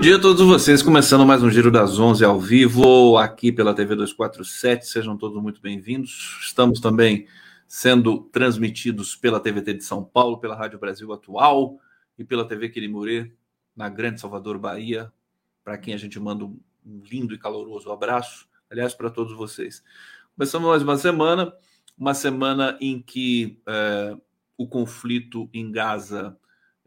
Bom dia a todos vocês, começando mais um Giro das 11 ao vivo, aqui pela TV 247, sejam todos muito bem-vindos. Estamos também sendo transmitidos pela TVT de São Paulo, pela Rádio Brasil Atual e pela TV Quirimurê, na Grande Salvador, Bahia, para quem a gente manda um lindo e caloroso abraço, aliás, para todos vocês. Começamos mais uma semana, uma semana em que é, o conflito em Gaza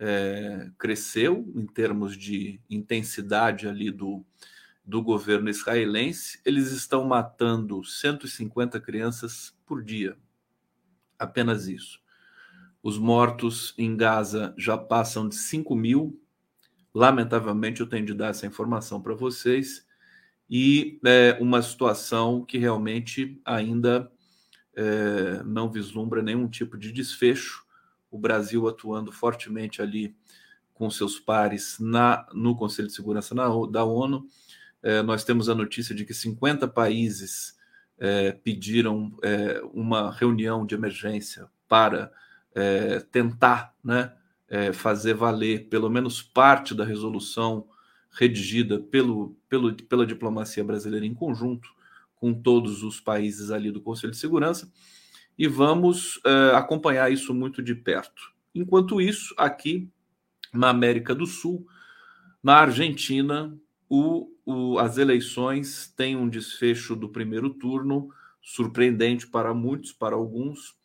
é, cresceu em termos de intensidade ali do, do governo israelense. Eles estão matando 150 crianças por dia, apenas isso. Os mortos em Gaza já passam de 5 mil. Lamentavelmente, eu tenho de dar essa informação para vocês. E é uma situação que realmente ainda é, não vislumbra nenhum tipo de desfecho o Brasil atuando fortemente ali com seus pares na, no Conselho de Segurança na, da ONU. É, nós temos a notícia de que 50 países é, pediram é, uma reunião de emergência para tentar né, fazer valer pelo menos parte da resolução redigida pelo, pelo, pela diplomacia brasileira em conjunto com todos os países ali do Conselho de Segurança e vamos uh, acompanhar isso muito de perto. Enquanto isso, aqui na América do Sul, na Argentina, o, o, as eleições têm um desfecho do primeiro turno surpreendente para muitos, para alguns,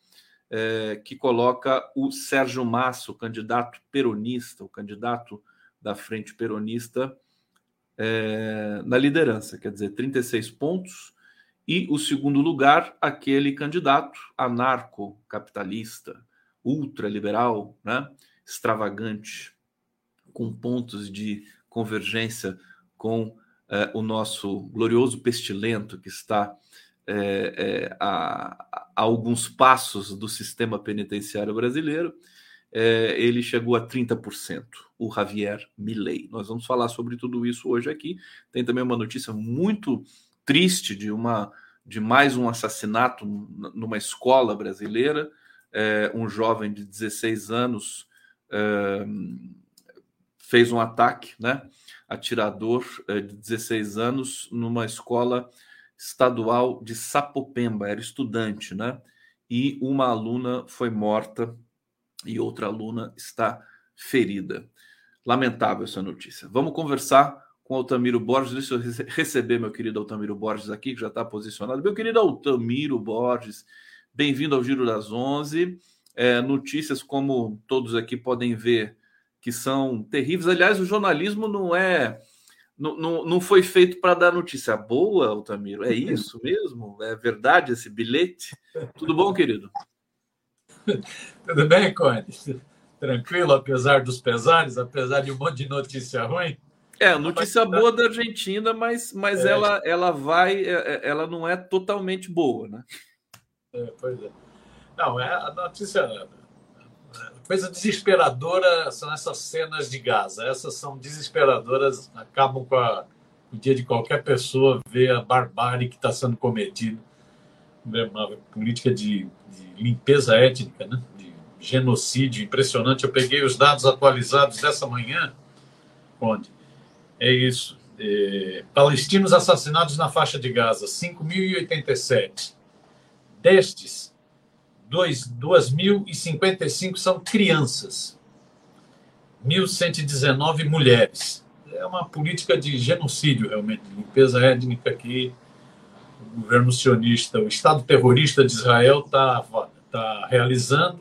é, que coloca o Sérgio Massa, o candidato peronista, o candidato da frente peronista, é, na liderança, quer dizer, 36 pontos e o segundo lugar, aquele candidato anarco-capitalista, ultraliberal, né? extravagante, com pontos de convergência com eh, o nosso glorioso pestilento que está eh, eh, a, a, alguns passos do sistema penitenciário brasileiro, ele chegou a 30%, o Javier Milei. Nós vamos falar sobre tudo isso hoje aqui. Tem também uma notícia muito triste de uma de mais um assassinato numa escola brasileira. É, um jovem de 16 anos é, fez um ataque, né? Atirador é, de 16 anos numa escola estadual de Sapopemba, era estudante, né? E uma aluna foi morta e outra aluna está ferida. Lamentável essa notícia. Vamos conversar com Altamiro Borges. Deixa eu receber meu querido Altamiro Borges aqui, que já está posicionado. Meu querido Altamiro Borges, bem-vindo ao Giro das Onze. É, notícias, como todos aqui podem ver, que são terríveis. Aliás, o jornalismo não é. Não, não, não foi feito para dar notícia boa, Altamiro. É isso mesmo? É verdade esse bilhete? Tudo bom, querido? Tudo bem, Cone? Tranquilo, apesar dos pesares, apesar de um monte de notícia ruim? É, notícia boa da Argentina, mas, mas é. ela, ela vai, é, é, ela não é totalmente boa, né? É, pois é. Não, é a notícia. Coisa desesperadora são essas cenas de Gaza. Essas são desesperadoras, acabam com a, o dia de qualquer pessoa ver a barbárie que está sendo cometida. Uma política de, de limpeza étnica, né? de genocídio impressionante. Eu peguei os dados atualizados dessa manhã, onde é isso. É, palestinos assassinados na faixa de Gaza, 5.087. Destes, 2.055 são crianças, 1.119 mulheres. É uma política de genocídio, realmente, de limpeza étnica que o governo sionista, o Estado terrorista de Israel está tá realizando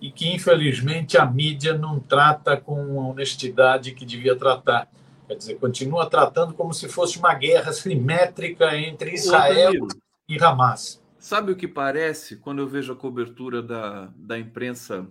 e que, infelizmente, a mídia não trata com a honestidade que devia tratar Quer dizer, continua tratando como se fosse uma guerra simétrica entre Israel e Hamas. Sabe o que parece quando eu vejo a cobertura da, da imprensa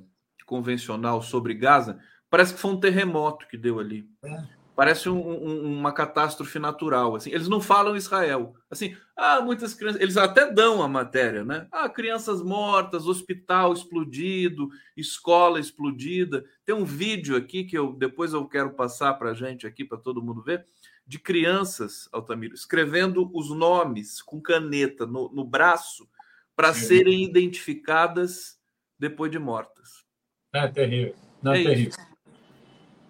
convencional sobre Gaza? Parece que foi um terremoto que deu ali. É. Parece um, um, uma catástrofe natural. Assim, eles não falam Israel. Assim, ah, muitas crianças. Eles até dão a matéria, né? Ah, crianças mortas, hospital explodido, escola explodida. Tem um vídeo aqui que eu depois eu quero passar para a gente aqui para todo mundo ver de crianças, Altamiro, escrevendo os nomes com caneta no, no braço para serem identificadas depois de mortas. É terrível. Não é, é terrível. Isso.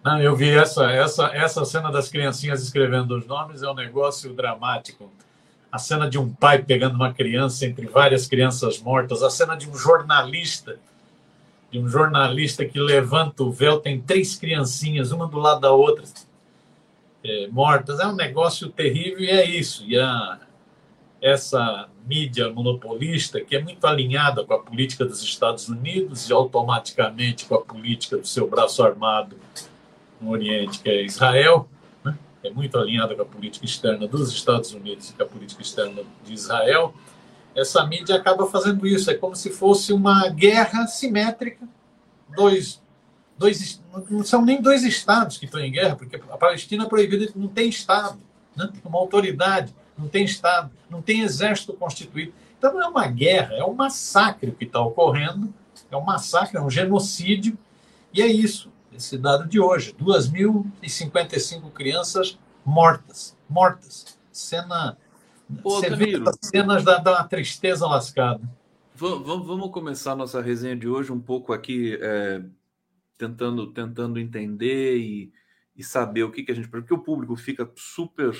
Não, eu vi essa, essa, essa cena das criancinhas escrevendo os nomes, é um negócio dramático. A cena de um pai pegando uma criança entre várias crianças mortas, a cena de um jornalista, de um jornalista que levanta o véu, tem três criancinhas, uma do lado da outra, é, mortas. É um negócio terrível e é isso. E a, essa mídia monopolista, que é muito alinhada com a política dos Estados Unidos e automaticamente com a política do seu braço armado no Oriente, que é Israel, né? é muito alinhada com a política externa dos Estados Unidos e com a política externa de Israel. Essa mídia acaba fazendo isso, é como se fosse uma guerra simétrica, dois dois, não são nem dois estados que estão em guerra, porque a Palestina é proibida, não tem estado, né? uma autoridade, não tem estado, não tem exército constituído. Então não é uma guerra, é um massacre que está ocorrendo, é um massacre, é um genocídio, e é isso, esse dado de hoje, 2.055 crianças mortas, mortas, cena, Pô, você vê cenas da, da tristeza lascada. Vamos, vamos começar nossa resenha de hoje um pouco aqui é, tentando, tentando entender e, e saber o que, que a gente. Porque o público fica super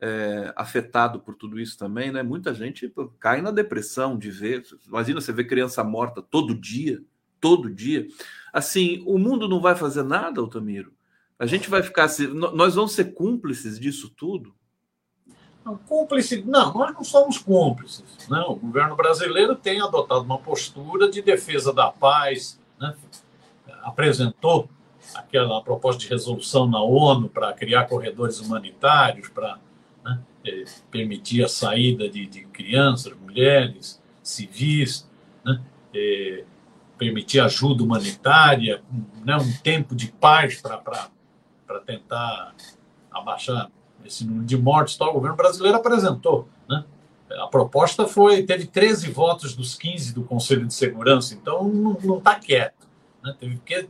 é, afetado por tudo isso também, né? Muita gente cai na depressão de ver. Imagina você ver criança morta todo dia, todo dia. Assim, o mundo não vai fazer nada, Altamiro. A gente vai ficar. Assim, nós vamos ser cúmplices disso tudo? Não, cúmplice, não, nós não somos cúmplices. Não, o governo brasileiro tem adotado uma postura de defesa da paz, né? apresentou aquela proposta de resolução na ONU para criar corredores humanitários, para né, eh, permitir a saída de, de crianças, mulheres, civis, né, eh, permitir ajuda humanitária, né, um tempo de paz para tentar abaixar esse número de mortes. Tal. O governo brasileiro apresentou. Né? A proposta foi, teve 13 votos dos 15 do Conselho de Segurança, então não está quieto. Né? Teve que,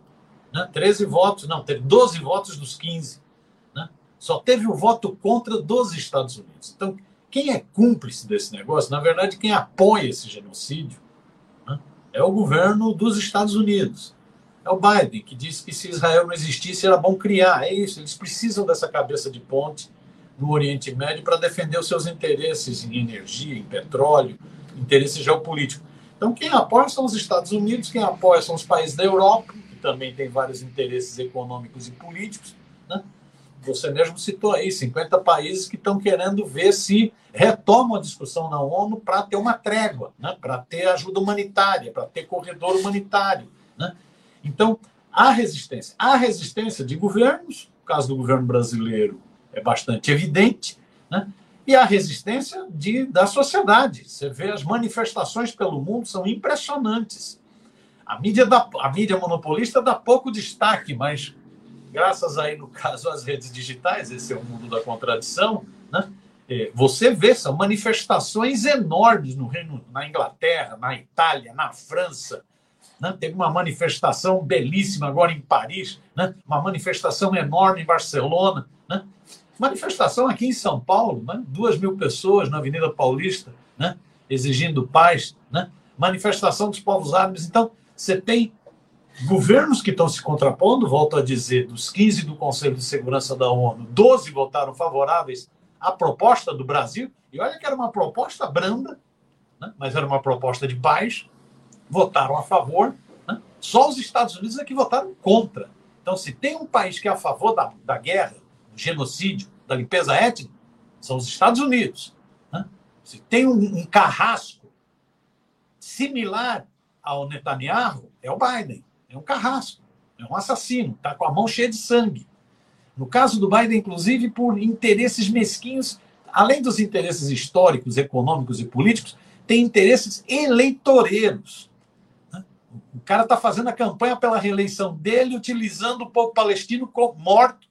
né? 13 votos, não, teve 12 votos dos 15. Né? Só teve o voto contra dos Estados Unidos. Então, quem é cúmplice desse negócio, na verdade, quem apoia esse genocídio? É o governo dos Estados Unidos. É o Biden, que disse que se Israel não existisse, era bom criar. É isso, eles precisam dessa cabeça de ponte no Oriente Médio para defender os seus interesses em energia, em petróleo, interesses geopolíticos. Então, quem apoia são os Estados Unidos, quem apoia são os países da Europa, que também tem vários interesses econômicos e políticos. Né? Você mesmo citou aí 50 países que estão querendo ver se retomam a discussão na ONU para ter uma trégua, né? para ter ajuda humanitária, para ter corredor humanitário. Né? Então, há resistência. Há resistência de governos, o caso do governo brasileiro é bastante evidente, né? e a resistência de, da sociedade. Você vê as manifestações pelo mundo são impressionantes. A mídia, dá, a mídia monopolista dá pouco destaque, mas graças aí, no caso, às redes digitais, esse é o mundo da contradição, né? É, você vê, são manifestações enormes no Reino, na Inglaterra, na Itália, na França. Né? Teve uma manifestação belíssima agora em Paris, né? uma manifestação enorme em Barcelona. Né? Manifestação aqui em São Paulo, né? duas mil pessoas na Avenida Paulista, né? exigindo paz, né? manifestação dos povos árabes. Então, você tem governos que estão se contrapondo, volto a dizer, dos 15 do Conselho de Segurança da ONU, 12 votaram favoráveis à proposta do Brasil, e olha que era uma proposta branda, né? mas era uma proposta de paz, votaram a favor, né? só os Estados Unidos é que votaram contra. Então, se tem um país que é a favor da, da guerra, genocídio, da limpeza étnica, são os Estados Unidos. Né? Se tem um, um carrasco similar ao Netanyahu, é o Biden. É um carrasco, é um assassino, está com a mão cheia de sangue. No caso do Biden, inclusive, por interesses mesquinhos, além dos interesses históricos, econômicos e políticos, tem interesses eleitoreiros. Né? O cara está fazendo a campanha pela reeleição dele, utilizando o povo palestino morto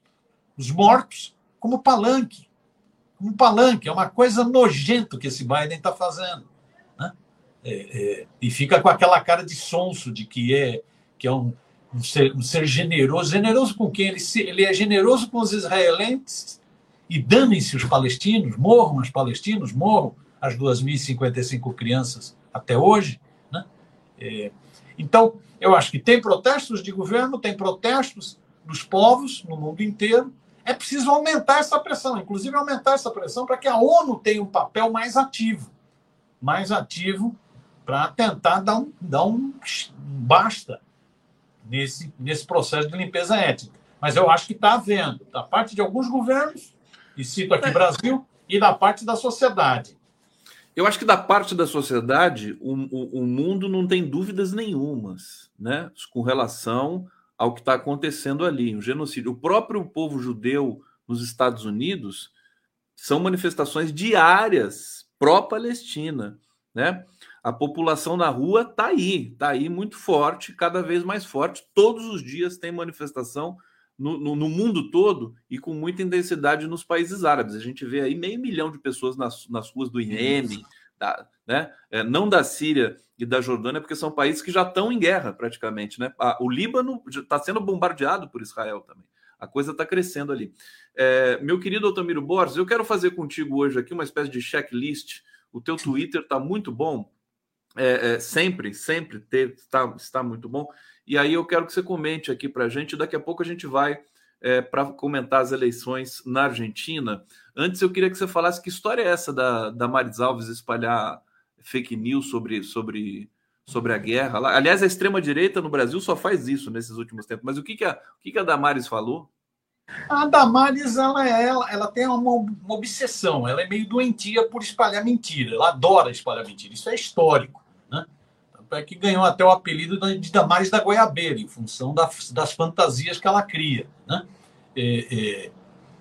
os mortos como palanque. Como palanque. É uma coisa nojenta que esse Biden está fazendo. Né? É, é, e fica com aquela cara de sonso de que é, que é um, um, ser, um ser generoso. Generoso com quem? Ele, se, ele é generoso com os israelenses e danem-se os palestinos, morram os palestinos, morram as 2.055 crianças até hoje. Né? É, então, eu acho que tem protestos de governo, tem protestos dos povos no mundo inteiro. É preciso aumentar essa pressão, inclusive aumentar essa pressão para que a ONU tenha um papel mais ativo mais ativo para tentar dar um, dar um basta nesse, nesse processo de limpeza étnica. Mas eu acho que está havendo, da parte de alguns governos, e cito aqui é. Brasil, e da parte da sociedade. Eu acho que da parte da sociedade, o, o, o mundo não tem dúvidas nenhumas né, com relação ao que está acontecendo ali, o genocídio. O próprio povo judeu nos Estados Unidos são manifestações diárias pró-Palestina, né? A população na rua está aí, está aí muito forte, cada vez mais forte. Todos os dias tem manifestação no, no, no, mundo todo e com muita intensidade nos países árabes. A gente vê aí meio milhão de pessoas nas, nas ruas do Iêmen, da, né? É, não da Síria e da Jordânia, porque são países que já estão em guerra praticamente. Né? Ah, o Líbano está sendo bombardeado por Israel também. A coisa está crescendo ali. É, meu querido Otamiro Borges, eu quero fazer contigo hoje aqui uma espécie de checklist. O teu Twitter está muito bom. É, é, sempre, sempre ter, está, está muito bom. E aí eu quero que você comente aqui para a gente. Daqui a pouco a gente vai é, para comentar as eleições na Argentina. Antes eu queria que você falasse que história é essa da, da Maris Alves espalhar fake news sobre, sobre, sobre a guerra. Aliás, a extrema-direita no Brasil só faz isso nesses últimos tempos. Mas o que, que, a, o que, que a Damares falou? A Damares ela, é, ela, ela tem uma, uma, obsessão, ela é meio doentia por espalhar mentira, ela adora espalhar mentira, isso é histórico. Tanto é que ganhou até o apelido de Damares da Goiabeira, em função das, das fantasias que ela cria. Né? E,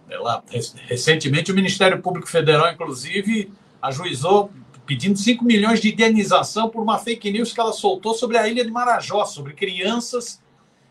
e, ela, recentemente, o Ministério Público Federal, inclusive, ajuizou pedindo 5 milhões de indenização por uma fake news que ela soltou sobre a ilha de Marajó, sobre crianças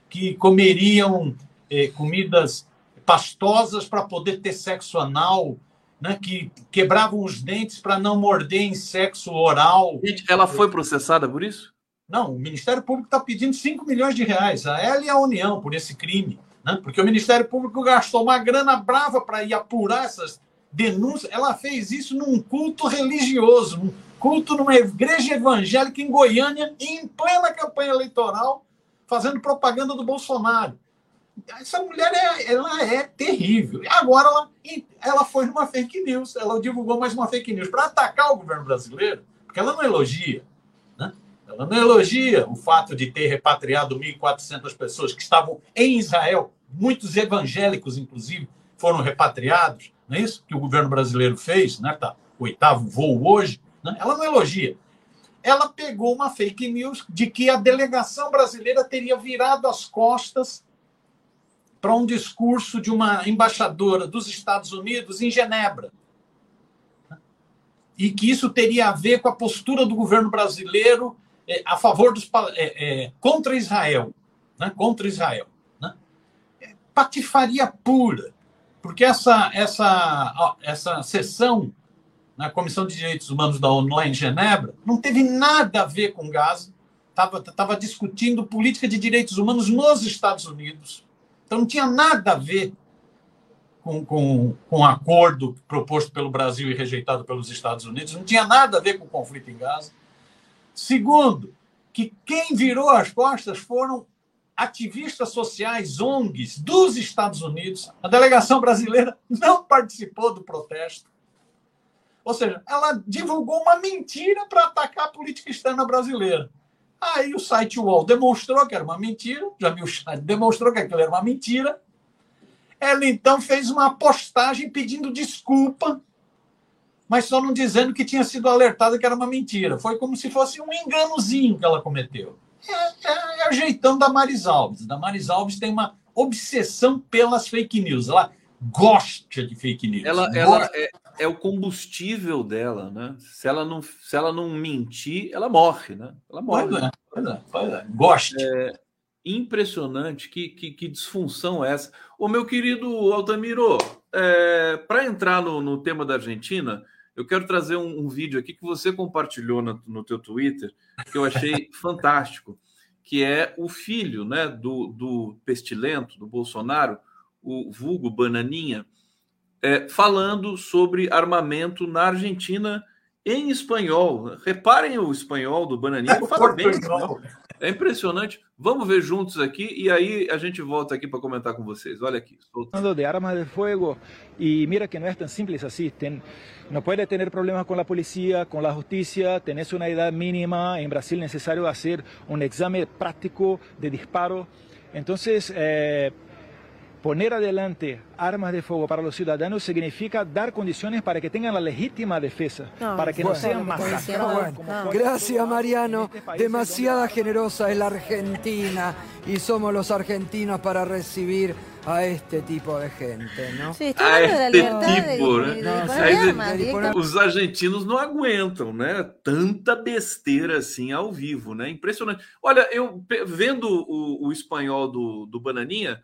que comeriam eh, comidas pastosas para poder ter sexo anal, né, que quebravam os dentes para não morder em sexo oral. Ela foi processada por isso? Não, o Ministério Público está pedindo 5 milhões de reais, a ela e a União, por esse crime. Né? Porque o Ministério Público gastou uma grana brava para ir apurar essas denúncias. Ela fez isso num culto religioso, num culto numa igreja evangélica em Goiânia, em plena campanha eleitoral, fazendo propaganda do Bolsonaro. Essa mulher é, ela é terrível. Agora ela, ela foi numa fake news, ela divulgou mais uma fake news para atacar o governo brasileiro, porque ela não elogia. Né? Ela não elogia o fato de ter repatriado 1.400 pessoas que estavam em Israel, muitos evangélicos, inclusive, foram repatriados. Não é isso que o governo brasileiro fez, né? Tá, oitavo voo hoje. Né? Ela não elogia. Ela pegou uma fake news de que a delegação brasileira teria virado as costas para um discurso de uma embaixadora dos Estados Unidos em Genebra. E que isso teria a ver com a postura do governo brasileiro é, a favor dos é, é, contra Israel, né? contra Israel, né? patifaria pura, porque essa essa essa sessão na Comissão de Direitos Humanos da ONU lá em Genebra não teve nada a ver com Gaza, estava tava discutindo política de direitos humanos nos Estados Unidos então não tinha nada a ver com, com, com o acordo proposto pelo Brasil e rejeitado pelos Estados Unidos, não tinha nada a ver com o conflito em Gaza. Segundo, que quem virou as costas foram ativistas sociais, ONGs dos Estados Unidos. A delegação brasileira não participou do protesto. Ou seja, ela divulgou uma mentira para atacar a política externa brasileira. Aí o site UOL demonstrou que era uma mentira, já viu o chat, demonstrou que aquilo era uma mentira. Ela então fez uma postagem pedindo desculpa, mas só não dizendo que tinha sido alertada que era uma mentira. Foi como se fosse um enganozinho que ela cometeu. É, é, é o jeitão da Maris Alves. Da Maris Alves tem uma obsessão pelas fake news. Ela gosta de fake news. Ela, ela é, é, o combustível dela, né? Se ela não, se ela não mentir, ela morre, né? Ela morre. Pois é, pois é, pois é. Goste. É impressionante que, que, que, disfunção é essa. Ô, meu querido Altamiro, é, para entrar no, no, tema da Argentina, eu quero trazer um, um vídeo aqui que você compartilhou no, no teu Twitter, que eu achei fantástico, que é o filho né, do, do pestilento, do Bolsonaro, o vulgo Bananinha, é, falando sobre armamento na Argentina em espanhol. Reparem o espanhol do Bananinha, ele fala bem. É impressionante. Vamos ver juntos aqui e aí a gente volta aqui para comentar com vocês. Olha aqui. Solta. De armas de fogo e mira que não é tão simples assim. Tem, não pode ter problemas com a polícia, com a justiça. Tens uma idade mínima. Em Brasil é necessário fazer um exame prático de disparo. Então, eh, Poner adelante armas de fuego para los ciudadanos significa dar condiciones para que tengan la legítima defensa, no, para que bueno, no sean masacrados. Bueno. Gracias, Mariano. Este Demasiada generosa es la Argentina y somos los argentinos para recibir a este tipo de gente, ¿no? Sí, a este tipo, de, né? De, de, Os argentinos não aguentam, né? Tanta besteira assim ao vivo, né? Impressionante. Olha, eu vendo o, o espanhol do, do Bananinha,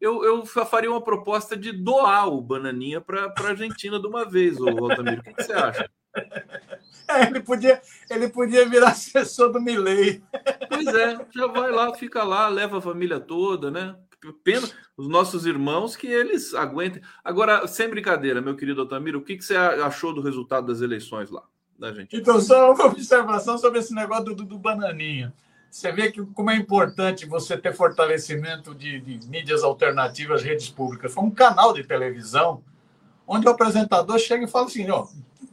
eu, eu faria uma proposta de doar o Bananinha para a Argentina de uma vez, ô Altamiro. O que, que você acha? É, ele, podia, ele podia virar assessor do Milley. Pois é, já vai lá, fica lá, leva a família toda, né? Pena os nossos irmãos que eles aguentem. Agora, sem brincadeira, meu querido Altamiro, o que, que você achou do resultado das eleições lá da gente? Então, só uma observação sobre esse negócio do, do Bananinha. Você vê que como é importante você ter fortalecimento de, de mídias alternativas, redes públicas. Foi um canal de televisão onde o apresentador chega e fala assim: ó,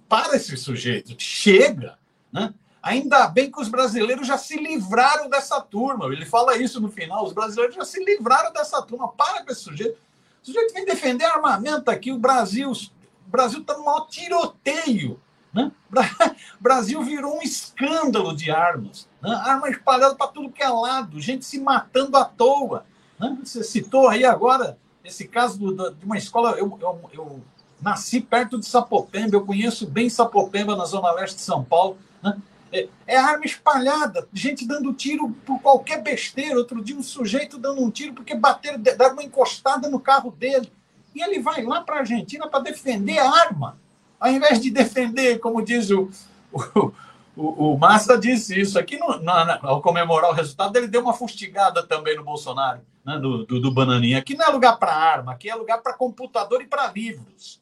para esse sujeito, chega, né? Ainda bem que os brasileiros já se livraram dessa turma. Ele fala isso no final: os brasileiros já se livraram dessa turma. Para com esse sujeito. O sujeito vem defender armamento aqui. O Brasil o Brasil está no maior tiroteio né? Brasil virou um escândalo de armas. Né? Arma espalhada para tudo que é lado, gente se matando à toa. Né? Você citou aí agora esse caso do, de uma escola. Eu, eu, eu, nasci perto de Sapopemba, eu conheço bem Sapopemba, na zona leste de São Paulo. Né? É, é, arma espalhada, gente dando tiro por qualquer besteira. Outro dia, um sujeito dando um tiro porque bateram, deram uma encostada no carro dele. E ele vai lá para a Argentina para defender a arma. Ao invés de defender, como diz o, o, o, o Massa, disse isso aqui, no, na, ao comemorar o resultado, ele deu uma fustigada também no Bolsonaro, né, do, do, do Bananinha. Aqui não é lugar para arma, aqui é lugar para computador e para livros.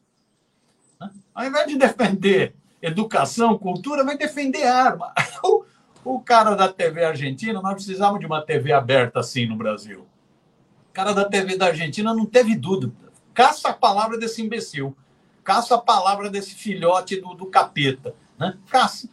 Né? Ao invés de defender educação, cultura, vai defender arma. O, o cara da TV argentina, nós precisávamos de uma TV aberta assim no Brasil. O cara da TV da Argentina não teve dúvida. Caça a palavra desse imbecil caça a palavra desse filhote do, do capeta. Né? Caça.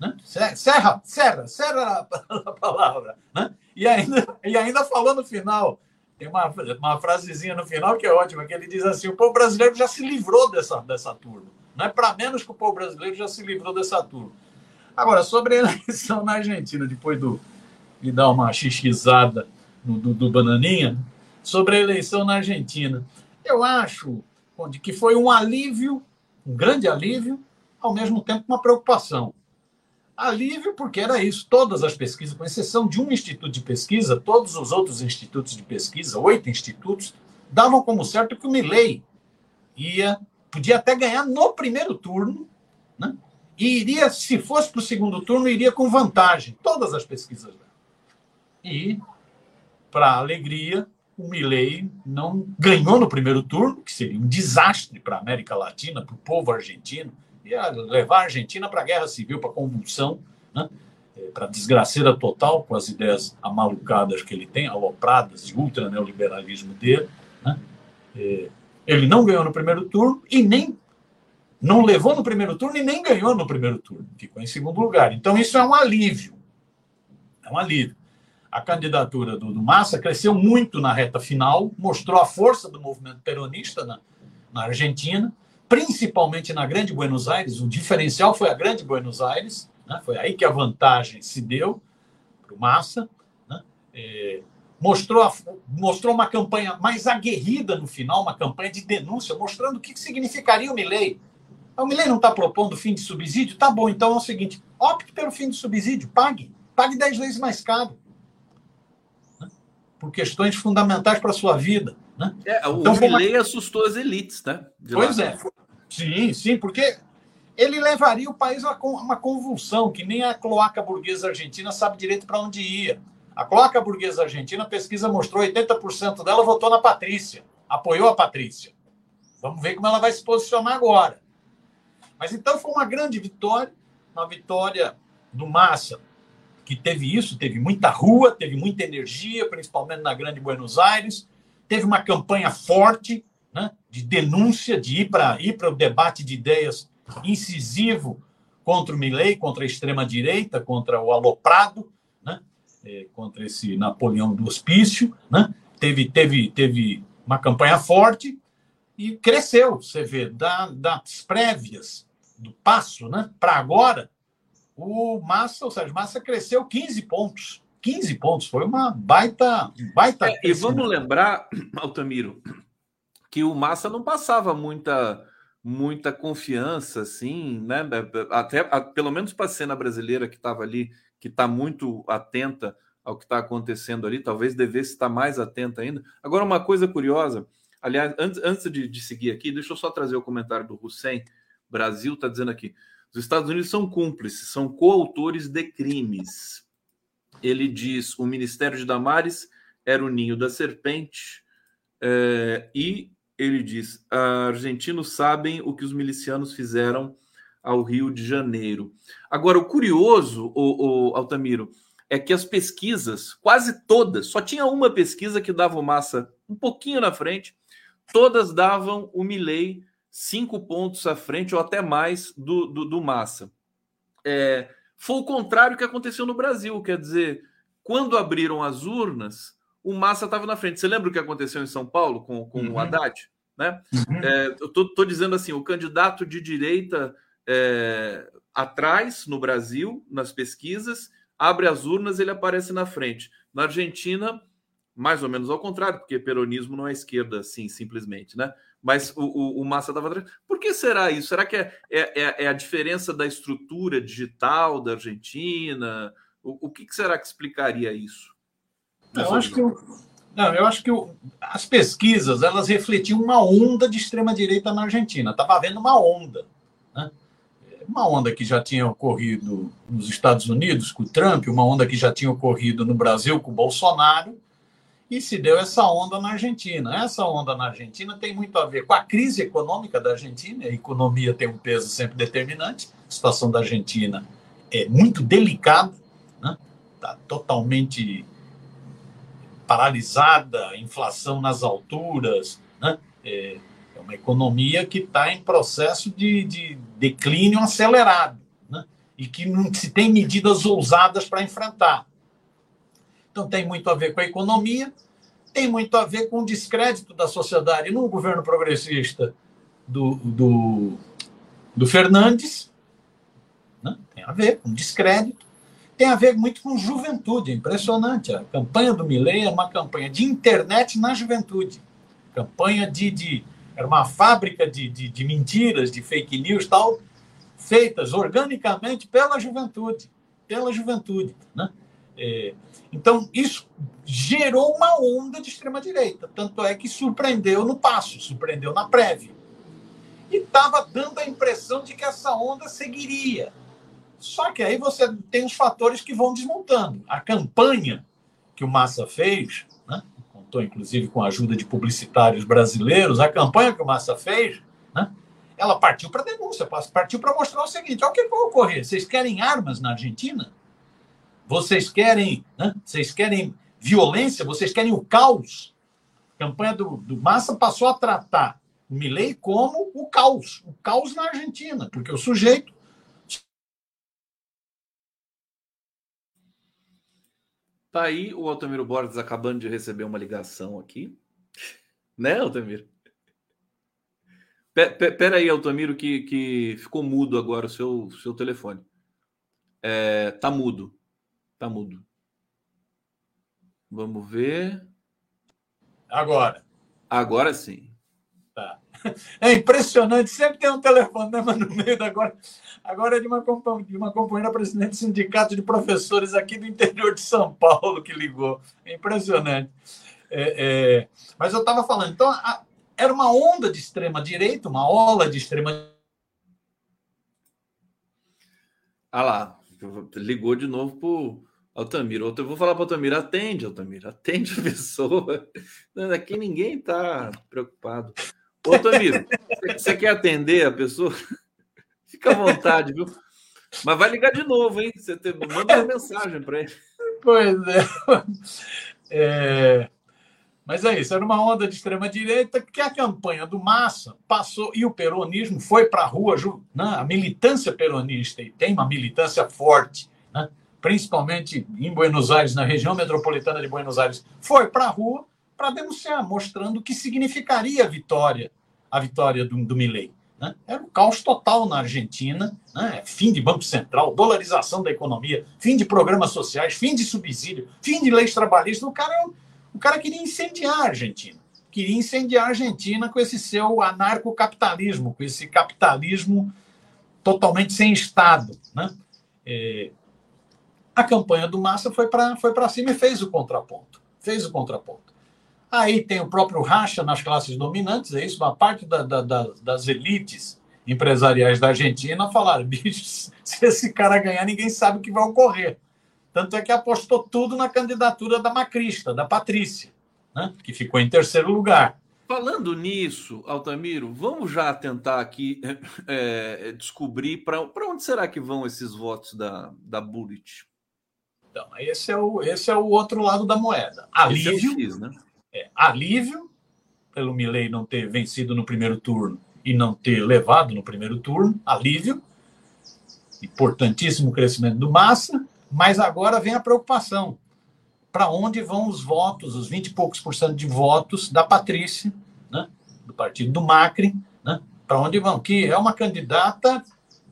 Né? Serra, serra, serra a palavra. Né? E, ainda, e ainda falou no final, tem uma, uma frasezinha no final que é ótima, que ele diz assim: o povo brasileiro já se livrou dessa, dessa turma. Não é para menos que o povo brasileiro já se livrou dessa turma. Agora, sobre a eleição na Argentina, depois do, de dar uma xixizada no, do, do Bananinha, sobre a eleição na Argentina. Eu acho onde que foi um alívio, um grande alívio, ao mesmo tempo uma preocupação. Alívio porque era isso, todas as pesquisas, com exceção de um instituto de pesquisa, todos os outros institutos de pesquisa, oito institutos, davam como certo que o Milley ia, podia até ganhar no primeiro turno, né? e iria, se fosse para o segundo turno, iria com vantagem, todas as pesquisas. E, para alegria, o Milley não ganhou no primeiro turno, que seria um desastre para a América Latina, para o povo argentino, ia levar a Argentina para a guerra civil, para a convulsão, né? É, para a desgraceira total com as ideias amalucadas que ele tem, alopradas de ultraneoliberalismo dele. Né? É, ele não ganhou no primeiro turno e nem não levou no primeiro turno e nem ganhou no primeiro turno, ficou em segundo lugar. Então isso é um alívio, é um alívio a candidatura do, do, Massa cresceu muito na reta final, mostrou a força do movimento peronista na, na Argentina, principalmente na Grande Buenos Aires. O diferencial foi a Grande Buenos Aires, né? foi aí que a vantagem se deu para o Massa. Né? É, mostrou, a, mostrou uma campanha mais aguerrida no final, uma campanha de denúncia, mostrando o que significaria o Milley. O Milley não está propondo fim de subsídio? Tá bom, então é o seguinte: opte pelo fim de subsídio, pague. Pague 10 vezes mais caro por questões fundamentais para a sua vida. Né? É, o então, Milley uma... assustou as elites, né? De pois lá. é. Sim, sim, porque ele levaria o país a uma convulsão, que nem a cloaca burguesa argentina sabe direito para onde ia. A cloaca burguesa argentina, a pesquisa mostrou 80% dela votou na Patrícia, apoiou a Patrícia. Vamos ver como ela vai se posicionar agora. Mas então foi uma grande vitória, uma vitória do Massa, que teve isso, teve muita rua, teve muita energia, principalmente na Grande Buenos Aires, teve uma campanha forte né, de denúncia, de ir para ir o debate de ideias incisivo contra o Milley, contra a extrema-direita, contra o Aloprado, né, é, contra esse Napoleão do Hospício. Né, teve, teve, teve uma campanha forte e cresceu, você vê, da, das prévias do passo né, para agora, o Massa, ou seja, Massa cresceu 15 pontos. 15 pontos, foi uma baita. baita é, e vamos lembrar, Altamiro, que o Massa não passava muita muita confiança, assim, né? Até pelo menos para a cena brasileira que estava ali, que está muito atenta ao que está acontecendo ali, talvez devesse estar mais atenta ainda. Agora, uma coisa curiosa, aliás, antes, antes de, de seguir aqui, deixa eu só trazer o comentário do Hussein. Brasil está dizendo aqui: os Estados Unidos são cúmplices, são coautores de crimes. Ele diz: o Ministério de Damares era o ninho da serpente, é, e ele diz: argentinos sabem o que os milicianos fizeram ao Rio de Janeiro. Agora, o curioso, o, o Altamiro, é que as pesquisas, quase todas, só tinha uma pesquisa que dava o Massa um pouquinho na frente, todas davam o Milley cinco pontos à frente ou até mais do, do, do Massa. É, foi o contrário que aconteceu no Brasil, quer dizer, quando abriram as urnas, o Massa estava na frente. Você lembra o que aconteceu em São Paulo com, com uhum. o Haddad? Né? Uhum. É, eu estou dizendo assim: o candidato de direita é, atrás no Brasil, nas pesquisas, abre as urnas, ele aparece na frente. Na Argentina, mais ou menos ao contrário, porque peronismo não é esquerda, assim, simplesmente, né? Mas o, o, o Massa estava atrás. Por que será isso? Será que é, é, é, é a diferença da estrutura digital da Argentina? O, o que, que será que explicaria isso? Eu acho que, não, eu acho que as pesquisas elas refletiam uma onda de extrema direita na Argentina. Estava havendo uma onda, né? uma onda que já tinha ocorrido nos Estados Unidos com o Trump, uma onda que já tinha ocorrido no Brasil com o Bolsonaro, e se deu essa onda na Argentina. Essa onda na Argentina tem muito a ver com a crise econômica da Argentina. A economia tem um peso sempre determinante. A situação da Argentina é muito delicada, está né? Tá totalmente paralisada, inflação nas alturas, né? é, é uma economia que está em processo de, de declínio acelerado né? e que não se tem medidas ousadas para enfrentar. Então tem muito a ver com a economia, tem muito a ver com o descrédito da sociedade no governo progressista do, do, do Fernandes, né? tem a ver com descrédito tem a ver muito com juventude. Impressionante. A campanha do Milley é uma campanha de internet na juventude. Campanha de. de era uma fábrica de, de, de mentiras, de fake news tal, feitas organicamente pela juventude. Pela juventude. Né? É, então, isso gerou uma onda de extrema-direita. Tanto é que surpreendeu no passo, surpreendeu na prévia. E estava dando a impressão de que essa onda seguiria. Só que aí você tem os fatores que vão desmontando. A campanha que o Massa fez, né? contou inclusive com a ajuda de publicitários brasileiros, a campanha que o Massa fez, né? ela partiu para denúncia, partiu para mostrar o seguinte: olha o que vai ocorrer. Vocês querem armas na Argentina? Vocês querem, né? vocês querem violência? Vocês querem o caos? A campanha do, do Massa passou a tratar o Milley como o caos, o caos na Argentina, porque o sujeito Tá aí o Altamiro Borges acabando de receber uma ligação aqui. Né, Altamiro? Pera aí, Altamiro, que, que ficou mudo agora o seu, seu telefone. É, tá mudo. Tá mudo. Vamos ver. Agora. Agora sim. Tá. É impressionante, sempre tem um telefonema no meio da agora. Agora é de uma, de uma companheira presidente do sindicato de professores aqui do interior de São Paulo que ligou. É impressionante. É, é... Mas eu estava falando, então a... era uma onda de extrema direita, uma ola de extrema Ah lá, ligou de novo pro Altamiro. Eu vou falar para o Altamiro, atende, Altamiro, atende a pessoa. Aqui ninguém está preocupado. Ô, Tamiro, você quer atender a pessoa? Fica à vontade, viu? Mas vai ligar de novo, hein? Você manda uma mensagem para ele. Pois é. é. Mas é isso, era uma onda de extrema-direita que a campanha do Massa passou e o peronismo foi para a rua, né? a militância peronista, e tem uma militância forte, né? Principalmente em Buenos Aires, na região metropolitana de Buenos Aires, foi para a rua para denunciar, mostrando o que significaria a vitória, a vitória do, do. Né? Era um caos total na Argentina, né? fim de Banco Central, dolarização da economia, fim de programas sociais, fim de subsídio, fim de leis trabalhistas. O cara, o cara queria incendiar a Argentina. Queria incendiar a Argentina com esse seu anarcocapitalismo, com esse capitalismo totalmente sem Estado. Né? É... A campanha do Massa foi para foi cima e fez o contraponto. Fez o contraponto. Aí tem o próprio racha nas classes dominantes, é isso, uma parte da, da, da, das elites empresariais da Argentina falaram, bicho, se esse cara ganhar, ninguém sabe o que vai ocorrer. Tanto é que apostou tudo na candidatura da Macrista, da Patrícia, né? que ficou em terceiro lugar. Falando nisso, Altamiro, vamos já tentar aqui é, descobrir para onde será que vão esses votos da, da Bullet? Então, esse é, o, esse é o outro lado da moeda. Alívio, é o X, né? é, alívio pelo Milley não ter vencido no primeiro turno e não ter levado no primeiro turno, alívio, importantíssimo crescimento do Massa, mas agora vem a preocupação. Para onde vão os votos, os 20 e poucos por cento de votos da Patrícia, né, do partido do Macri, né, para onde vão? Que é uma candidata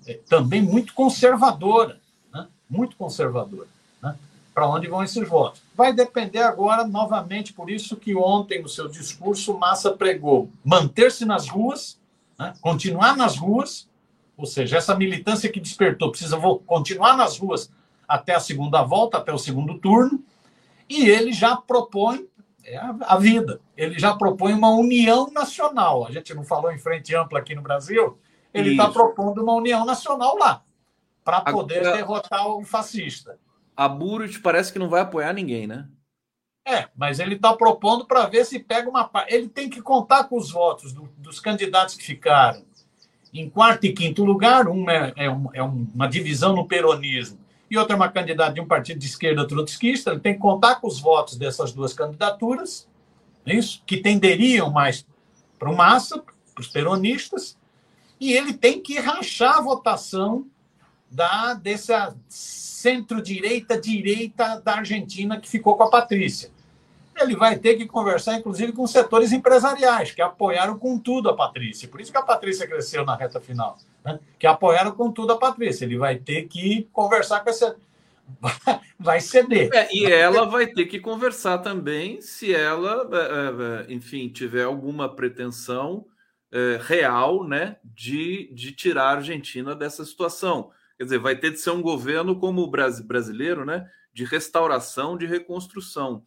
é, também muito conservadora, né, muito conservadora para onde vão esses votos. Vai depender agora, novamente, por isso que ontem, no seu discurso, Massa pregou manter-se nas ruas, né? continuar nas ruas, ou seja, essa militância que despertou precisa continuar nas ruas até a segunda volta, até o segundo turno, e ele já propõe é a vida. Ele já propõe uma união nacional. A gente não falou em frente ampla aqui no Brasil, ele está propondo uma união nacional lá, para poder Agora... derrotar o fascista a Burrit parece que não vai apoiar ninguém, né? É, mas ele está propondo para ver se pega uma parte. Ele tem que contar com os votos do, dos candidatos que ficaram em quarto e quinto lugar. Um é, é, um, é, uma divisão no peronismo e outra é uma candidata de um partido de esquerda trotskista. Ele tem que contar com os votos dessas duas candidaturas, é isso, que tenderiam mais para o Massa, para os peronistas, e ele tem que rachar a votação da dessa centro-direita, direita da Argentina que ficou com a Patrícia. Ele vai ter que conversar, inclusive, com setores empresariais, que apoiaram com tudo a Patrícia. Por isso que a Patrícia cresceu na reta final, né? que apoiaram com tudo a Patrícia. Ele vai ter que conversar com essa. Vai ceder. É, e ela vai ter que conversar também se ela, é, é, enfim, tiver alguma pretensão é, real né, de, de tirar a Argentina dessa situação. Quer dizer, vai ter de ser um governo como o brasileiro, né? De restauração, de reconstrução.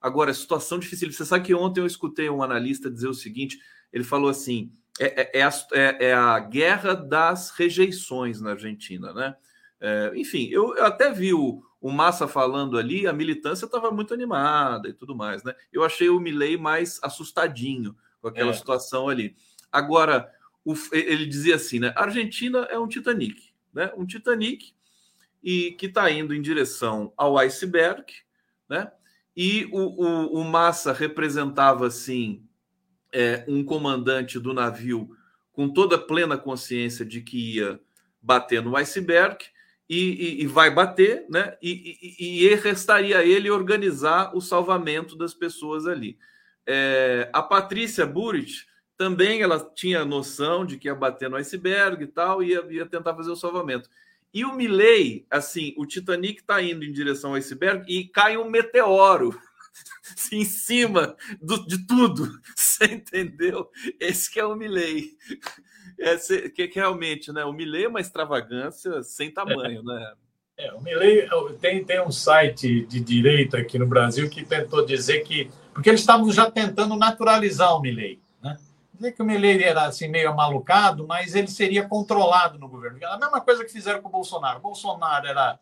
Agora, situação difícil. Você sabe que ontem eu escutei um analista dizer o seguinte: ele falou assim, é, é, é, a, é, é a, guerra das rejeições na Argentina, né? É, enfim, eu, eu, até vi o, o Massa falando ali, a militância estava muito animada e tudo mais, né? Eu achei o Milley mais assustadinho com aquela é. situação ali. Agora, o, ele dizia assim, né? A Argentina é um Titanic né? Um Titanic e que está indo em direção ao iceberg, né? E o, o, o Massa representava assim é, um comandante do navio com toda plena consciência de que ia bater no iceberg e, e, e vai bater, né? E, e, restaria ele organizar o salvamento das pessoas ali. É, a Patrícia Burrit também ela tinha noção de que ia bater no iceberg e tal, e ia, ia tentar fazer o salvamento. E o Milley, assim, o Titanic está indo em direção ao iceberg e cai um meteoro em cima do, de tudo. Você entendeu? Esse que é o Milley. Esse, que, que realmente, né? O Milley é uma extravagância sem tamanho, é. né? É, o Milley tem, tem um site de direita aqui no Brasil que tentou dizer que. Porque eles estavam já tentando naturalizar o Milley dizer que o Milley era assim meio malucado, mas ele seria controlado no governo. A mesma coisa que fizeram com o Bolsonaro. O Bolsonaro era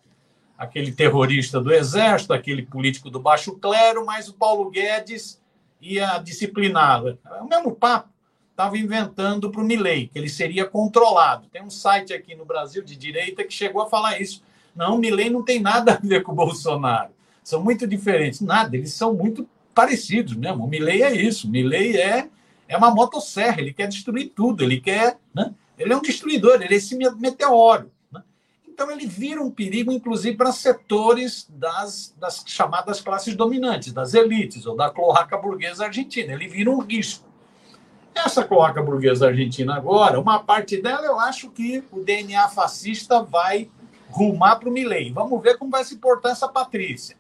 aquele terrorista do exército, aquele político do baixo clero, mas o Paulo Guedes ia discipliná-lo. É o mesmo papo. estava inventando para o Milley, que ele seria controlado. Tem um site aqui no Brasil de direita que chegou a falar isso. Não, o Milley não tem nada a ver com o Bolsonaro. São muito diferentes. Nada, eles são muito parecidos mesmo. O Milley é isso. O Milley é, é uma motosserra, ele quer destruir tudo, ele quer. Né? Ele é um destruidor, ele é esse meteoro. Né? Então ele vira um perigo, inclusive, para setores das, das chamadas classes dominantes, das elites, ou da cloaca burguesa argentina. Ele vira um risco. Essa cloaca burguesa argentina agora, uma parte dela eu acho que o DNA fascista vai rumar para o Milley. Vamos ver como vai se portar essa Patrícia.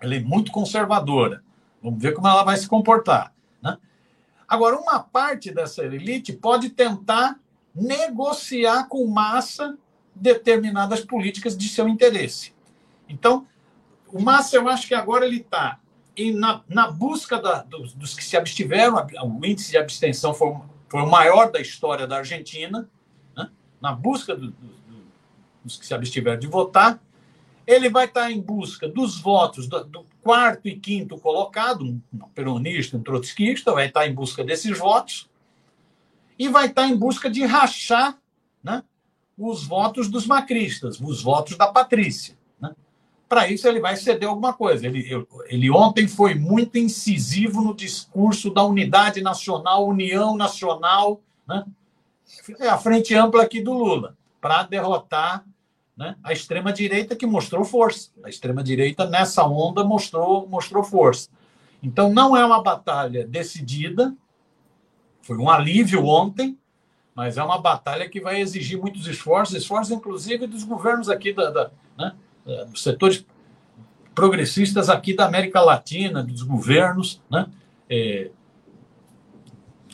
Ela é muito conservadora. Vamos ver como ela vai se comportar. Agora, uma parte dessa elite pode tentar negociar com massa determinadas políticas de seu interesse. Então, o Massa, eu acho que agora ele está na, na busca da, dos, dos, que se abstiveram, o índice de abstenção foi, foi o maior da história da Argentina, né? na busca do, do, dos que se abstiveram de votar, ele vai estar em busca dos votos do quarto e quinto colocado, um peronista, um trotskista, vai estar em busca desses votos, e vai estar em busca de rachar né, os votos dos macristas, os votos da Patrícia para isso ele vai ceder alguma coisa. Ele, ele ontem foi muito incisivo no discurso da unidade nacional, união nacional, né? é a frente ampla aqui do Lula, para derrotar né, a extrema-direita que mostrou força. A extrema-direita, nessa onda, mostrou, mostrou força. Então, não é uma batalha decidida, foi um alívio ontem, mas é uma batalha que vai exigir muitos esforços, esforços, inclusive, dos governos aqui da, da né, é, dos setores progressistas aqui da América Latina, dos governos, né? É,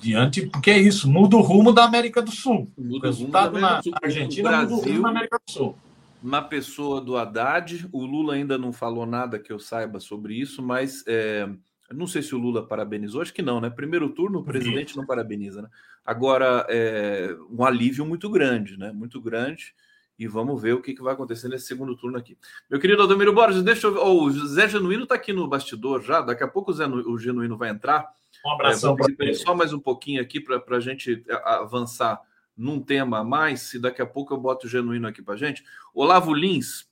diante, porque é isso, muda o rumo da América do Sul. Muda o resultado na Sul. Argentina Brasil, muda o rumo na América do Sul. Na pessoa do Haddad, o Lula ainda não falou nada que eu saiba sobre isso, mas é, não sei se o Lula parabenizou, acho que não, né? Primeiro turno, o presidente não parabeniza, né? Agora, é um alívio muito grande, né? Muito grande e vamos ver o que, que vai acontecer nesse segundo turno aqui. Meu querido Ademiro Borges, deixa eu ver. Oh, o Zé Genuíno está aqui no bastidor já, daqui a pouco o, Zé, o Genuíno vai entrar. Um abração é. Só mais um pouquinho aqui para a gente avançar num tema a mais, e daqui a pouco eu boto o Genuíno aqui para gente. Olavo Lins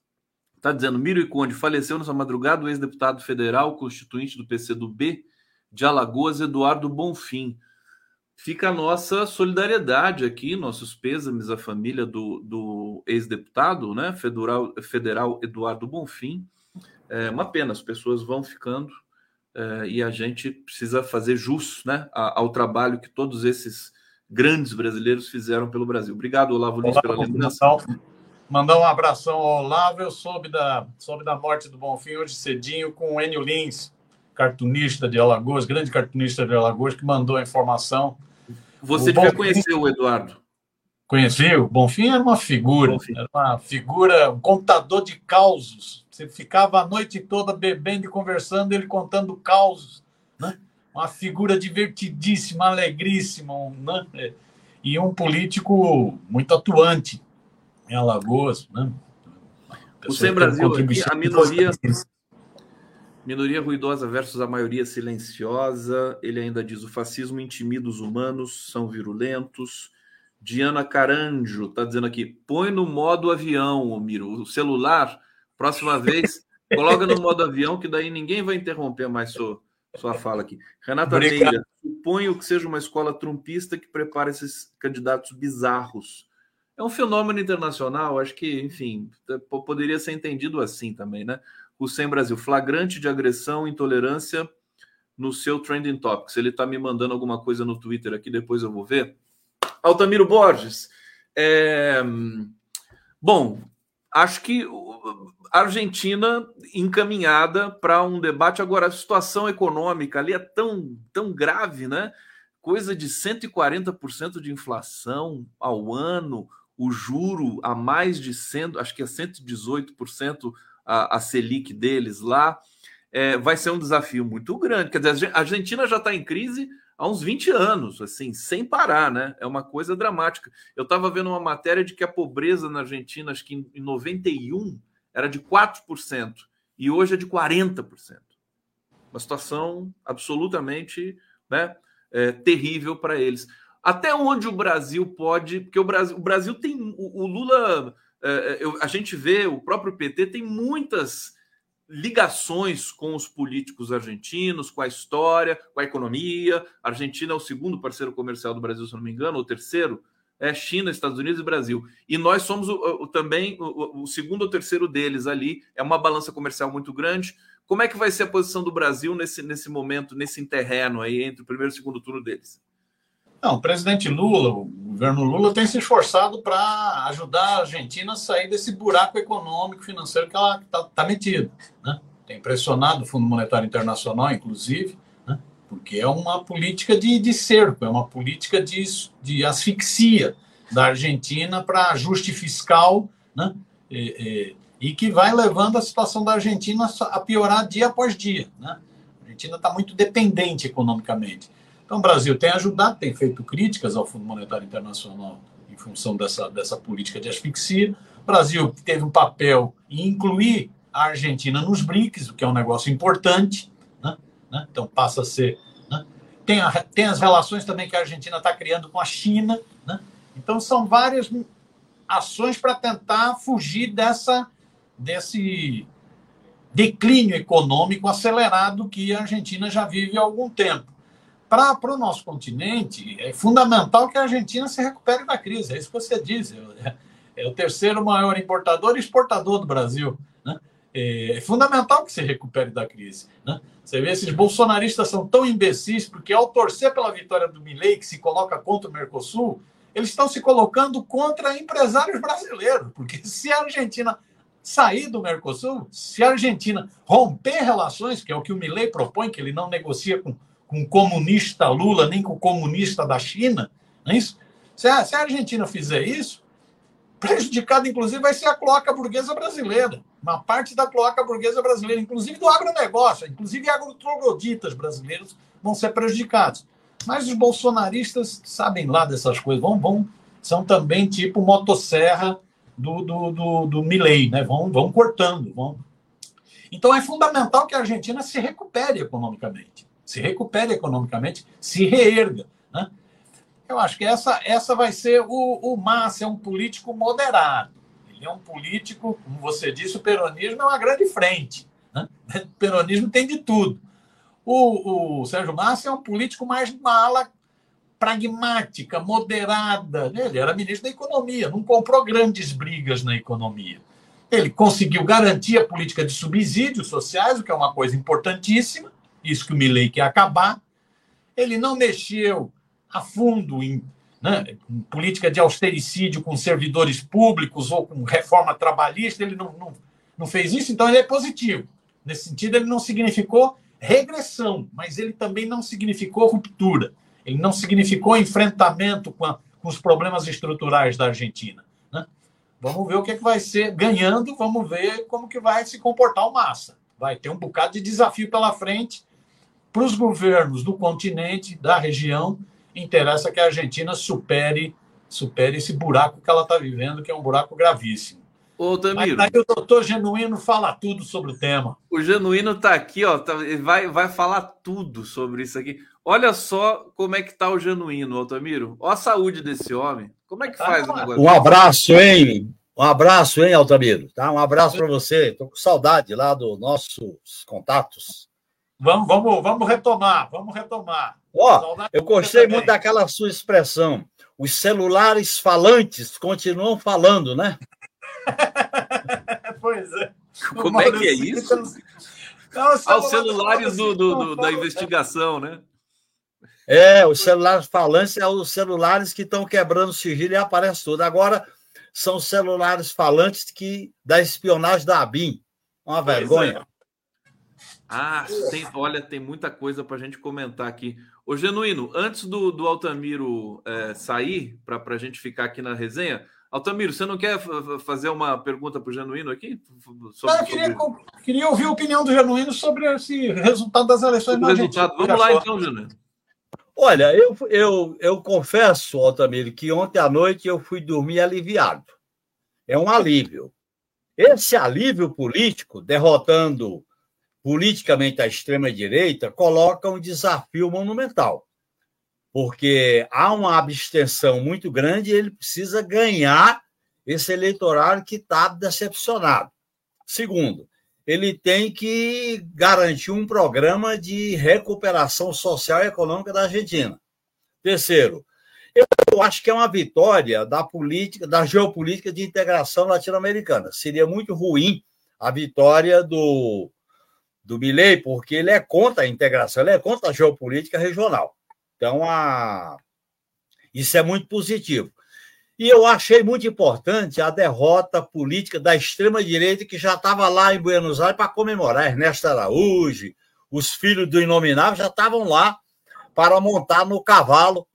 está dizendo: Miro e Conde faleceu nessa madrugada o ex-deputado federal constituinte do PCdoB de Alagoas, Eduardo Bonfim fica a nossa solidariedade aqui, nossos pêsames à família do, do ex-deputado né, federal, federal Eduardo Bonfim. É uma pena, as pessoas vão ficando é, e a gente precisa fazer jus né, ao trabalho que todos esses grandes brasileiros fizeram pelo Brasil. Obrigado, Olavo Lins, pela lembrança. Mandar um abração ao Olavo. Eu soube da, soube da morte do Bonfim hoje cedinho com o Enio Lins, cartunista de Alagoas, grande cartunista de Alagoas, que mandou a informação você devia conhecer o Eduardo. Conheci, o Bonfim era uma figura, Bonfim. era uma figura, um contador de causos. Você ficava a noite toda bebendo e conversando, ele contando causos, né? Uma figura divertidíssima, alegríssima, né? É, e um político muito atuante em Alagoas, né? O Sem Brasil, a minoria, Minoria ruidosa versus a maioria silenciosa. Ele ainda diz: o fascismo intimida os humanos, são virulentos. Diana Caranjo está dizendo aqui: põe no modo avião, Miro. O celular, próxima vez, coloca no modo avião, que daí ninguém vai interromper mais sua, sua fala aqui. Renata Obrigado. Meira, suponho que seja uma escola trumpista que prepara esses candidatos bizarros. É um fenômeno internacional, acho que, enfim, poderia ser entendido assim também, né? o Sem Brasil, flagrante de agressão e intolerância no seu Trending Topics. Ele está me mandando alguma coisa no Twitter aqui, depois eu vou ver. Altamiro Borges. É... Bom, acho que a Argentina encaminhada para um debate. Agora, a situação econômica ali é tão, tão grave, né? Coisa de 140% de inflação ao ano, o juro a mais de 100, acho que é 118% a, a Selic deles lá, é, vai ser um desafio muito grande. Quer dizer, a Argentina já está em crise há uns 20 anos, assim, sem parar, né? É uma coisa dramática. Eu estava vendo uma matéria de que a pobreza na Argentina, acho que em, em 91, era de 4%, e hoje é de 40%. Uma situação absolutamente né, é, terrível para eles. Até onde o Brasil pode. Porque o Brasil, o Brasil tem. O, o Lula. É, é, eu, a gente vê, o próprio PT tem muitas ligações com os políticos argentinos, com a história, com a economia. A Argentina é o segundo parceiro comercial do Brasil, se não me engano, ou terceiro. É China, Estados Unidos e Brasil. E nós somos o, o, também o, o segundo ou terceiro deles ali. É uma balança comercial muito grande. Como é que vai ser a posição do Brasil nesse, nesse momento, nesse interreno aí entre o primeiro e o segundo turno deles? Não, o presidente Lula, o governo Lula tem se esforçado para ajudar a Argentina a sair desse buraco econômico, financeiro que ela está tá metida. Né? Tem pressionado o Fundo Monetário Internacional, inclusive, né? porque é uma política de, de cerco, é uma política de, de asfixia da Argentina para ajuste fiscal, né? E, e, e, que vai levando a situação da Argentina a piorar dia após dia. Né? A Argentina está muito dependente economicamente. Então, o Brasil tem ajudado, tem feito críticas ao Fundo Monetário Internacional em função dessa, dessa política de asfixia. O Brasil teve um papel em incluir a Argentina nos BRICS, o que é um negócio importante. Né? né? Então, passa a ser. Né? Tem, a, tem as relações também que a Argentina está criando com a China. Né? Então, são várias ações para tentar fugir dessa, desse declínio econômico acelerado que a Argentina já vive há algum tempo para o nosso continente, é fundamental que a Argentina se recupere da crise. É isso que você diz. É, é o terceiro maior importador e exportador do Brasil. Né? É, é fundamental que se recupere da crise. Né? Você vê, esses bolsonaristas são tão imbecis, porque ao torcer pela vitória do Milei, que se coloca contra o Mercosul, eles estão se colocando contra empresários brasileiros. Porque se a Argentina sair do Mercosul, se a Argentina romper relações, que é o que o Milei propõe, que ele não negocia com com o comunista Lula, nem com o comunista da China, não é isso? Se a, se a Argentina fizer isso, prejudicada, inclusive, vai ser a cloaca burguesa brasileira. Uma parte da cloaca burguesa brasileira, inclusive do agronegócio, inclusive agrotrogloditas brasileiros vão ser prejudicados. Mas os bolsonaristas sabem lá dessas coisas, vão, vão são também tipo motosserra do, do, do, do Milley, né? vão, vão cortando. Vão... Então é fundamental que a Argentina se recupere economicamente se recupere economicamente, se reerga. Né? Eu acho que essa, essa vai ser o, o Massa, é um político moderado. Ele é um político, como você disse, o peronismo é uma grande frente. Né? O peronismo tem de tudo. O, o Sérgio Massa é um político mais mala pragmática, moderada. Ele era ministro da Economia, não comprou grandes brigas na economia. Ele conseguiu garantir a política de subsídios sociais, o que é uma coisa importantíssima, isso que o Milley quer acabar. Ele não mexeu a fundo em, né, em política de austericídio com servidores públicos ou com reforma trabalhista, ele não, não, não fez isso, então ele é positivo. Nesse sentido, ele não significou regressão, mas ele também não significou ruptura. Ele não significou enfrentamento com, a, com os problemas estruturais da Argentina. Né? Vamos ver o que, é que vai ser ganhando, vamos ver como que vai se comportar o Massa. Vai ter um bocado de desafio pela frente para os governos do continente, da região, interessa que a Argentina supere, supere esse buraco que ela está vivendo, que é um buraco gravíssimo. Ô, Tamiro. Mas aí o doutor Genuíno fala tudo sobre o tema. O Genuíno está aqui, ó, tá, vai, vai falar tudo sobre isso aqui. Olha só como é que está o Genuíno, Altamiro. Olha a saúde desse homem. Como é que faz o negócio? Um abraço, hein? Um abraço, hein, Altamiro? Tá? Um abraço para você. Estou com saudade lá dos nossos contatos. Vamos, vamos, vamos retomar, vamos retomar. Ó, oh, eu gostei muito daquela sua expressão. Os celulares falantes continuam falando, né? pois é. Como é que é isso? Não, os ah, celulares do, do, do, da investigação, né? É, os celulares falantes são os celulares que estão quebrando sigilo e aparece tudo. Agora são celulares falantes que da espionagem da ABIN. Uma vergonha. Ah, tem, olha, tem muita coisa para a gente comentar aqui. Ô, Genuíno, antes do, do Altamiro é, sair, para a gente ficar aqui na resenha, Altamiro, você não quer fazer uma pergunta para o Genuíno aqui? Sobre, eu queria, sobre... queria, ouvir a opinião do Genuíno sobre esse resultado das eleições na resultado. Vamos lá, então, Genuíno. Olha, eu, eu, eu confesso, Altamiro, que ontem à noite eu fui dormir aliviado. É um alívio. Esse alívio político, derrotando politicamente a extrema-direita coloca um desafio monumental. porque há uma abstenção muito grande e ele precisa ganhar esse eleitorado que está decepcionado. Segundo, ele tem que garantir um programa de recuperação social e econômica da Argentina. Terceiro, eu acho que é uma vitória da política, da geopolítica de integração latino-americana. Seria muito ruim a vitória do, do Milley, porque ele é contra a integração, ele é contra a geopolítica regional. Então, a... isso é muito positivo. E eu achei muito importante a derrota política da extrema-direita que já estava lá em Buenos Aires para comemorar. Ernesto Araújo, os filhos do Inominável já estavam lá para montar no cavalo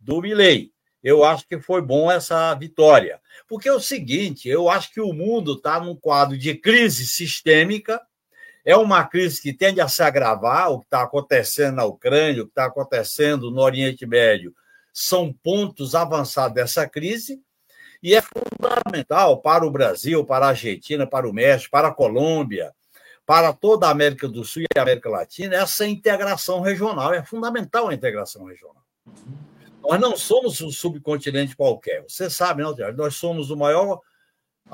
do Milley. Eu acho que foi bom essa vitória. Porque é o seguinte, eu acho que o mundo está num quadro de crise sistêmica, é uma crise que tende a se agravar, o que está acontecendo na Ucrânia, o que está acontecendo no Oriente Médio, são pontos avançados dessa crise e é fundamental para o Brasil, para a Argentina, para o México, para a Colômbia, para toda a América do Sul e a América Latina, essa integração regional. É fundamental a integração regional. Nós não somos um subcontinente qualquer. Você sabe, não, Tiago? Nós somos o maior,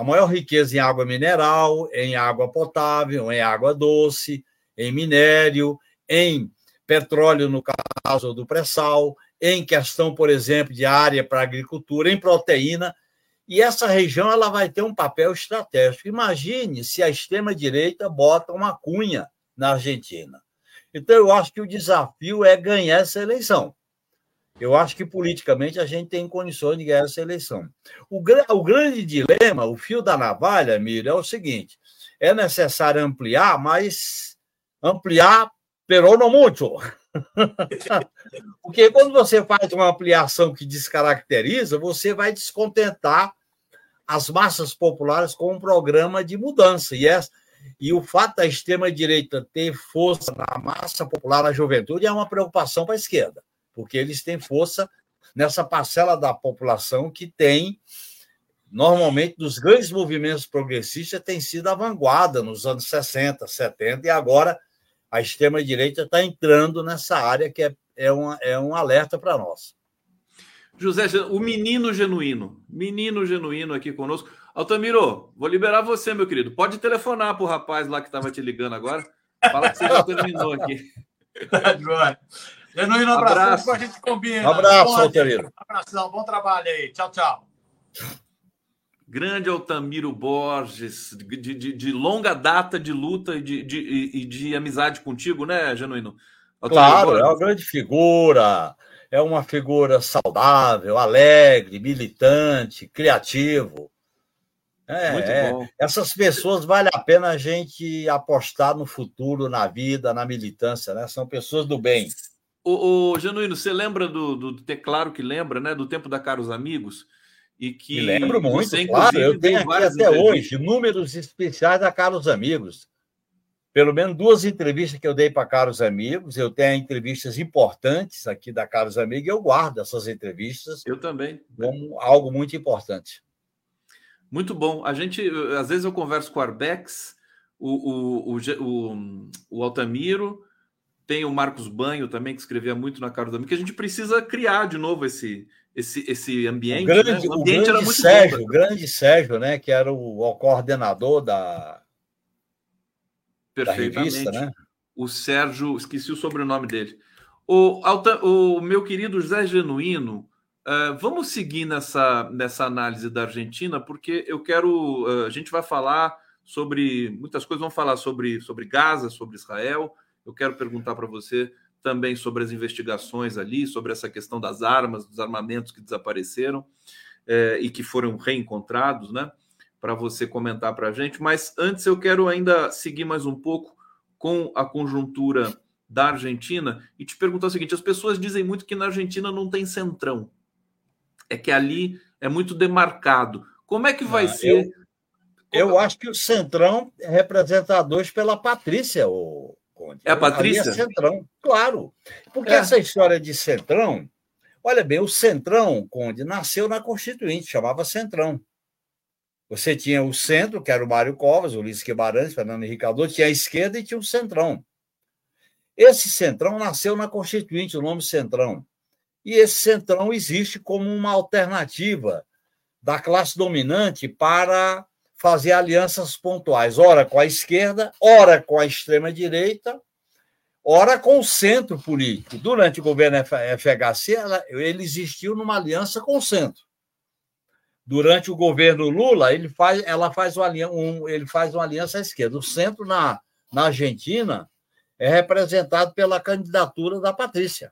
a maior riqueza em água mineral, em água potável, em água doce, em minério, em petróleo, no caso do pré-sal, em questão, por exemplo, de área para agricultura, em proteína. E essa região ela vai ter um papel estratégico. Imagine se a extrema-direita bota uma cunha na Argentina. Então, eu acho que o desafio é ganhar essa eleição. Eu acho que politicamente a gente tem condições de ganhar essa eleição. O, o grande dilema, o fio da navalha, Mira, é o seguinte: é necessário ampliar, mas ampliar, pero não muito. Porque quando você faz uma ampliação que descaracteriza, você vai descontentar as massas populares com um programa de mudança. E, essa, e o fato da extrema-direita ter força na massa popular, na juventude, é uma preocupação para a esquerda, porque eles têm força nessa parcela da população que tem, normalmente, dos grandes movimentos progressistas, tem sido a vanguarda nos anos 60, 70, e agora a extrema-direita está entrando nessa área que é, é, uma, é um alerta para nós. José, o menino genuíno, menino genuíno aqui conosco. Altamiro, vou liberar você, meu querido. Pode telefonar para o rapaz lá que estava te ligando agora. Fala que você já terminou aqui. Genuíno, abraço. abraço. A gente combina. Um abraço, Altamiro. Abração, bom trabalho aí. Tchau, tchau. Grande Altamiro Borges, de, de, de, longa data de luta e de, de, de amizade contigo, né, Genuíno? Altamiro claro, Borges. é uma grande figura, é uma figura saudável, alegre, militante, criativo. É, é. Essas pessoas vale a pena a gente apostar no futuro, na vida, na militância, né? São pessoas do bem. O, o Genuíno, você lembra do, do, do claro que lembra, né? Do tempo da Caros Amigos? E que Me lembro muito, você, claro. Eu tenho até hoje números especiais da Caros Amigos. Pelo menos duas entrevistas que eu dei para Caros Amigos. Eu tenho entrevistas importantes aqui da Caros Amigos e eu guardo essas entrevistas. Eu também. Como algo muito importante. Muito bom. A gente, às vezes, eu converso com o Arbex, o, o, o, o, Altamiro, tem o Marcos Banho também, que escrevia muito na Caros Amigos, que a gente precisa criar de novo esse esse, esse ambiente. O grande, né? o ambiente o grande era muito Sérgio, bom, o grande Sérgio, né, que era o, o coordenador da, da revista, né? O Sérgio, esqueci o sobrenome dele. O, o meu querido José Genuíno, uh, vamos seguir nessa, nessa análise da Argentina, porque eu quero. Uh, a gente vai falar sobre muitas coisas, vamos falar sobre, sobre Gaza, sobre Israel. Eu quero perguntar para você também sobre as investigações ali, sobre essa questão das armas, dos armamentos que desapareceram é, e que foram reencontrados, né? Para você comentar para a gente. Mas antes eu quero ainda seguir mais um pouco com a conjuntura da Argentina e te perguntar o seguinte: as pessoas dizem muito que na Argentina não tem centrão, é que ali é muito demarcado. Como é que vai ah, ser? Eu, eu acho que o centrão é representado hoje pela Patrícia, o Conde. É a Patrícia? É Centrão, claro. Porque é. essa história de Centrão, olha bem, o Centrão, Conde, nasceu na Constituinte, chamava Centrão. Você tinha o centro, que era o Mário Covas, o Ulisses Guimarães, Fernando Henrique Cardoso, tinha a esquerda e tinha o Centrão. Esse Centrão nasceu na Constituinte, o nome Centrão. E esse centrão existe como uma alternativa da classe dominante para fazer alianças pontuais, ora com a esquerda, ora com a extrema-direita, ora com o centro político. Durante o governo FHC, ela, ele existiu numa aliança com o centro. Durante o governo Lula, ele faz, ela faz uma, um, ele faz uma aliança à esquerda. O centro na, na Argentina é representado pela candidatura da Patrícia.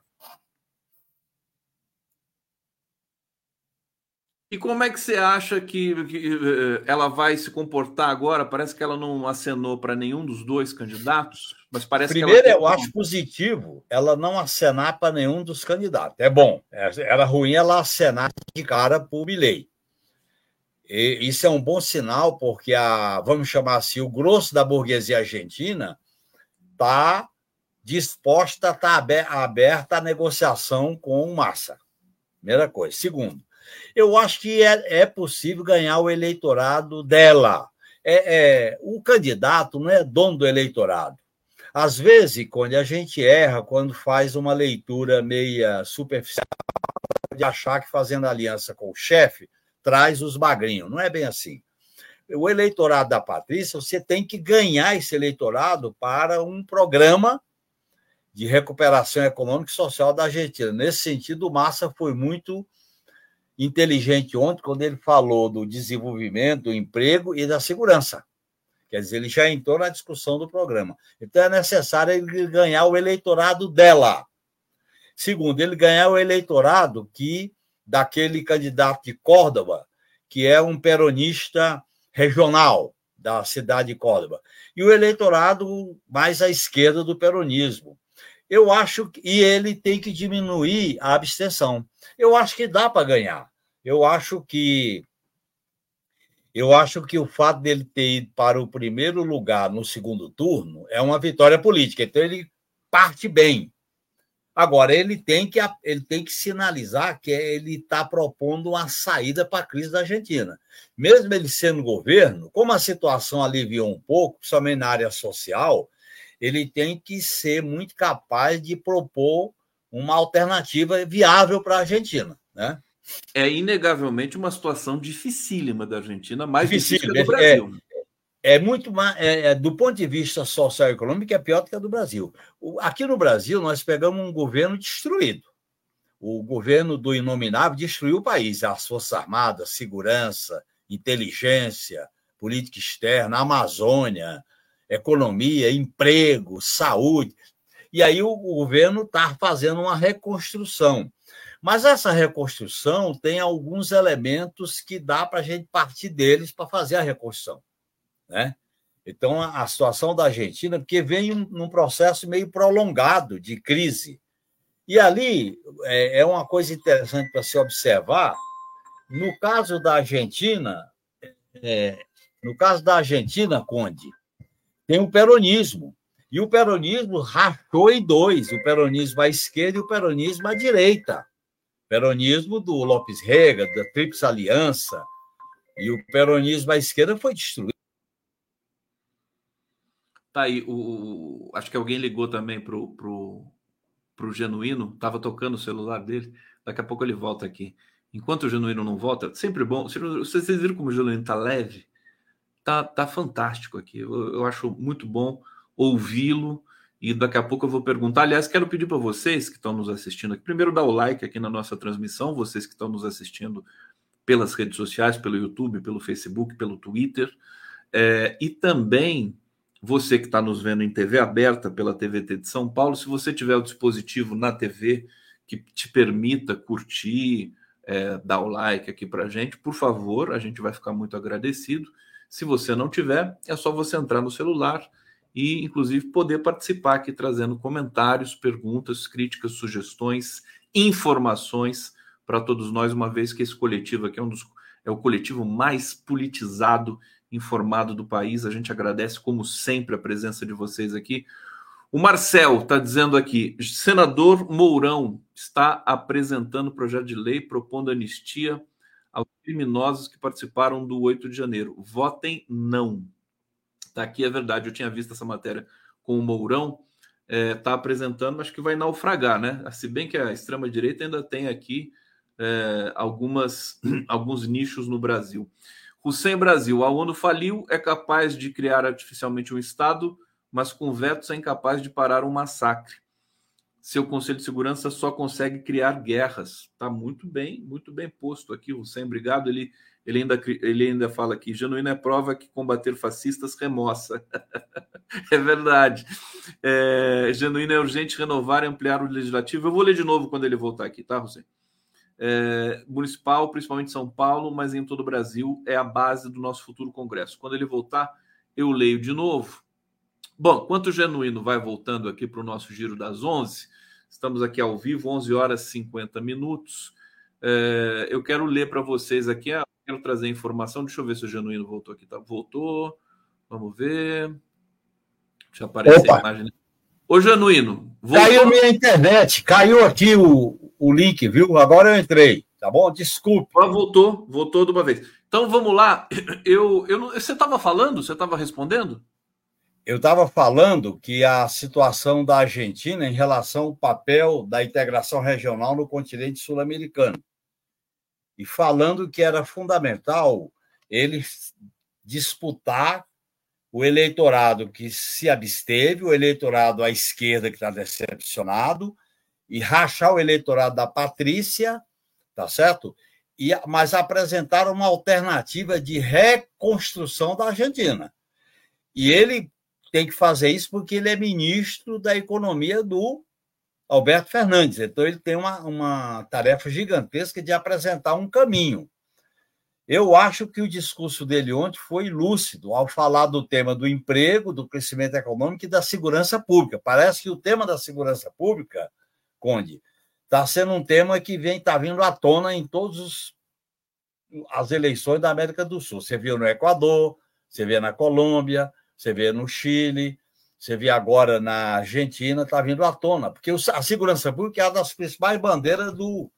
E como é que você acha que, que, eh, ela vai se comportar agora? Parece que ela não acenou para nenhum dos dois candidatos, mas parece Primeiro, que eu acho positivo ela não acenar para nenhum dos candidatos. É bom. É, era ruim ela acenar de cara para o Milley. E isso é um bom sinal, porque a, vamos chamar assim, o grosso da burguesia argentina está disposta a estar tá aberta à negociação com o Massa. Primeira coisa. Segundo, eu acho que é, é possível ganhar o eleitorado dela. É, é, o candidato não é dono do eleitorado. Às vezes, quando a gente erra, quando faz uma leitura meia superficial, de achar que fazendo aliança com o chefe traz os magrinhos. Não é bem assim. O eleitorado da Patrícia, você tem que ganhar esse eleitorado para um programa de recuperação econômica e social da Argentina. Nesse sentido, o Massa foi muito inteligente ontem quando ele falou do desenvolvimento, do emprego e da segurança. Quer dizer, ele já entrou na discussão do programa. Então é necessário ele ganhar o eleitorado dela. Segundo, ele ganhar o eleitorado que daquele candidato de Córdoba, que é um peronista regional da cidade de Córdoba, e o eleitorado mais à esquerda do peronismo. Eu acho que e ele tem que diminuir a abstenção. Eu acho que dá para ganhar. Eu acho que eu acho que o fato dele ter ido para o primeiro lugar no segundo turno é uma vitória política. Então ele parte bem. Agora ele tem que ele tem que sinalizar que ele está propondo uma saída para a crise da Argentina. Mesmo ele sendo governo, como a situação aliviou um pouco, principalmente na área social, ele tem que ser muito capaz de propor uma alternativa viável para a Argentina, né? É inegavelmente uma situação dificílima da Argentina, mais difícil do Brasil. É, é muito mais, é, é, do ponto de vista social e econômico, é pior do que a do Brasil. O, aqui no Brasil, nós pegamos um governo destruído. O governo do Inominável destruiu o país, as Forças Armadas, segurança, inteligência, política externa, Amazônia, economia, emprego, saúde. E aí o governo está fazendo uma reconstrução. Mas essa reconstrução tem alguns elementos que dá para a gente partir deles para fazer a reconstrução. Né? Então, a situação da Argentina, porque vem um, num processo meio prolongado de crise. E ali é, é uma coisa interessante para se observar. No caso da Argentina, é, no caso da Argentina, Conde, tem o peronismo. E o peronismo rachou em dois: o peronismo à esquerda e o peronismo à direita. O peronismo do Lopes Rega, da Tríplice Aliança, e o peronismo à esquerda foi destruído. Tá aí, o, acho que alguém ligou também para o pro, pro Genuíno, estava tocando o celular dele, daqui a pouco ele volta aqui. Enquanto o Genuíno não volta, sempre bom. Vocês viram como o Genuíno está leve? Tá, tá fantástico aqui. Eu, eu acho muito bom ouvi-lo e daqui a pouco eu vou perguntar. Aliás, quero pedir para vocês que estão nos assistindo aqui, primeiro dar o like aqui na nossa transmissão, vocês que estão nos assistindo pelas redes sociais, pelo YouTube, pelo Facebook, pelo Twitter, é, e também você que está nos vendo em TV aberta pela TVT de São Paulo, se você tiver o dispositivo na TV que te permita curtir, é, dar o like aqui para gente, por favor, a gente vai ficar muito agradecido. Se você não tiver, é só você entrar no celular e, inclusive, poder participar aqui trazendo comentários, perguntas, críticas, sugestões, informações para todos nós, uma vez que esse coletivo aqui é um dos é o coletivo mais politizado, informado do país. A gente agradece, como sempre, a presença de vocês aqui. O Marcel está dizendo aqui: senador Mourão está apresentando projeto de lei propondo anistia aos criminosos que participaram do 8 de janeiro. Votem não. Tá aqui, é verdade. Eu tinha visto essa matéria com o Mourão. está é, apresentando, mas que vai naufragar, né? Se bem que a extrema-direita ainda tem aqui é, algumas, alguns nichos no Brasil. Hussein Brasil, a ONU faliu, é capaz de criar artificialmente um Estado, mas com vetos é incapaz de parar um massacre. Seu Conselho de Segurança só consegue criar guerras. Está muito bem, muito bem posto aqui, Hussein. Obrigado. Ele, ele, ainda, ele ainda fala aqui: genuína é prova que combater fascistas remoça. é verdade. É, genuína é urgente renovar e ampliar o legislativo. Eu vou ler de novo quando ele voltar aqui, tá, Hussein? é, municipal, principalmente São Paulo, mas em todo o Brasil, é a base do nosso futuro Congresso. Quando ele voltar, eu leio de novo. Bom, quanto genuíno vai voltando aqui para o nosso giro das 11, estamos aqui ao vivo, 11 horas e 50 minutos. É, eu quero ler para vocês aqui, ah, quero trazer informação. Deixa eu ver se o genuíno voltou aqui. Tá? Voltou, vamos ver. Deixa aparecer Opa. a imagem. Ô, Genuíno. Voltou? Caiu minha internet, caiu aqui o, o link, viu? Agora eu entrei, tá bom? Desculpe. Ah, voltou, voltou de uma vez. Então vamos lá. Eu, eu você estava falando? Você estava respondendo? Eu estava falando que a situação da Argentina em relação ao papel da integração regional no continente sul-americano. E falando que era fundamental ele disputar o eleitorado que se absteve, o eleitorado à esquerda que está decepcionado, e rachar o eleitorado da Patrícia, tá certo? E, mas apresentaram uma alternativa de reconstrução da Argentina. E ele tem que fazer isso porque ele é ministro da Economia do Alberto Fernandes. Então, ele tem uma, uma tarefa gigantesca de apresentar um caminho. Eu acho que o discurso dele ontem foi lúcido ao falar do tema do emprego, do crescimento econômico e da segurança pública. Parece que o tema da segurança pública Conde, está sendo um tema que vem está vindo à tona em todas as eleições da América do Sul. Você viu no Equador, você vê na Colômbia, você vê no Chile, você vê agora na Argentina, está vindo à tona, porque a segurança pública é uma das principais bandeiras do,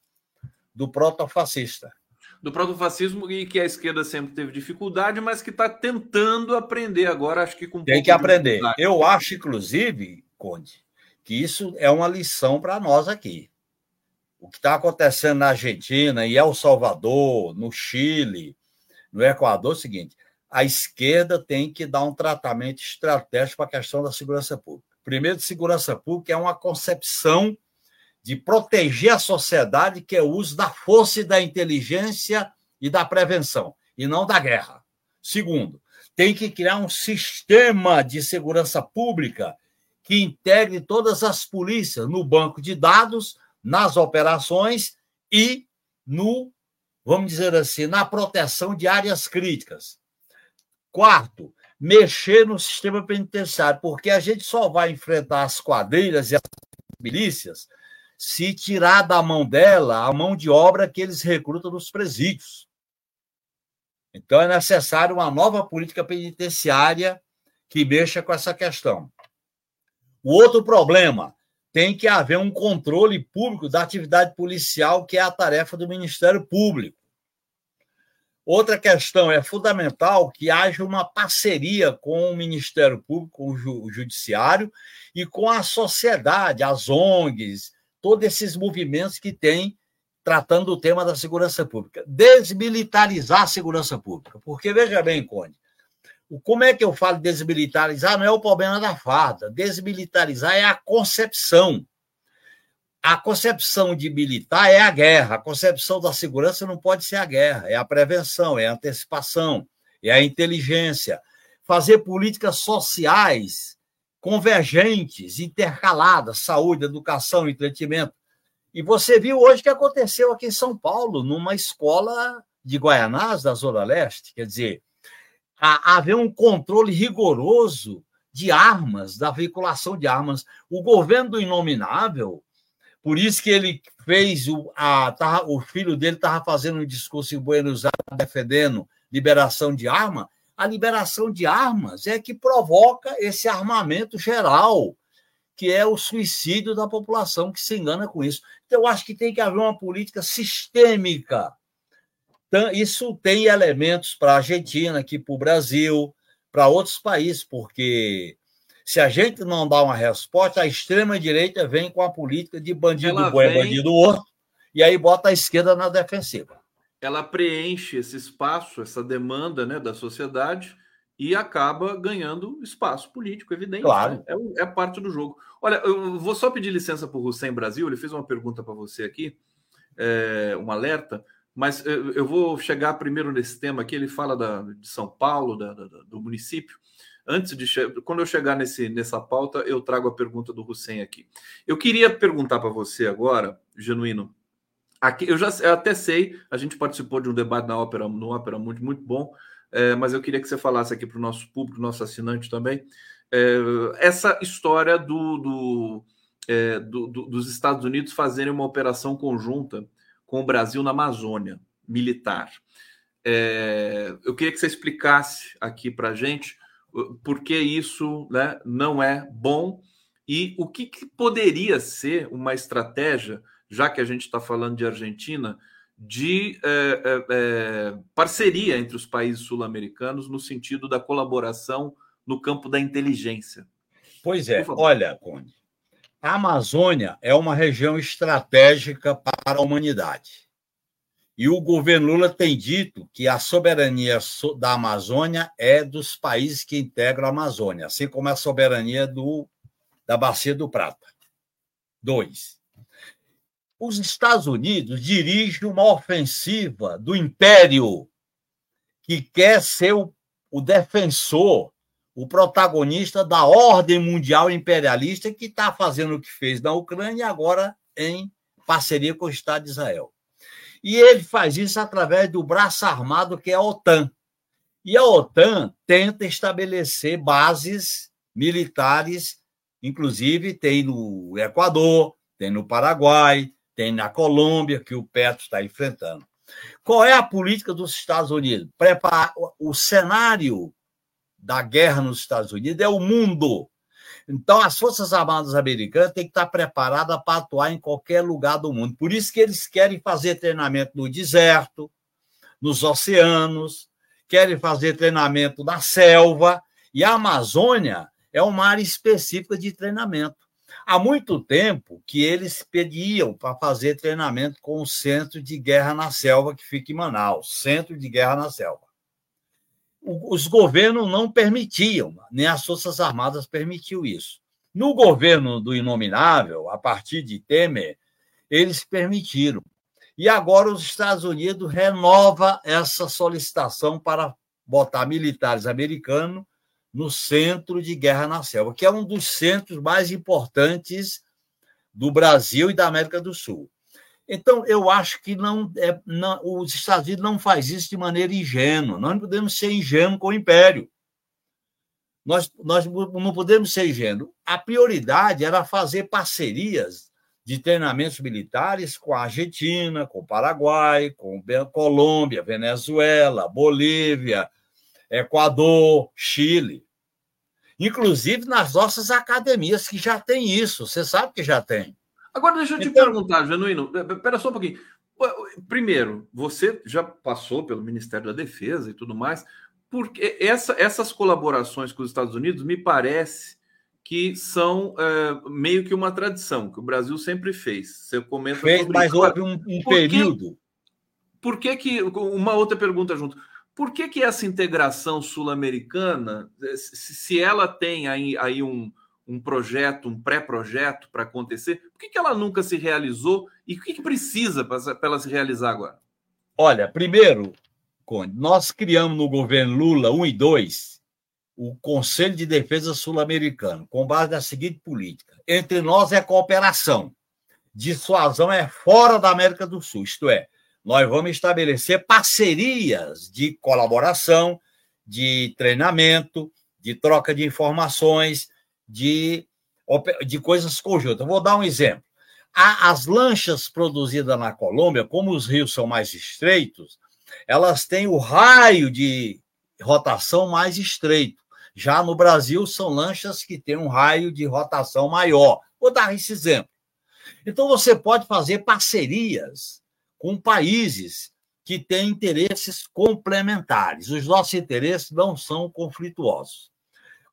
do protofascista. Do protofascismo e que a esquerda sempre teve dificuldade, mas que está tentando aprender agora, acho que com Tem que aprender. Eu acho, inclusive, Conde, que isso é uma lição para nós aqui. O que está acontecendo na Argentina, em El Salvador, no Chile, no Equador, é o seguinte: a esquerda tem que dar um tratamento estratégico para a questão da segurança pública. Primeiro, segurança pública é uma concepção de proteger a sociedade, que é o uso da força e da inteligência e da prevenção, e não da guerra. Segundo, tem que criar um sistema de segurança pública que integre todas as polícias no banco de dados, nas operações e no, vamos dizer assim, na proteção de áreas críticas. Quarto, mexer no sistema penitenciário, porque a gente só vai enfrentar as quadrilhas e as milícias se tirar da mão dela a mão de obra que eles recrutam nos presídios. Então é necessário uma nova política penitenciária que mexa com essa questão. O outro problema, tem que haver um controle público da atividade policial, que é a tarefa do Ministério Público. Outra questão é fundamental que haja uma parceria com o Ministério Público, com o Judiciário e com a sociedade, as ONGs, todos esses movimentos que têm tratando o tema da segurança pública. Desmilitarizar a segurança pública. Porque, veja bem, Conde, como é que eu falo desmilitarizar? Não é o problema da farda. Desmilitarizar é a concepção. A concepção de militar é a guerra. A concepção da segurança não pode ser a guerra. É a prevenção, é a antecipação, é a inteligência. Fazer políticas sociais convergentes, intercaladas, saúde, educação, entretenimento. E você viu hoje o que aconteceu aqui em São Paulo, numa escola de Guaianás, da Zona Leste. Quer dizer, haver um controle rigoroso de armas, da veiculação de armas. O governo do Inominável, por isso que ele fez o, a, tava, o filho dele estava fazendo um discurso em Buenos Aires defendendo liberação de arma. A liberação de armas é que provoca esse armamento geral, que é o suicídio da população que se engana com isso. Então, eu acho que tem que haver uma política sistêmica então, isso tem elementos para a Argentina, aqui para o Brasil, para outros países, porque Se a gente não dá uma resposta, a extrema-direita vem com a política de bandido Ela bom é bandido morto, e aí bota a esquerda na defensiva. Ela preenche esse espaço, essa demanda né, da sociedade, e acaba ganhando espaço político, evidente. Claro. Né? É, é, parte do jogo. Olha, eu vou só pedir licença para o Hussein Brasil, ele fez uma pergunta para você aqui, é, um alerta, mas eu, eu, vou chegar primeiro nesse tema aqui. Ele fala da, de São Paulo, da, da, do município. Antes de quando eu chegar nesse, nessa pauta, eu trago a pergunta do Hussein aqui. Eu queria perguntar para você agora, genuíno. Aqui, eu já eu até sei, a gente participou de um debate na ópera, no ópera muito, muito bom é, mas eu queria que você falasse aqui para o nosso público, nosso assinante também, é, essa história do, do, é, do, do, dos Estados Unidos fazerem uma operação conjunta com o Brasil na Amazônia, militar. É, eu queria que você explicasse aqui para a gente por que isso né, não é bom e o que, que poderia ser uma estratégia, já que a gente está falando de Argentina, de é, é, parceria entre os países sul-americanos no sentido da colaboração no campo da inteligência. Pois é, olha, Conde, a Amazônia é uma região estratégica para a humanidade. E o governo Lula tem dito que a soberania da Amazônia é dos países que integram a Amazônia, assim como a soberania do, da Bacia do Prata. Dois os Estados Unidos dirigem uma ofensiva do império que quer ser o, o defensor, o protagonista da ordem mundial imperialista que está fazendo o que fez na Ucrânia e agora em parceria com o Estado de Israel. E ele faz isso através do braço armado que é a OTAN. E a OTAN tenta estabelecer bases militares, inclusive tem no Equador, tem no Paraguai, tem na Colômbia, que o Petro está enfrentando. Qual é a política dos Estados Unidos? Preparar o cenário da guerra nos Estados Unidos é o mundo. Então, as Forças Armadas Americanas têm que estar preparadas para atuar em qualquer lugar do mundo. Por isso que eles querem fazer treinamento no deserto, nos oceanos, querem fazer treinamento na selva, e a Amazônia é uma área específica de treinamento. Há muito tempo que eles pediam para fazer treinamento com o Centro de Guerra na Selva, que fica em Manaus Centro de Guerra na Selva. Os governos não permitiam, nem as Forças Armadas permitiu isso. No governo do Inominável, a partir de Temer, eles permitiram. E agora os Estados Unidos renova essa solicitação para botar militares americanos no Centro de Guerra na Selva, que é um dos centros mais importantes do Brasil e da América do Sul. Então, eu acho que não, é, não, os Estados Unidos não faz isso de maneira ingênua. Nós não podemos ser ingênuos com o Império. Nós, nós não podemos ser ingênuos. A prioridade era fazer parcerias de treinamentos militares com a Argentina, com o Paraguai, com a Colômbia, Venezuela, Bolívia, Equador, Chile. Inclusive nas nossas academias, que já tem isso. Você sabe que já tem. Agora, deixa eu te então, perguntar, Genuíno. Espera só um pouquinho. Primeiro, você já passou pelo Ministério da Defesa e tudo mais, porque essa, essas colaborações com os Estados Unidos me parece que são é, meio que uma tradição que o Brasil sempre fez. Você comenta fez, mas houve um, um por período. por que que uma outra pergunta junto? Por que, que essa integração sul-americana, se ela tem aí, aí um, um projeto, um pré-projeto para acontecer, por que, que ela nunca se realizou? E o que, que precisa para ela se realizar agora? Olha, primeiro, Conde, nós criamos no governo Lula 1 e 2 o Conselho de Defesa Sul-Americano, com base na seguinte política: entre nós é cooperação, dissuasão é fora da América do Sul, isto é, nós vamos estabelecer parcerias de colaboração, de treinamento, de troca de informações, de, de coisas conjuntas. vou dar um exemplo. As lanchas produzidas na Colômbia, como os rios são mais estreitos, elas têm o raio de rotação mais estreito. Já no Brasil, são lanchas que têm um raio de rotação maior. Vou dar esse exemplo. Então, você pode fazer parcerias com países que têm interesses complementares. Os nossos interesses não são conflituosos.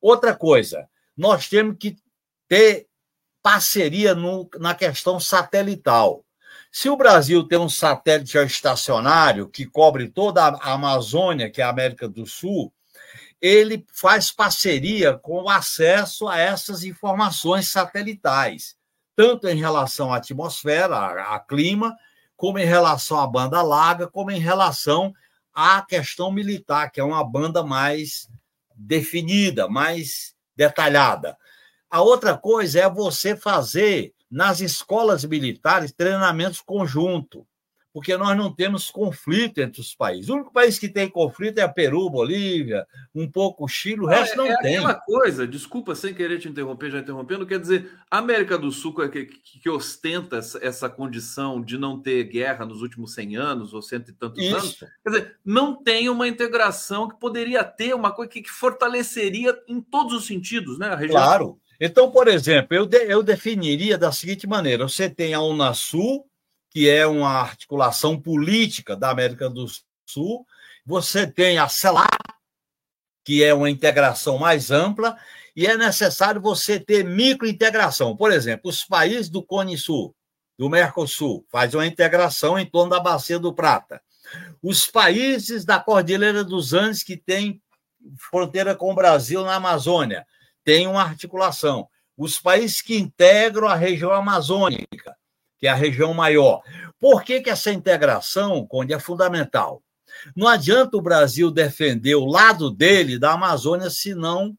Outra coisa, nós temos que ter parceria no, na questão satelital. Se o Brasil tem um satélite estacionário que cobre toda a Amazônia, que é a América do Sul, ele faz parceria com o acesso a essas informações satelitais, tanto em relação à atmosfera, a, clima, como em relação à banda larga, como em relação à questão militar, que é uma banda mais definida, mais detalhada. A outra coisa é você fazer nas escolas militares treinamentos conjuntos porque nós não temos conflito entre os países. O único país que tem conflito é Peru, Bolívia, um pouco o Chile, o resto não, é, tem. É aquela coisa, desculpa sem querer te interromper, já interrompendo, quer dizer, a América do Sul, que, que, que ostenta essa condição de não ter guerra nos últimos 100 anos, ou cento e tantos Isso. anos, quer dizer, não tem uma integração que poderia ter, uma coisa que, que fortaleceria em todos os sentidos, né? A região. Claro. Então, por exemplo, eu, de, eu definiria da seguinte maneira: você tem a Unasul, que é uma articulação política da América do Sul. Você tem a CELAC, que é uma integração mais ampla, e é necessário você ter microintegração. Por exemplo, os países do Cone Sul, do Mercosul, fazem uma integração em torno da Bacia do Prata. Os países da Cordilheira dos Andes, que têm fronteira com o Brasil na Amazônia, têm uma articulação. Os países que integram a região amazônica, que é a região maior. Por que, que essa integração, Conde, é fundamental? Não adianta o Brasil defender o lado dele da Amazônia se não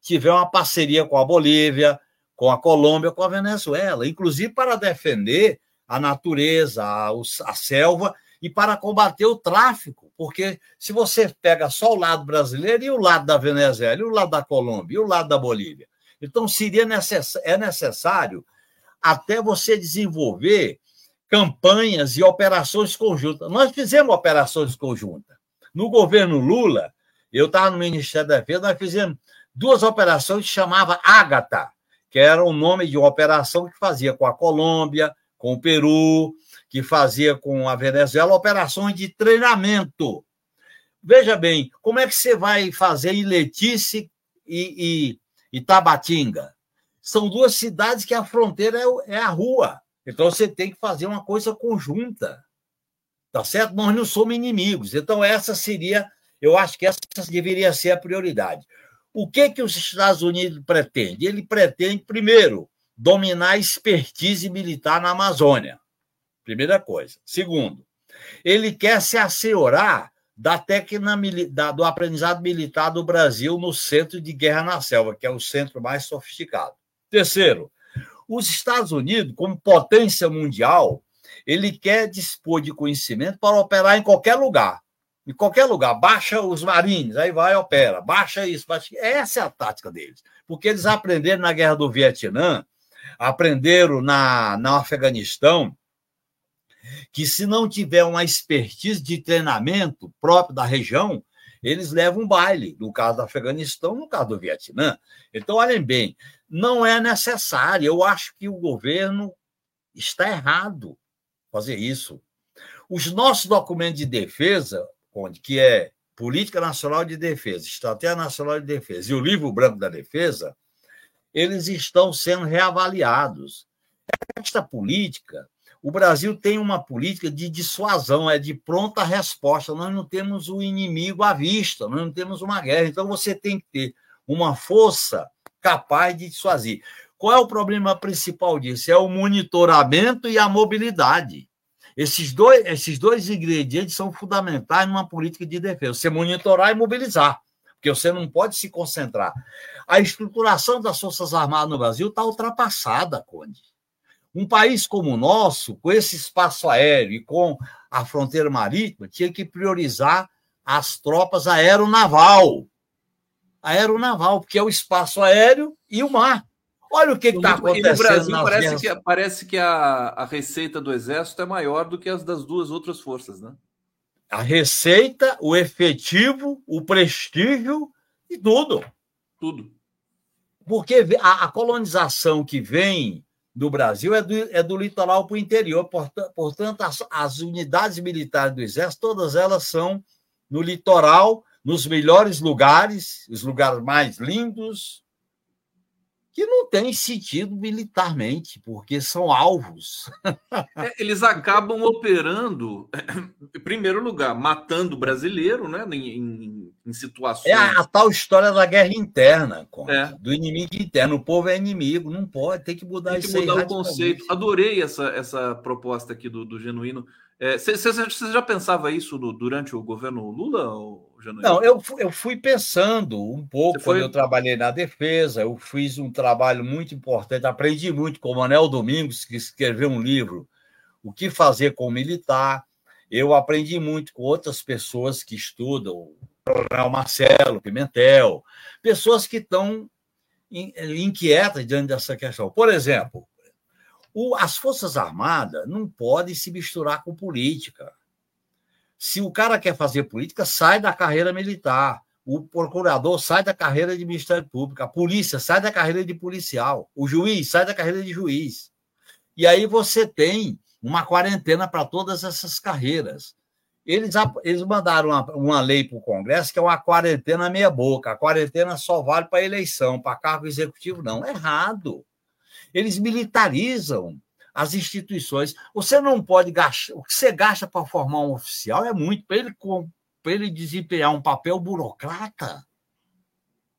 tiver uma parceria com a Bolívia, com a Colômbia, com a Venezuela, inclusive para defender a natureza, a, a selva e para combater o tráfico, porque se você pega só o lado brasileiro e o lado da Venezuela, e o lado da Colômbia, e o lado da Bolívia, então seria necess... é necessário até você desenvolver campanhas e operações conjuntas. Nós fizemos operações conjuntas. No governo Lula, eu estava no Ministério da Defesa, nós fizemos duas operações que chamava Ágata, que era o nome de uma operação que fazia com a Colômbia, com o Peru, que fazia com a Venezuela, operações de treinamento. Veja bem, como é que você vai fazer em Letícia e, e, e Tabatinga? São duas cidades que a fronteira é, é a rua. Então você tem que fazer uma coisa conjunta. Tá certo? Nós não somos inimigos. Então, essa seria, eu acho que essa deveria ser a prioridade. O que, que os Estados Unidos pretende? Ele pretende, primeiro, dominar a expertise militar na Amazônia. Primeira coisa. Segundo, ele quer se assegurar da técnica do aprendizado militar do Brasil no Centro de Guerra na Selva, que é o centro mais sofisticado. Terceiro, os Estados Unidos, como potência mundial, ele quer dispor de conhecimento para operar em qualquer lugar. Em qualquer lugar. Baixa os marines, aí vai opera. Baixa isso. Baixa... Essa é a tática deles. Porque eles aprenderam na guerra do Vietnã, aprenderam na, na Afeganistão, que se não tiver uma expertise de treinamento próprio da região, eles levam um baile, no caso do Afeganistão, no caso do Vietnã. Então, olhem bem, não é necessário. Eu acho que o governo está errado fazer isso. Os nossos documentos de defesa, que é Política Nacional de Defesa, Estratégia Nacional de Defesa e o Livro Branco da Defesa, eles estão sendo reavaliados. Esta política, o Brasil tem uma política de dissuasão, é de pronta resposta. Nós não temos o inimigo à vista, nós não temos uma guerra. Então você tem que ter uma força capaz de dissuadir. Qual é o problema principal disso? É o monitoramento e a mobilidade. Esses dois, esses dois ingredientes são fundamentais numa política de defesa. Você monitorar e mobilizar, porque você não pode se concentrar. A estruturação das Forças Armadas no Brasil está ultrapassada, Conde. Um país como o nosso, com esse espaço aéreo e com a fronteira marítima, tinha que priorizar as tropas aeronaval aeronaval, porque é o espaço aéreo e o mar. Olha o que está acontecendo. no Brasil parece que, parece que a, a receita do Exército é maior do que as das duas outras forças, né? A receita, o efetivo, o prestígio e tudo. Tudo. Porque a, a colonização que vem do Brasil é do, é do litoral para o interior. Portanto, as, as unidades militares do Exército, todas elas são no litoral nos melhores lugares, os lugares mais lindos, que não tem sentido militarmente, porque são alvos. É, eles acabam operando, em primeiro lugar, matando brasileiro, né? Em, em, em situações. É a, a, tal história da guerra interna, é. do inimigo interno. O povo é inimigo, não pode, tem que mudar tem que isso mudar o conceito. Adorei essa, essa proposta aqui do, do Genuíno. Você é, já pensava isso no, durante o governo Lula? Não, eu, eu fui pensando um pouco quando eu trabalhei na defesa. Eu fiz um trabalho muito importante, aprendi muito com o Manel Domingos, que escreveu um livro, O que Fazer com o Militar. Eu aprendi muito com outras pessoas que estudam, o Marcelo Pimentel, pessoas que estão inquietas diante dessa questão. Por exemplo, as Forças Armadas não podem se misturar com política. Se o cara quer fazer política, sai da carreira militar. O procurador sai da carreira de Ministério Público. A polícia sai da carreira de policial. O juiz sai da carreira de juiz. E aí você tem uma quarentena para todas essas carreiras. Eles, eles mandaram uma, uma lei para o Congresso que é uma quarentena meia-boca. A quarentena só vale para eleição, para cargo executivo, não. É errado. Eles militarizam as instituições. Você não pode gastar. O que você gasta para formar um oficial é muito. Para ele, ele desempenhar um papel burocrata,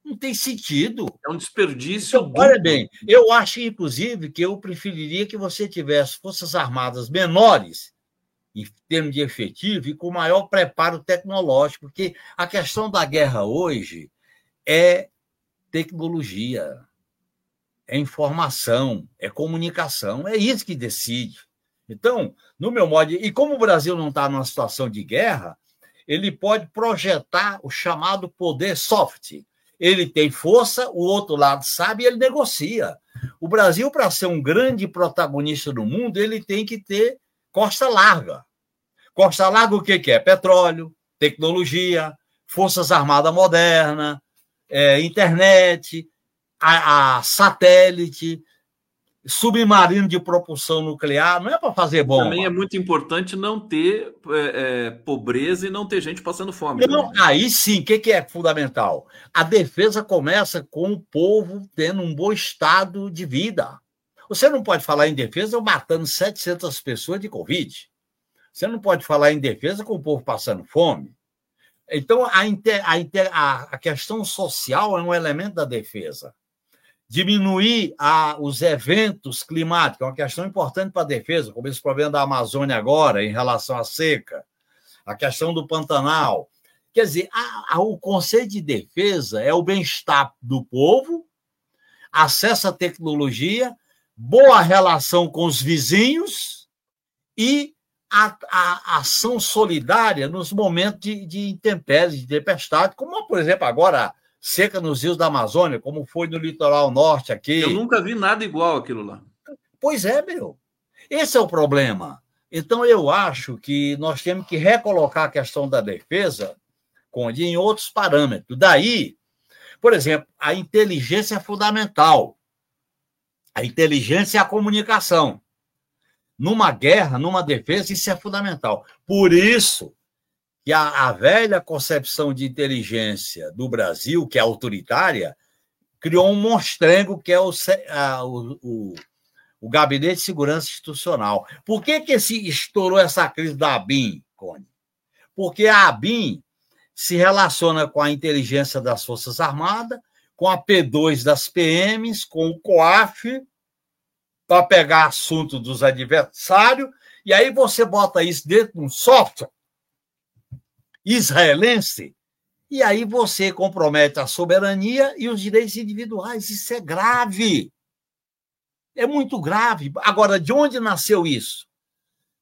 não tem sentido. É um desperdício. Então, olha bem, eu acho, inclusive, que eu preferiria que você tivesse Forças Armadas menores, em termos de efetivo, e com maior preparo tecnológico, porque a questão da guerra hoje é tecnologia é informação, é comunicação, é isso que decide. Então, no meu modo, e como o Brasil não está numa situação de guerra, ele pode projetar o chamado poder soft. Ele tem força, o outro lado sabe e ele negocia. O Brasil, para ser um grande protagonista do mundo, ele tem que ter costa larga. Costa larga o que, que é? Petróleo, tecnologia, forças armadas modernas, é, internet, a, a satélite, submarino de propulsão nuclear, não é para fazer bomba. Também é muito importante não ter é, é, pobreza e não ter gente passando fome. Não, aí sim, o que, que, é fundamental? A defesa começa com o povo tendo um bom estado de vida. Você não pode falar em defesa matando 700 pessoas de Covid. Você não pode falar em defesa com o povo passando fome. Então, a, inter, a, inter, a, a questão social é um elemento da defesa diminuir a, os eventos climáticos, é uma questão importante para a defesa, como esse problema da Amazônia agora, em relação à seca, a questão do Pantanal. Quer dizer, a, a, o conceito de defesa é o bem-estar do povo, acesso à tecnologia, boa relação com os vizinhos e a, a ação solidária nos momentos de, de intempéries, de tempestade, como, por exemplo, agora seca nos rios da Amazônia, como foi no litoral norte aqui. Eu nunca vi nada igual aquilo lá. Pois é, meu. Esse é o problema. Então, eu acho que nós temos que recolocar a questão da defesa em outros parâmetros. Daí, por exemplo, a inteligência é fundamental. A inteligência é a comunicação. Numa guerra, numa defesa, isso é fundamental. Por isso que a, a velha concepção de inteligência do Brasil, que é autoritária, criou um monstrengo que é o, a, o, o, o, Gabinete de Segurança Institucional. Por que, que se estourou essa crise da ABIN, Cone? Porque a ABIN se relaciona com a inteligência das Forças Armadas, com a P2 das PMs, com o COAF, para pegar assunto dos adversários, e aí você bota isso dentro de um software israelense, e aí você compromete a soberania e os direitos individuais. Isso é grave. É muito grave. Agora, de onde nasceu isso?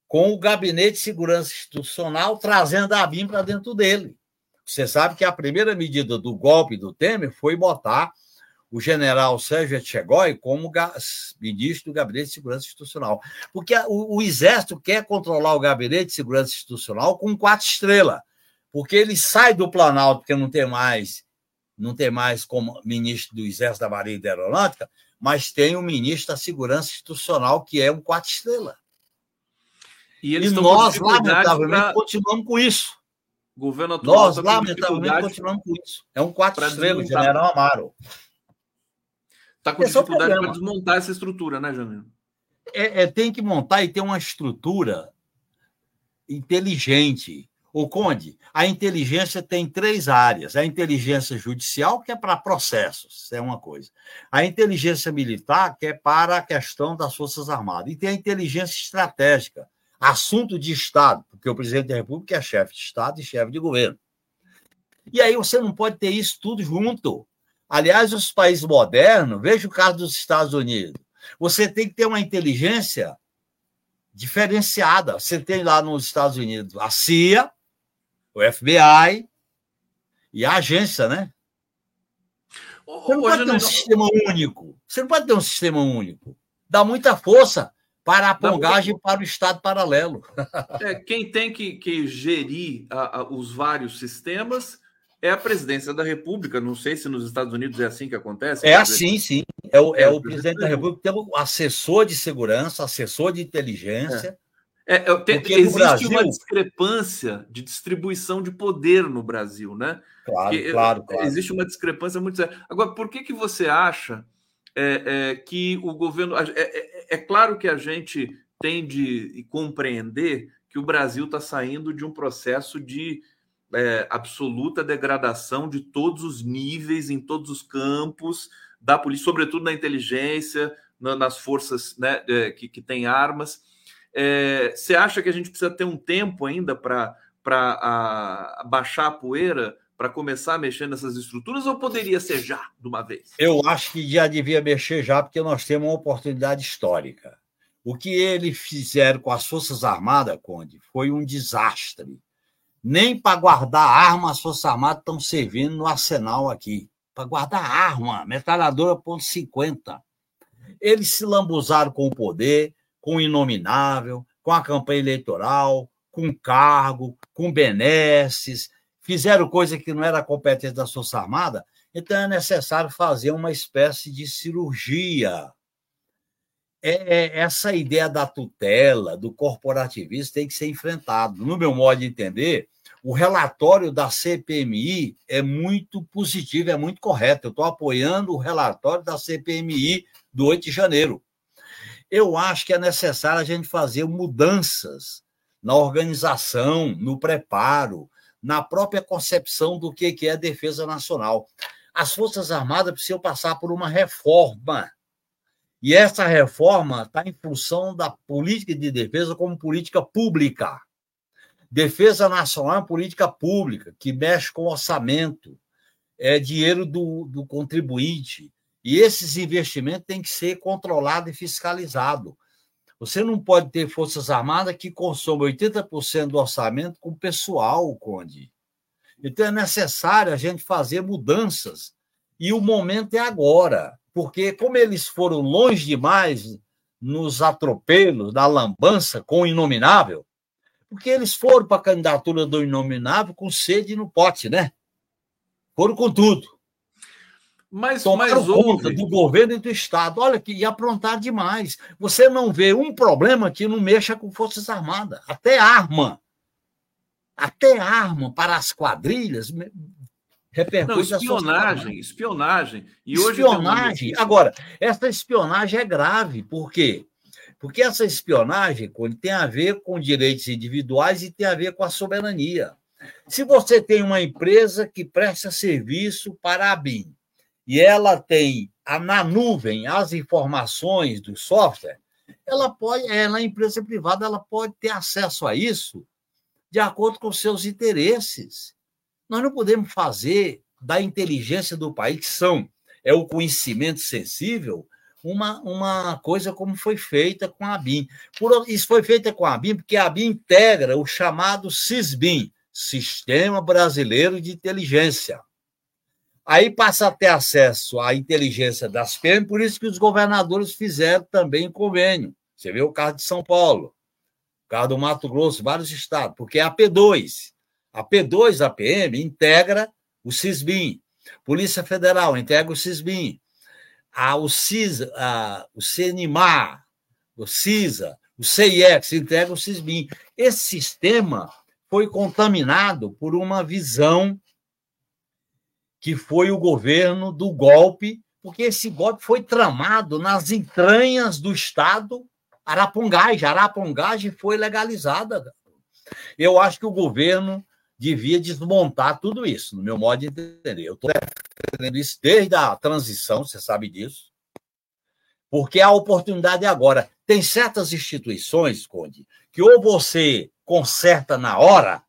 Com o Gabinete de Segurança Institucional trazendo a BIM para dentro dele. Você sabe que a primeira medida do golpe do Temer foi botar o general Sérgio Etchegói como ministro do Gabinete de Segurança Institucional. Porque o, o Exército quer controlar o Gabinete de Segurança Institucional com quatro estrelas porque ele sai do Planalto, porque não tem mais, não tem mais como ministro do Exército da Marinha e da Aeronáutica, mas tem o ministro da Segurança Institucional, que é um quatro estrelas. E, e nós, lamentavelmente, pra... continuamos com isso. governo atual nós, lamentavelmente, continuamos com isso. É um quatro estrelas, General Amaro. Está com Esse dificuldade é para desmontar essa estrutura, né, Jamil? É, é, tem que montar e ter uma estrutura inteligente. O Conde, a inteligência tem três áreas. A inteligência judicial, que é para processos, é uma coisa. A inteligência militar, que é para a questão das Forças Armadas. E tem a inteligência estratégica, assunto de Estado, porque o presidente da República é chefe de Estado e chefe de governo. E aí você não pode ter isso tudo junto. Aliás, os países modernos, veja o caso dos Estados Unidos. Você tem que ter uma inteligência diferenciada. Você tem lá nos Estados Unidos a CIA, o FBI e a agência, né? Você não pode ter um sistema único. Você não pode ter um sistema único. Dá muita força para a pongagem para o Estado paralelo. É, quem tem que, que gerir a, a, os vários sistemas é a presidência da República. Não sei se nos Estados Unidos é assim que acontece. É assim, sim. É o, é, é o presidente da República, tem o assessor de segurança, assessor de inteligência. É. É, existe Brasil... uma discrepância de distribuição de poder no Brasil, né? Claro, que, claro, claro. Existe uma discrepância muito séria. Agora, por que, que você acha é, é, que o governo. É, é, é, claro que a gente tem de compreender que o Brasil está saindo de um processo de absoluta degradação de todos os níveis, em todos os campos da polícia, sobretudo na inteligência, na, nas forças né, que, que têm armas. É, você acha que a gente precisa ter um tempo ainda para baixar a poeira, para começar a mexer nessas estruturas, ou poderia ser já, de uma vez? Eu acho que já devia mexer já, porque nós temos uma oportunidade histórica. O que eles fizeram com as Forças Armadas, Conde, foi um desastre nem para guardar arma as Forças Armadas estão servindo no arsenal aqui. Para guardar arma, metralhadora ponto .50. Eles se lambuzaram com o poder, com o inominável, com a campanha eleitoral, com cargo, com benesses, fizeram coisa que não era competência da Força Armada, então é necessário fazer uma espécie de cirurgia. É, é, essa ideia da tutela, do corporativismo, tem que ser enfrentado. No meu modo de entender, o relatório da CPMI é muito positivo, é muito correto. Eu estou apoiando o relatório da CPMI do 8 de janeiro. Eu acho que é necessário a gente fazer mudanças na organização, no preparo, na própria concepção do que é defesa nacional. As Forças Armadas precisam passar por uma reforma. E essa reforma está em função da política de defesa como política pública. Defesa nacional é política pública que mexe com orçamento, é dinheiro do, do contribuinte. E esses investimentos têm que ser controlados e fiscalizados. Você não pode ter Forças Armadas que consomem 80% do orçamento com pessoal, Conde. Então é necessário a gente fazer mudanças. E o momento é agora, porque como eles foram longe demais nos atropelos da lambança com o inominável, porque eles foram para a candidatura do inominável com sede no pote, né? Foram com tudo. Mas, Tomaram mas conta do governo e do Estado. Olha que e aprontar demais. Você não vê um problema que não mexa com Forças Armadas. Até arma. Até arma para as quadrilhas repercute não, espionagem, espionagem. E espionagem. Hoje Agora, essa espionagem é grave, por quê? Porque essa espionagem tem a ver com direitos individuais e tem a ver com a soberania. Se você tem uma empresa que presta serviço para a BIM e ela tem na nuvem as informações do software, ela pode, ela é empresa privada, ela pode ter acesso a isso de acordo com seus interesses. Nós não podemos fazer da inteligência do país, que são é o conhecimento sensível, uma, uma coisa como foi feita com a BIM. Por, isso foi feita com a BIM porque a BIM integra o chamado SISBIM, Sistema Brasileiro de Inteligência. Aí passa a ter acesso à inteligência das PM, por isso que os governadores fizeram também convênio. Você vê o caso de São Paulo, o caso do Mato Grosso, vários estados, porque é a P2. A P2, a PM, integra o SISBIM. Polícia Federal integra o SISBIM a, o CISA, a, o CNMAR, o CISA, o CIEX entrega o CISBIM. Esse sistema foi contaminado por uma visão que foi o governo do golpe, porque esse golpe foi tramado nas entranhas do Estado Arapongagem. Arapongagem foi legalizada. Eu acho que o governo devia desmontar tudo isso, no meu modo de entender. Eu estou defendendo isso desde a transição, você sabe disso, porque a oportunidade é agora. Tem certas instituições, Conde, que ou você conserta na hora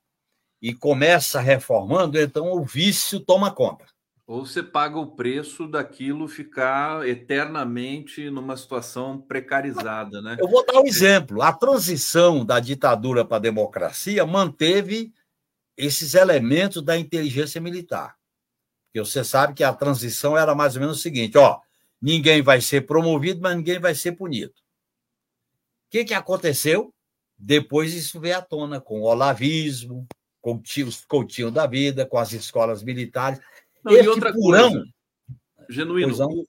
e começa reformando, então o vício toma conta. Ou você paga o preço daquilo ficar eternamente numa situação precarizada, né? Eu vou dar um exemplo. A transição da ditadura para a democracia manteve esses elementos da inteligência militar. Porque você sabe que a transição era mais ou menos o seguinte: ó, ninguém vai ser promovido, mas ninguém vai ser punido. O que, que aconteceu? Depois isso veio à tona com o olavismo, com os coutinho da vida, com as escolas militares. Não, e outra purão, coisa, genuíno, o,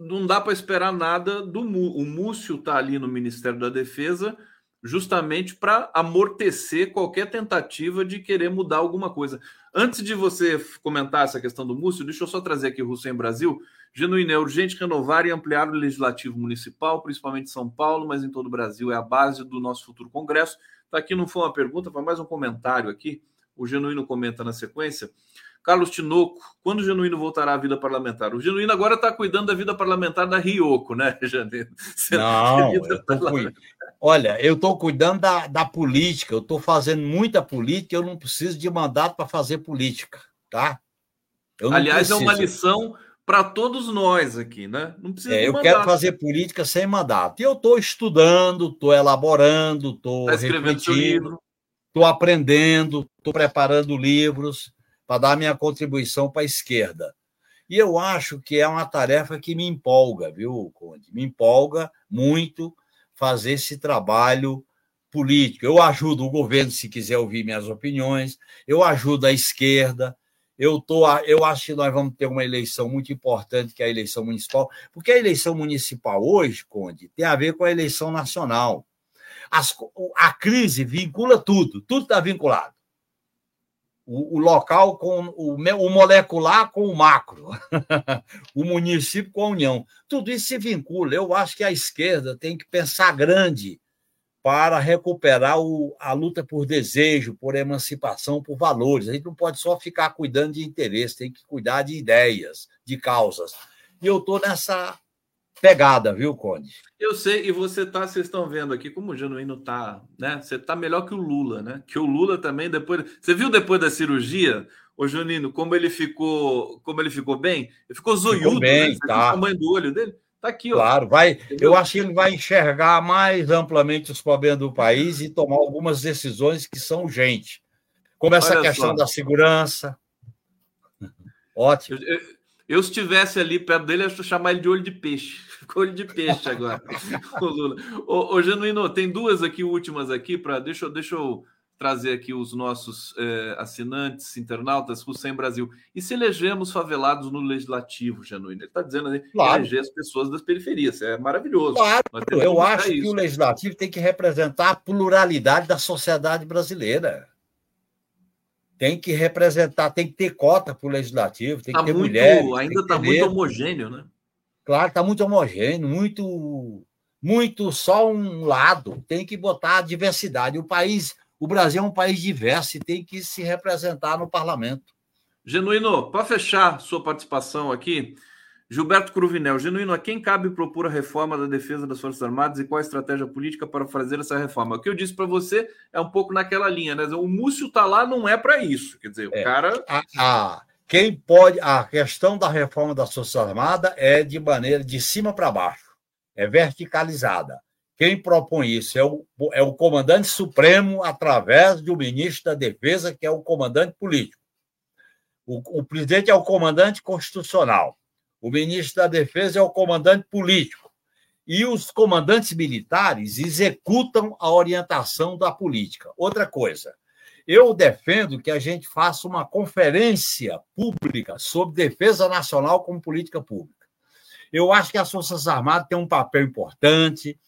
não dá para esperar nada do o Múcio está ali no Ministério da Defesa justamente para amortecer qualquer tentativa de querer mudar alguma coisa. Antes de você comentar essa questão do Múcio, deixa eu só trazer aqui o Hussein Brasil. Genuíno, é urgente renovar e ampliar o legislativo municipal, principalmente em São Paulo, mas em todo o Brasil. É a base do nosso futuro Congresso. Está aqui, não foi uma pergunta, foi mais um comentário aqui. O Genuíno comenta na sequência. Carlos Tinoco, quando o Genuíno voltará à vida parlamentar? O Genuíno agora está cuidando da vida parlamentar da Rioco, né, Janeiro? Não, eu olha, eu estou cuidando da, da política, eu estou fazendo muita política, eu não preciso de mandato para fazer política, tá? Aliás, preciso. é uma lição para todos nós aqui, né? Não precisa é, eu mandato. quero fazer política sem mandato. E eu estou estudando, estou elaborando, estou tá refletindo, estou aprendendo, estou preparando livros para dar minha contribuição para a esquerda. E eu acho que é uma tarefa que me empolga, viu, Conde? Me empolga muito fazer esse trabalho político. Eu ajudo o governo, se quiser ouvir minhas opiniões, eu ajudo a esquerda. Eu, tô, eu acho que nós vamos ter uma eleição muito importante, que é a eleição municipal, porque a eleição municipal hoje, Conde, tem a ver com a eleição nacional. As, a crise vincula tudo, tudo está vinculado o, o local com o, o molecular com o macro, o município com a União. Tudo isso se vincula. Eu acho que a esquerda tem que pensar grande para recuperar o, a luta por desejo, por emancipação, por valores. A gente não pode só ficar cuidando de interesse, tem que cuidar de ideias, de causas. E eu estou nessa pegada, viu, Conde? Eu sei, e você tá, vocês estão vendo aqui como o Genuíno tá, né? Você tá melhor que o Lula, né? Que o Lula também depois, você viu depois da cirurgia, o Junino, como ele ficou, como ele ficou bem? Ele ficou zoiudo, ficou bem, né? tá. o tamanho do olho dele. Tá aqui, ó. Claro, vai. Entendeu? Eu acho que ele vai enxergar mais amplamente os problemas do país e tomar algumas decisões que são urgentes. Como essa Olha questão só. da segurança. Ótimo. Eu, eu, eu, se estivesse ali perto dele, eu ia chamar ele de olho de peixe. Olho de peixe agora. o Lula. Ô, ô, Genuíno, tem duas aqui, últimas aqui, para. Deixa, deixa eu trazer aqui os nossos é, assinantes, internautas, Hussein Brasil. E se elegemos favelados no legislativo, Genuíno? Ele está dizendo aí claro. eleger as pessoas das periferias. É maravilhoso. Claro, eu acho que isso. o legislativo tem que representar a pluralidade da sociedade brasileira. Tem que representar, tem que ter cota para o legislativo, tem tá que ter muito, mulheres. Ainda está muito homogêneo, né? Claro, está muito homogêneo, muito, muito só um lado. Tem que botar a diversidade. O país, o Brasil é um país diverso e tem que se representar no parlamento. Genuíno, para fechar sua participação aqui, Gilberto Cruvinel, Genuíno, a quem cabe propor a reforma da defesa das Forças Armadas e qual a estratégia política para fazer essa reforma? O que eu disse para você é um pouco naquela linha, né? O Múcio está lá não é para isso. Quer dizer, o é, cara. A, a, quem pode. A questão da reforma da Força Armada é de maneira de cima para baixo, é verticalizada. Quem propõe isso é o, é o comandante supremo, através do ministro da Defesa, que é o comandante político. O, o presidente é o comandante constitucional. O ministro da Defesa é o comandante político. E os comandantes militares executam a orientação da política. Outra coisa, eu defendo que a gente faça uma conferência pública sobre defesa nacional como política pública. Eu acho que as Forças Armadas têm um papel importante,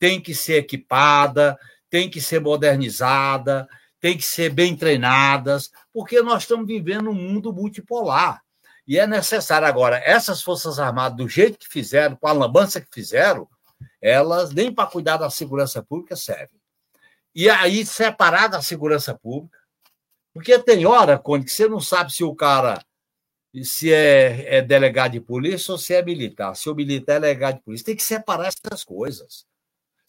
tem que ser equipada, tem que ser modernizada, tem que ser bem treinadas, porque nós estamos vivendo um mundo multipolar. E é necessário agora, essas Forças Armadas, do jeito que fizeram, com a lambança que fizeram, elas nem para cuidar da segurança pública servem. E aí, separar da segurança pública, porque tem hora, Conde, que você não sabe se o cara se é, é, delegado de polícia ou se é militar. Se o militar é delegado de polícia, tem que separar essas coisas.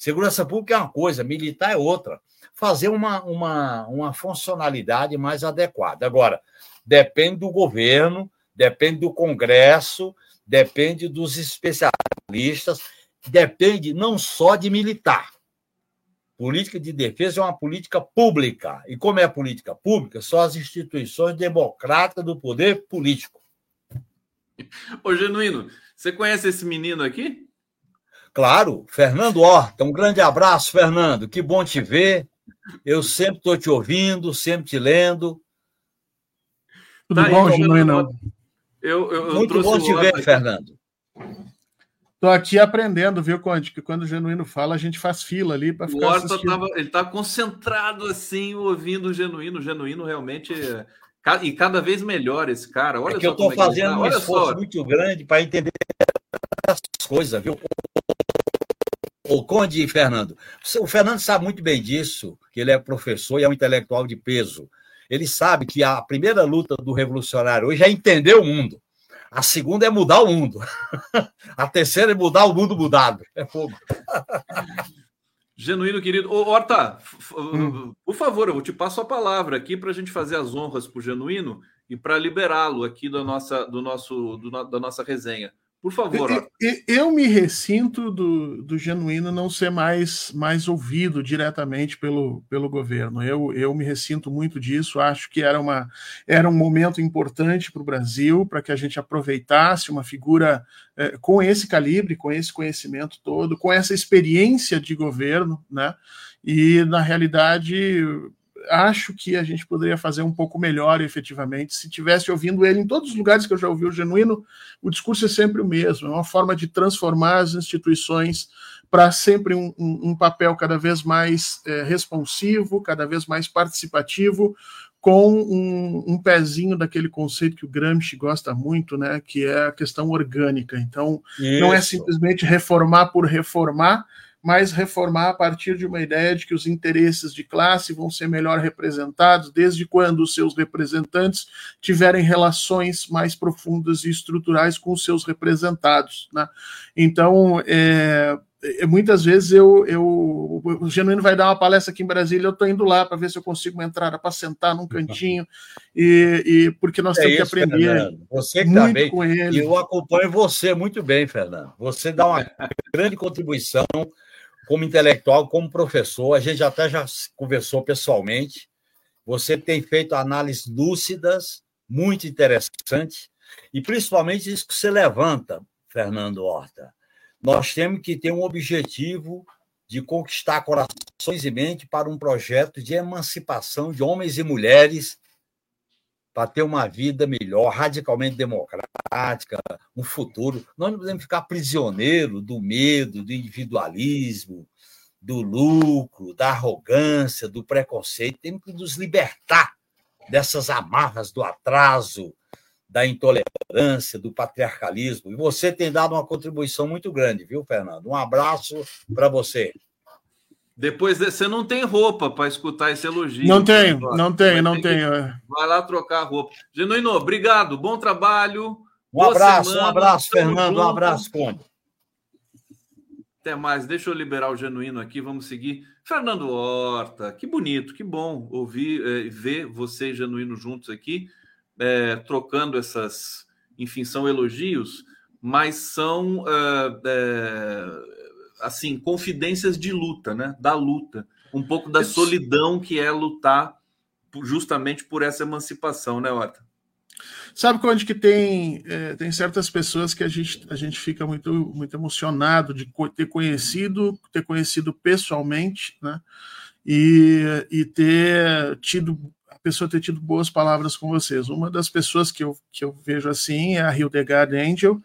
Segurança pública é uma coisa, militar é outra. Fazer uma, uma, uma funcionalidade mais adequada. Agora, depende do governo, depende do Congresso, depende dos especialistas, depende não só de militar. Política de defesa é uma política pública. E como é política pública, são as instituições democráticas do poder político. Ô, Genuíno, você conhece esse menino aqui? Claro, Fernando Horta. Um grande abraço, Fernando. Que bom te ver. Eu sempre estou te ouvindo, sempre te lendo. Tudo tá bom, Genuíno? Eu, eu, Muito bom te ver, Fernando. Estou aqui aprendendo, viu, Conde? Que quando o Genuíno fala, a gente faz fila ali para ficar. O Horta tava, ele está concentrado assim, ouvindo o Genuíno. O Genuíno realmente. É... E cada vez melhor esse cara. Olha é que eu estou é fazendo tá. um esforço só. muito grande para entender as coisas, viu? O Conde Fernando. O Fernando sabe muito bem disso, que ele é professor e é um intelectual de peso. Ele sabe que a primeira luta do revolucionário hoje é entender o mundo. A segunda é mudar o mundo. A terceira é mudar o mundo mudado. É fogo. Genuíno, querido. Ô, Horta, hum. por favor, eu te passo a palavra aqui para a gente fazer as honras para o Genuíno e para liberá-lo aqui da nossa, do nosso, do, da nossa resenha. Por favor. Eu, eu, me ressinto do, do genuíno não ser mais, mais ouvido diretamente pelo, pelo governo. Eu, eu me ressinto muito disso. Acho que era, uma, era um momento importante para o Brasil, para que a gente aproveitasse uma figura eh, com esse calibre, com esse conhecimento todo, com essa experiência de governo, né? E, na realidade, acho que a gente poderia fazer um pouco melhor, efetivamente, se tivesse ouvindo ele em todos os lugares que eu já ouvi o genuíno, o discurso é sempre o mesmo, é uma forma de transformar as instituições para sempre um, um, um, papel cada vez mais é, responsivo, cada vez mais participativo, com um, um, pezinho daquele conceito que o Gramsci gosta muito, né, que é a questão orgânica. Então, Isso. não é simplesmente reformar por reformar, mas reformar a partir de uma ideia de que os interesses de classe vão ser melhor representados desde quando os seus representantes tiverem relações mais profundas e estruturais com os seus representados. Né? Então, é, é, muitas vezes eu, eu o Genuíno vai dar uma palestra aqui em Brasília, eu estou indo lá para ver se eu consigo uma entrada para sentar num cantinho e, e porque nós é temos isso, que aprender Fernando. você que tá muito tá bem, com ele. E eu acompanho você muito bem, Fernando. Você dá uma grande contribuição como intelectual, como professor, a gente até já conversou pessoalmente. Você tem feito análises lúcidas, muito interessantes, e principalmente isso que você levanta, Fernando Horta. Nós temos que ter um objetivo de conquistar corações e mente para um projeto de emancipação de homens e mulheres para ter uma vida melhor, radicalmente democrática, um futuro. Nós não podemos ficar prisioneiro do medo, do individualismo, do lucro, da arrogância, do preconceito. Temos que nos libertar dessas amarras do atraso, da intolerância, do patriarcalismo. E você tem dado uma contribuição muito grande, viu, Fernando? Um abraço para você. Depois você não tem roupa para escutar esse elogio. Não tenho, não tenho, não tenho. É. Vai lá trocar a roupa. Genuíno, obrigado, bom trabalho. Um abraço, semana, um abraço, Fernando, junto. um abraço, Conde. Até mais, deixa eu liberar o Genuíno aqui, vamos seguir. Fernando Horta, que bonito, que bom ouvir e é, ver você e Genuíno juntos aqui, é, trocando essas, enfim, são elogios, mas são é, é assim, confidências de luta, né? Da luta, um pouco da solidão que é lutar justamente por essa emancipação, né, Ota? Sabe onde que tem, é, tem certas pessoas que a gente, a gente fica muito, muito emocionado de ter conhecido, ter conhecido pessoalmente, né? E, e ter tido pessoa ter tido boas palavras com vocês. Uma das pessoas que eu, que eu vejo assim é a Hildegard Angel,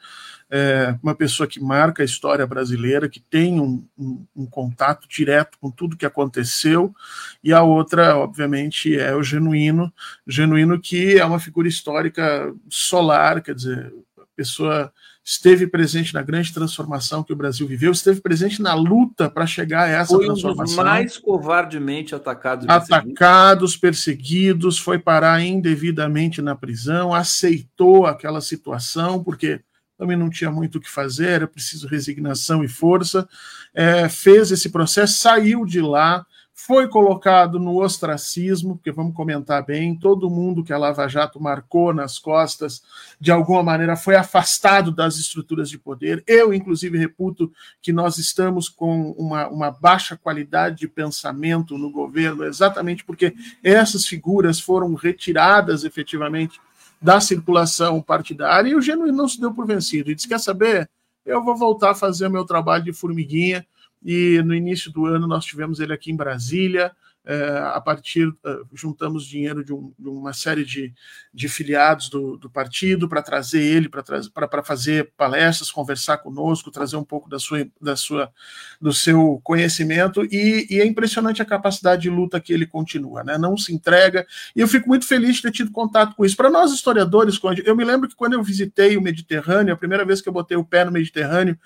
é, uma pessoa que marca a história brasileira, que tem um, um, um, contato direto com tudo que aconteceu, e a outra, obviamente, é o Genuíno, Genuíno que é uma figura histórica solar, quer dizer, a pessoa esteve presente na grande transformação que o Brasil viveu, esteve presente na luta para chegar a essa foi transformação. Um dos mais covardemente atacados. Atacados, perseguidos, foi parar indevidamente na prisão, aceitou aquela situação, porque também não tinha muito o que fazer, era preciso resignação e força, é, fez esse processo, saiu de lá, foi colocado no ostracismo, porque vamos comentar bem, todo mundo que a Lava Jato marcou nas costas, de alguma maneira foi afastado das estruturas de poder. Eu, inclusive, reputo que nós estamos com uma, uma baixa qualidade de pensamento no governo, exatamente porque essas figuras foram retiradas efetivamente da circulação partidária e o Genuíno não se deu por vencido. E disse: quer saber? Eu vou voltar a fazer o meu trabalho de formiguinha. E no início do ano nós tivemos ele aqui em Brasília é, a partir, uh, juntamos dinheiro de, um, de, uma série de, de filiados do, do partido para trazer ele, para fazer palestras, conversar conosco, trazer um pouco da sua, da sua, do seu conhecimento, e, e é impressionante a capacidade de luta que ele continua, né? não se entrega, e eu fico muito feliz de ter tido contato com isso. Para nós historiadores, eu me lembro que quando eu visitei o Mediterrâneo, a primeira vez que eu botei o pé no Mediterrâneo,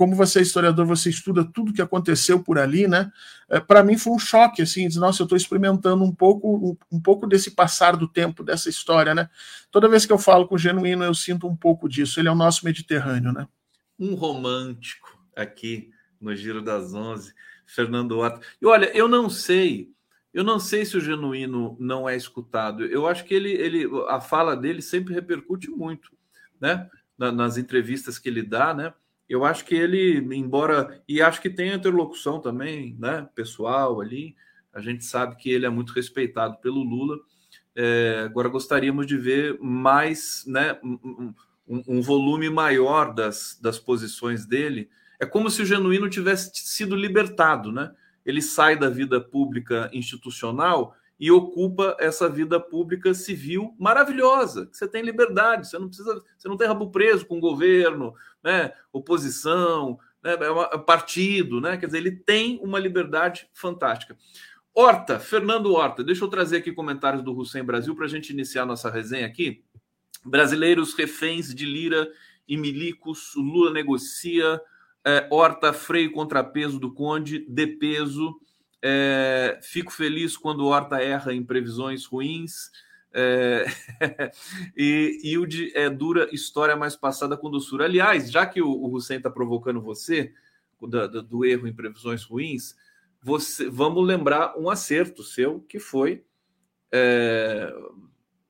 como você é historiador, você estuda tudo que aconteceu por ali, né? É, para mim foi um choque, assim, dizer, nossa, eu estou experimentando um pouco, um, um, pouco desse passar do tempo, dessa história, né? Toda vez que eu falo com o Genuíno, eu sinto um pouco disso. Ele é o nosso Mediterrâneo, né? Um romântico aqui no Giro das Onze, Fernando Horta. E olha, eu não sei, eu não sei se o Genuíno não é escutado. Eu acho que ele, ele a fala dele sempre repercute muito, né? nas entrevistas que ele dá, né? Eu acho que ele, embora. E acho que tem interlocução também, né? Pessoal ali. A gente sabe que ele é muito respeitado pelo Lula. É, agora gostaríamos de ver mais, né? Um, um, um, volume maior das, das posições dele. É como se o genuíno tivesse sido libertado, né? Ele sai da vida pública institucional e ocupa essa vida pública civil maravilhosa. Você tem liberdade, você não precisa, você não tem rabo preso com o governo, né? Oposição, né? É partido, né? Quer dizer, ele tem uma liberdade fantástica. Horta, Fernando Horta, deixa eu trazer aqui comentários do Hussein Brasil para a gente iniciar nossa resenha aqui. Brasileiros reféns de Lira e milicos, Lula negocia, é, Horta freio contrapeso do Conde, de peso. É, fico feliz quando o Horta erra em previsões ruins. É, e Hilde é dura história mais passada com doçura. Aliás, já que o, o Hussein está provocando você do, do, do, erro em previsões ruins, você, vamos lembrar um acerto seu que foi é,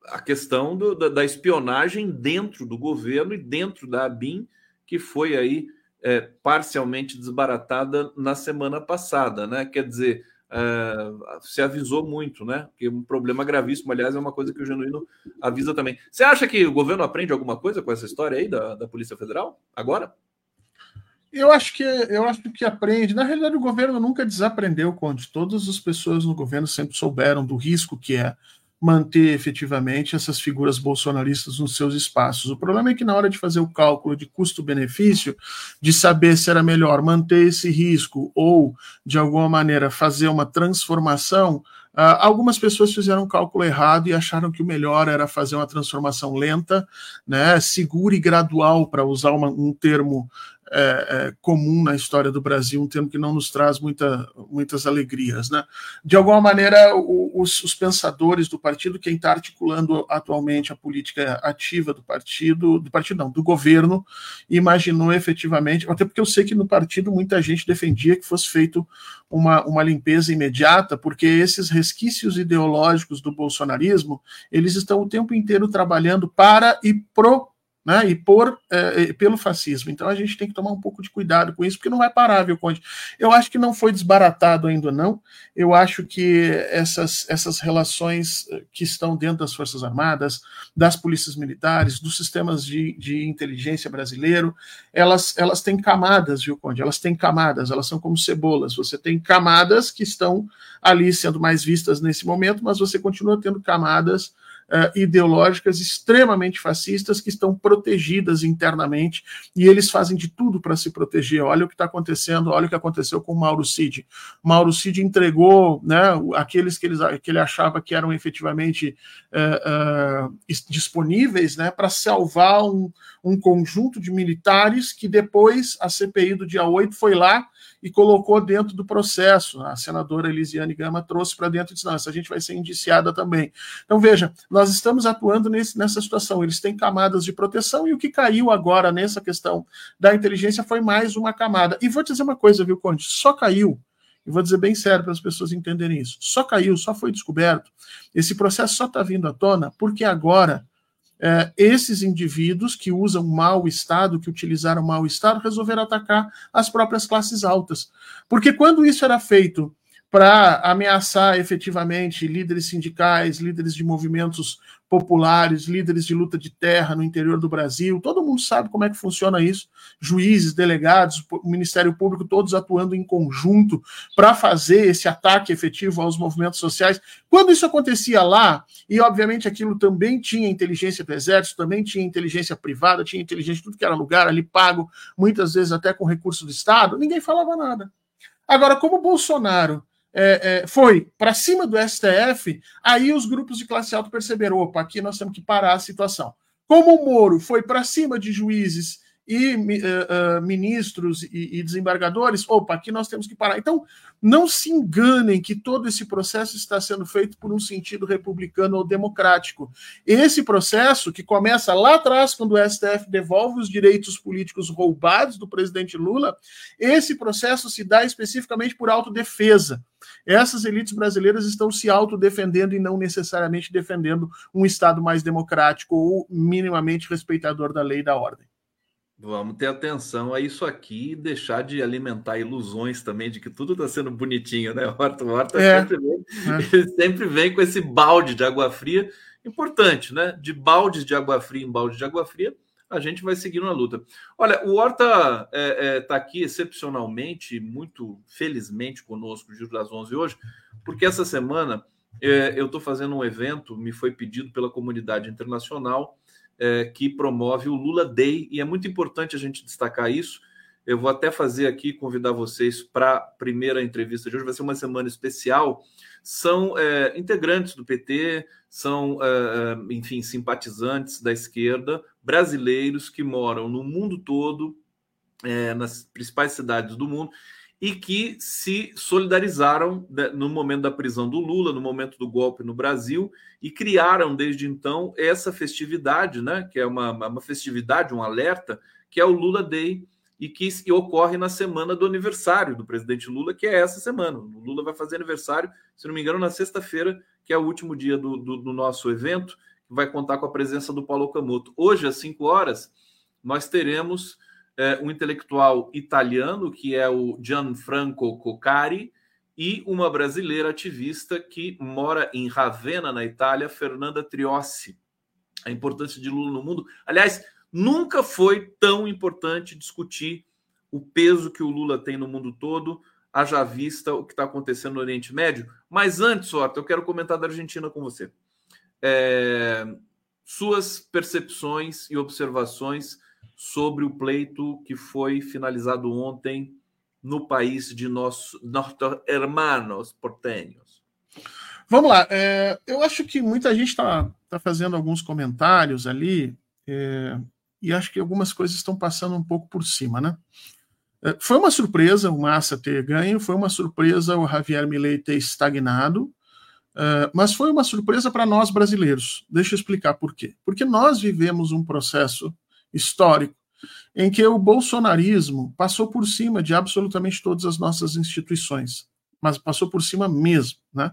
a questão do, da, da, espionagem dentro do governo e dentro da ABIN, que foi aí é, parcialmente desbaratada na semana passada, né? Quer dizer, é, se avisou muito, né? Que um problema gravíssimo, aliás, é uma coisa que o Genuíno avisa também. Você acha que o governo aprende alguma coisa com essa história aí da, da Polícia Federal agora? Eu acho que eu acho que aprende. Na realidade, o governo nunca desaprendeu, Conde. Todas as pessoas no governo sempre souberam do risco que é manter efetivamente essas figuras bolsonaristas nos seus espaços. O problema é que na hora de fazer o cálculo de custo-benefício, de saber se era melhor manter esse risco ou, de alguma maneira, fazer uma transformação, Uh, algumas pessoas fizeram um cálculo errado e acharam que o melhor era fazer uma transformação lenta, né, segura e gradual, para usar uma, um termo é, é, comum na história do Brasil, um termo que não nos traz muita, muitas alegrias. Né? De alguma maneira, o, os, os, pensadores do partido, quem está articulando atualmente a política ativa do partido, do partido não, do governo, imaginou efetivamente, até porque eu sei que no partido muita gente defendia que fosse feito uma, uma limpeza imediata, porque esses resquícios ideológicos do bolsonarismo, eles estão o tempo inteiro trabalhando para e pro né, e por, é, pelo fascismo. Então a gente tem que tomar um pouco de cuidado com isso, porque não vai parar, viu, Conde? Eu acho que não foi desbaratado ainda, não. Eu acho que essas, essas relações eh, que estão dentro das Forças Armadas, das polícias militares, dos sistemas de, de inteligência brasileiro, elas, elas têm camadas, viu, Conde? Elas têm camadas, elas são como cebolas. Você tem camadas que estão ali sendo mais vistas nesse momento, mas você continua tendo camadas uh, ideológicas extremamente fascistas que estão protegidas internamente e eles fazem de tudo para se proteger. Olha o que está acontecendo, olha o que aconteceu com o Mauro Cid. Mauro Cid entregou né, aqueles que, eles, que ele achava que eram efetivamente uh, uh, disponíveis né, para salvar um, um conjunto de militares que depois a CPI do dia 8 foi lá e colocou dentro do processo. A senadora Elisiane Gama trouxe para dentro e disse: não, essa gente vai ser indiciada também. Então, veja, nós estamos atuando nesse, nessa situação. Eles têm camadas de proteção e o que caiu agora nessa questão da inteligência foi mais uma camada. E vou dizer uma coisa, viu, Conde? Só caiu. E vou dizer bem sério para as pessoas entenderem isso. Só caiu, só foi descoberto. Esse processo só está vindo à tona porque agora é, esses indivíduos que usam mau Estado, que utilizaram mau Estado, resolveram atacar as próprias classes altas. Porque quando isso era feito para ameaçar efetivamente líderes sindicais, líderes de movimentos populares, líderes de luta de terra no interior do Brasil. Todo mundo sabe como é que funciona isso. Juízes, delegados, o Ministério Público, todos atuando em conjunto para fazer esse ataque efetivo aos movimentos sociais. Quando isso acontecia lá, e obviamente aquilo também tinha inteligência do Exército, também tinha inteligência privada, tinha inteligência de tudo que era lugar ali pago, muitas vezes até com recurso do Estado, ninguém falava nada. Agora, como Bolsonaro é, é, foi para cima do STF, aí os grupos de classe alta perceberam: opa, aqui nós temos que parar a situação. Como o Moro foi para cima de juízes e uh, uh, ministros e, e, desembargadores, opa, aqui nós temos que parar. Então, não se enganem que todo esse processo está sendo feito por um sentido republicano ou democrático. Esse processo, que começa lá atrás, quando o STF devolve os direitos políticos roubados do presidente Lula, esse processo se dá especificamente por autodefesa. Essas elites brasileiras estão se autodefendendo e não necessariamente defendendo um Estado mais democrático ou minimamente respeitador da lei e da ordem. Vamos ter atenção a isso aqui e deixar de alimentar ilusões também de que tudo está sendo bonitinho, né? Horta, Horta é. sempre, vem, é. sempre vem com esse balde de água fria. Importante, né? De baldes de água fria em balde de água fria, a gente vai seguindo a luta. Olha, o Horta está é, é, tá aqui excepcionalmente, muito felizmente conosco, Giro das Onze hoje, porque essa semana é, eu estou fazendo um evento, me foi pedido pela comunidade internacional é, que promove o Lula Day, e é muito importante a gente destacar isso. Eu vou até fazer aqui, convidar vocês para a primeira entrevista de hoje, vai ser uma semana especial. São é, integrantes do PT, são, é, enfim, simpatizantes da esquerda, brasileiros que moram no mundo todo, é, nas principais cidades do mundo, e que se solidarizaram no momento da prisão do Lula, no momento do golpe no Brasil, e criaram desde então essa festividade, né, que é uma, uma festividade, um alerta, que é o Lula Day, e que e ocorre na semana do aniversário do presidente Lula, que é essa semana. O Lula vai fazer aniversário, se não me engano, na sexta-feira, que é o último dia do, do, do nosso evento, vai contar com a presença do Paulo Camuto. Hoje, às 5 horas, nós teremos é, um intelectual italiano, que é o Gianfranco Coccari, e uma brasileira ativista que mora em Ravenna, na Itália, Fernanda Triossi. A importância de Lula no mundo. Aliás, nunca foi tão importante discutir o peso que o Lula tem no mundo todo, haja vista o que está acontecendo no Oriente Médio. Mas antes, Horta, eu quero comentar da Argentina com você. É, suas percepções e observações sobre o pleito que foi finalizado ontem no país de nossos hermanos portenhos. Vamos lá. É, eu acho que muita gente está tá fazendo alguns comentários ali é, e acho que algumas coisas estão passando um pouco por cima, né? É, foi uma surpresa o Massa ter ganho, foi uma surpresa o Javier Milei ter estagnado, é, mas foi uma surpresa para nós brasileiros. Deixa eu explicar por quê. Porque nós vivemos um processo histórico em que o bolsonarismo passou por cima de absolutamente todas as nossas instituições, mas passou por cima mesmo, né?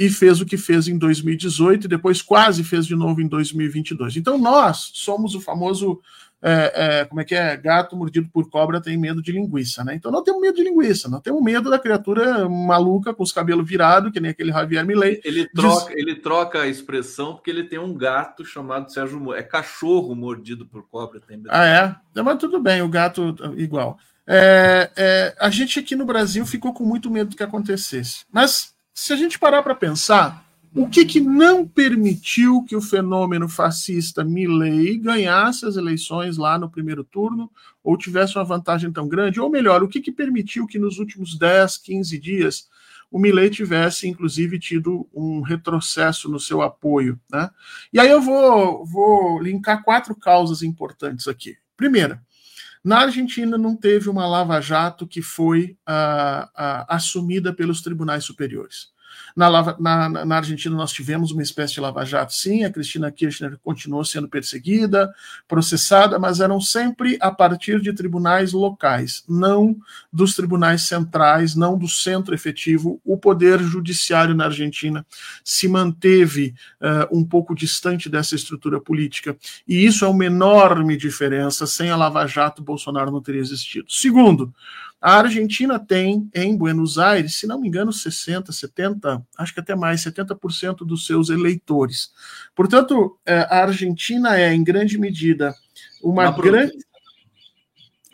e fez o que fez em 2018 e depois quase fez de novo em 2022. Então nós somos o famoso é, é, como é que é? Gato mordido por cobra tem medo de linguiça, né? Então não temos medo de linguiça, não temos medo da criatura maluca com os cabelos virados, que nem aquele Javier Milei. Ele troca, Diz... ele troca a expressão porque ele tem um gato chamado Sérgio Moro. É cachorro mordido por cobra, tem medo. Ah, é? Mas tudo bem, o gato igual. É, é, a gente aqui no Brasil ficou com muito medo do que acontecesse. Mas se a gente parar para pensar, o que, que não permitiu que o fenômeno fascista Milley ganhasse as eleições lá no primeiro turno, ou tivesse uma vantagem tão grande? Ou melhor, o que, que permitiu que nos últimos 10, 15 dias o Milley tivesse, inclusive, tido um retrocesso no seu apoio? Né? E aí eu vou, vou linkar quatro causas importantes aqui. Primeira, na Argentina não teve uma lava-jato que foi uh, uh, assumida pelos tribunais superiores. Na, na, na, Argentina, nós tivemos uma espécie de lava-jato, sim. A Cristina Kirchner continuou sendo perseguida, processada, mas eram sempre a partir de tribunais locais, não dos tribunais centrais, não do centro efetivo. O poder judiciário na Argentina se manteve uh, um pouco distante dessa estrutura política. E isso é uma enorme diferença. Sem a lava-jato, Bolsonaro não teria existido. Segundo, a Argentina tem em Buenos Aires, se não me engano, 60, 70, acho que até mais, 70% dos seus eleitores. Portanto, é, a Argentina é, em grande medida, uma grande.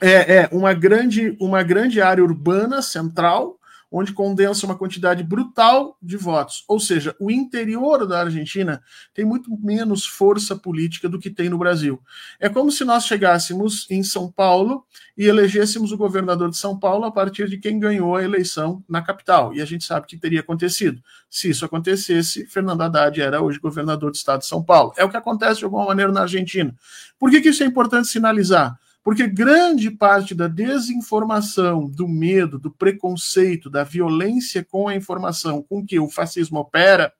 É, é uma grande, uma grande área urbana central, onde condensa uma quantidade brutal de votos. Ou seja, o interior da Argentina tem muito menos força política do que tem no Brasil. É como se nós chegássemos em São Paulo e elegêssemos o governador de São Paulo a partir de quem ganhou a eleição na capital. E a gente sabe que teria acontecido. Se isso acontecesse, Fernando Haddad era hoje governador do estado de São Paulo. É o que acontece de alguma maneira na Argentina. Por que, que isso é importante sinalizar? Porque grande parte da desinformação, do medo, do preconceito, da violência com a informação com que o fascismo opera,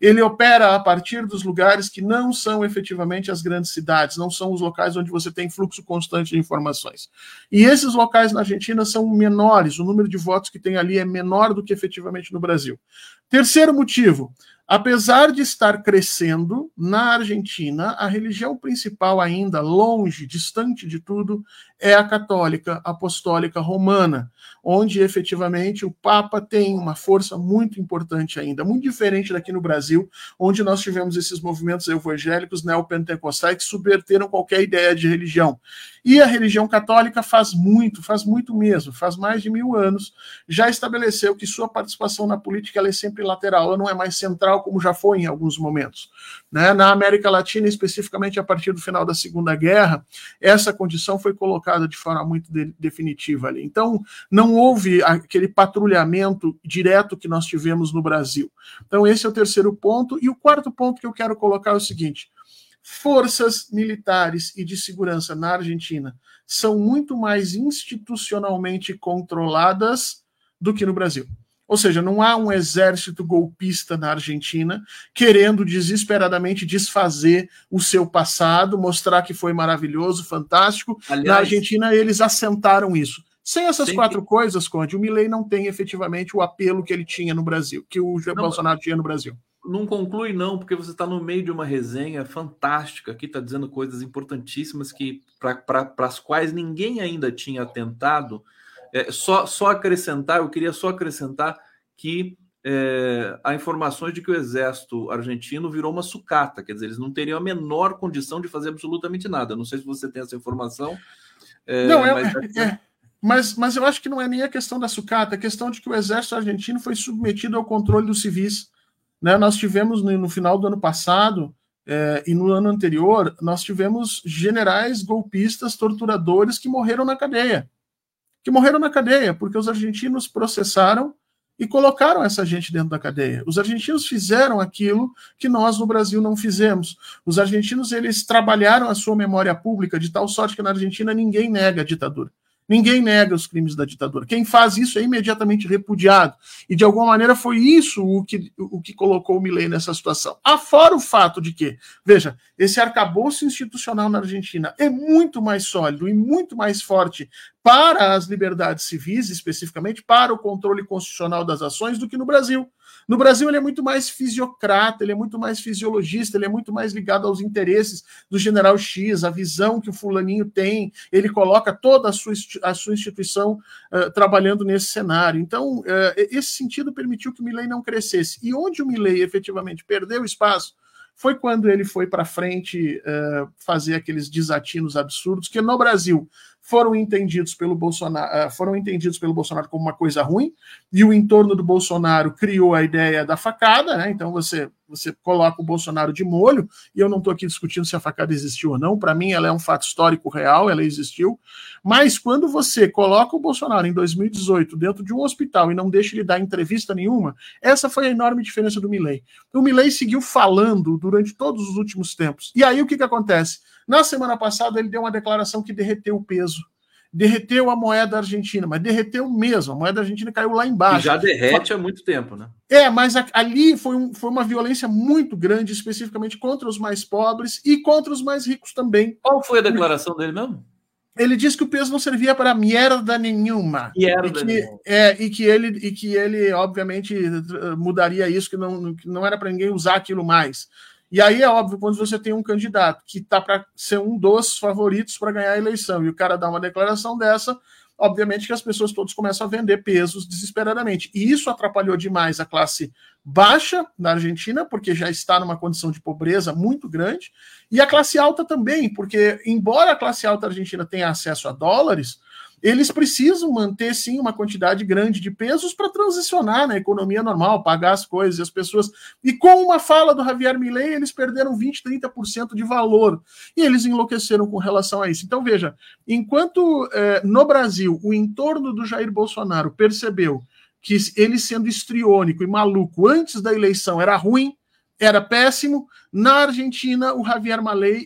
ele opera a partir dos lugares que não são efetivamente as grandes cidades, não são os locais onde você tem fluxo constante de informações. E esses locais na Argentina são menores, o número de votos que tem ali é menor do que efetivamente no Brasil. Terceiro motivo, Apesar de estar crescendo, na Argentina, a religião principal, ainda longe, distante de tudo, é a católica apostólica romana, onde efetivamente o Papa tem uma força muito importante ainda, muito diferente daqui no Brasil, onde nós tivemos esses movimentos evangélicos neopentecostais que subverteram qualquer ideia de religião. E a religião católica faz muito, faz muito mesmo, faz mais de mil anos, já estabeleceu que sua participação na política é sempre lateral, ela não é mais central como já foi em alguns momentos. Né? Na América Latina, especificamente a partir do final da Segunda Guerra, essa condição foi colocada de forma muito de definitiva ali. Então, não houve aquele patrulhamento direto que nós tivemos no Brasil. Então, esse é o terceiro ponto. E o quarto ponto que eu quero colocar é o seguinte: forças militares e de segurança na Argentina são muito mais institucionalmente controladas do que no Brasil. Ou seja, não há um exército golpista na Argentina querendo desesperadamente desfazer o seu passado, mostrar que foi maravilhoso, fantástico. Aliás, na Argentina, eles assentaram isso. Sem essas sempre... quatro coisas, Conde, o Milley não tem efetivamente o apelo que ele tinha no Brasil, que o não, Bolsonaro tinha no Brasil não conclui, não, porque você está no meio de uma resenha fantástica. Aqui está dizendo coisas importantíssimas que para as quais ninguém ainda tinha atentado. É, só, só acrescentar, eu queria só acrescentar que é, há informações de que o exército argentino virou uma sucata, quer dizer, eles não teriam a menor condição de fazer absolutamente nada. Não sei se você tem essa informação. É, não, é, mas... É, mas, mas eu acho que não é nem a questão da sucata, é a questão de que o exército argentino foi submetido ao controle dos civis. Né? Nós tivemos no, no final do ano passado é, e no ano anterior, nós tivemos generais golpistas, torturadores que morreram na cadeia. Que morreram na cadeia, porque os argentinos processaram e colocaram essa gente dentro da cadeia. Os argentinos fizeram aquilo que nós no Brasil não fizemos. Os argentinos eles trabalharam a sua memória pública de tal sorte que na Argentina ninguém nega a ditadura. Ninguém nega os crimes da ditadura. Quem faz isso é imediatamente repudiado. E, de alguma maneira, foi isso o que, o que colocou o Milley nessa situação. Afora o fato de que, veja, esse arcabouço institucional na Argentina é muito mais sólido e muito mais forte para as liberdades civis, especificamente para o controle constitucional das ações, do que no Brasil. No Brasil, ele é muito mais fisiocrata, ele é muito mais fisiologista, ele é muito mais ligado aos interesses do general X, a visão que o fulaninho tem, ele coloca toda a sua, a sua instituição uh, trabalhando nesse cenário. Então, uh, esse sentido permitiu que o Milley não crescesse. E onde o Milley efetivamente perdeu espaço foi quando ele foi para frente uh, fazer aqueles desatinos absurdos que no Brasil foram entendidos pelo Bolsonaro, eh, foram entendidos pelo Bolsonaro como uma coisa ruim, e o entorno do Bolsonaro criou a ideia da facada, né? Então você você coloca o Bolsonaro de molho, e eu não estou aqui discutindo se a facada existiu ou não, para mim ela é um fato histórico real, ela existiu, mas quando você coloca o Bolsonaro em 2018 dentro de um hospital e não deixa ele dar entrevista nenhuma, essa foi a enorme diferença do Milley. O Milley seguiu falando durante todos os últimos tempos. E aí o que, que acontece? Na semana passada, ele deu uma declaração que derreteu o peso. Derreteu a moeda argentina, mas derreteu mesmo. A moeda argentina caiu lá embaixo. E já derrete há muito tempo, né? É, mas ali foi, um, foi uma violência muito grande, especificamente contra os mais pobres e contra os mais ricos também. Qual foi a declaração dele mesmo? ele disse que o peso não servia para merda nenhuma. Merda e, que, é, e, que ele, e que ele, obviamente, mudaria isso, que não, que não era para ninguém usar aquilo mais. E aí é óbvio, quando você tem um candidato que está para ser um dos favoritos para ganhar a eleição e o cara dá uma declaração dessa, obviamente que as pessoas todas começam a vender pesos desesperadamente. E isso atrapalhou demais a classe baixa na Argentina, porque já está numa condição de pobreza muito grande, e a classe alta também, porque embora a classe alta argentina tenha acesso a dólares, eles precisam manter sim uma quantidade grande de pesos para transicionar na economia normal, pagar as coisas e as pessoas. E com uma fala do Javier Milei, eles perderam 20, 30% de valor. E eles enlouqueceram com relação a isso. Então, veja, enquanto eh, no Brasil o entorno do Jair Bolsonaro percebeu que ele sendo estriônico e maluco antes da eleição era ruim, era péssimo. Na Argentina, o Javier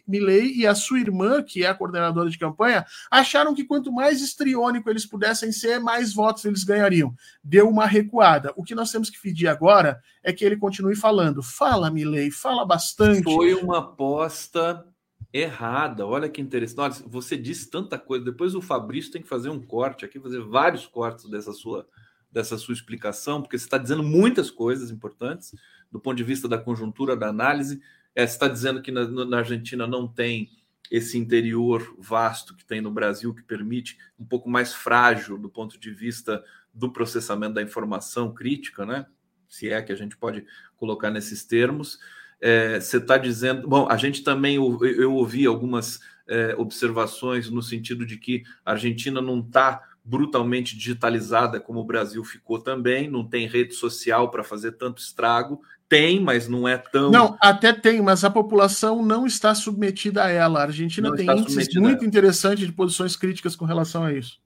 Milei e a sua irmã, que é a coordenadora de campanha, acharam que quanto mais estriônico eles pudessem ser, mais votos eles ganhariam. Deu uma recuada. O que nós temos que pedir agora é que ele continue falando. Fala, Milei, fala bastante. Foi uma aposta errada. Olha que interessante. Olha, você disse tanta coisa. Depois o Fabrício tem que fazer um corte aqui, fazer vários cortes dessa sua dessa sua explicação, porque você está dizendo muitas coisas importantes do ponto de vista da conjuntura, da análise. É, você está dizendo que na, na, Argentina não tem esse interior vasto que tem no Brasil, que permite um pouco mais frágil do ponto de vista do processamento da informação crítica, né? Se é que a gente pode colocar nesses termos. É, você está dizendo. Bom, a gente também eu, eu ouvi algumas é, observações no sentido de que a Argentina não está brutalmente digitalizada como o Brasil ficou também, não tem rede social para fazer tanto estrago, tem, mas não é tão. Não, até tem, mas a população não está submetida a ela. A Argentina não tem índices muito interessantes de posições críticas com relação a isso.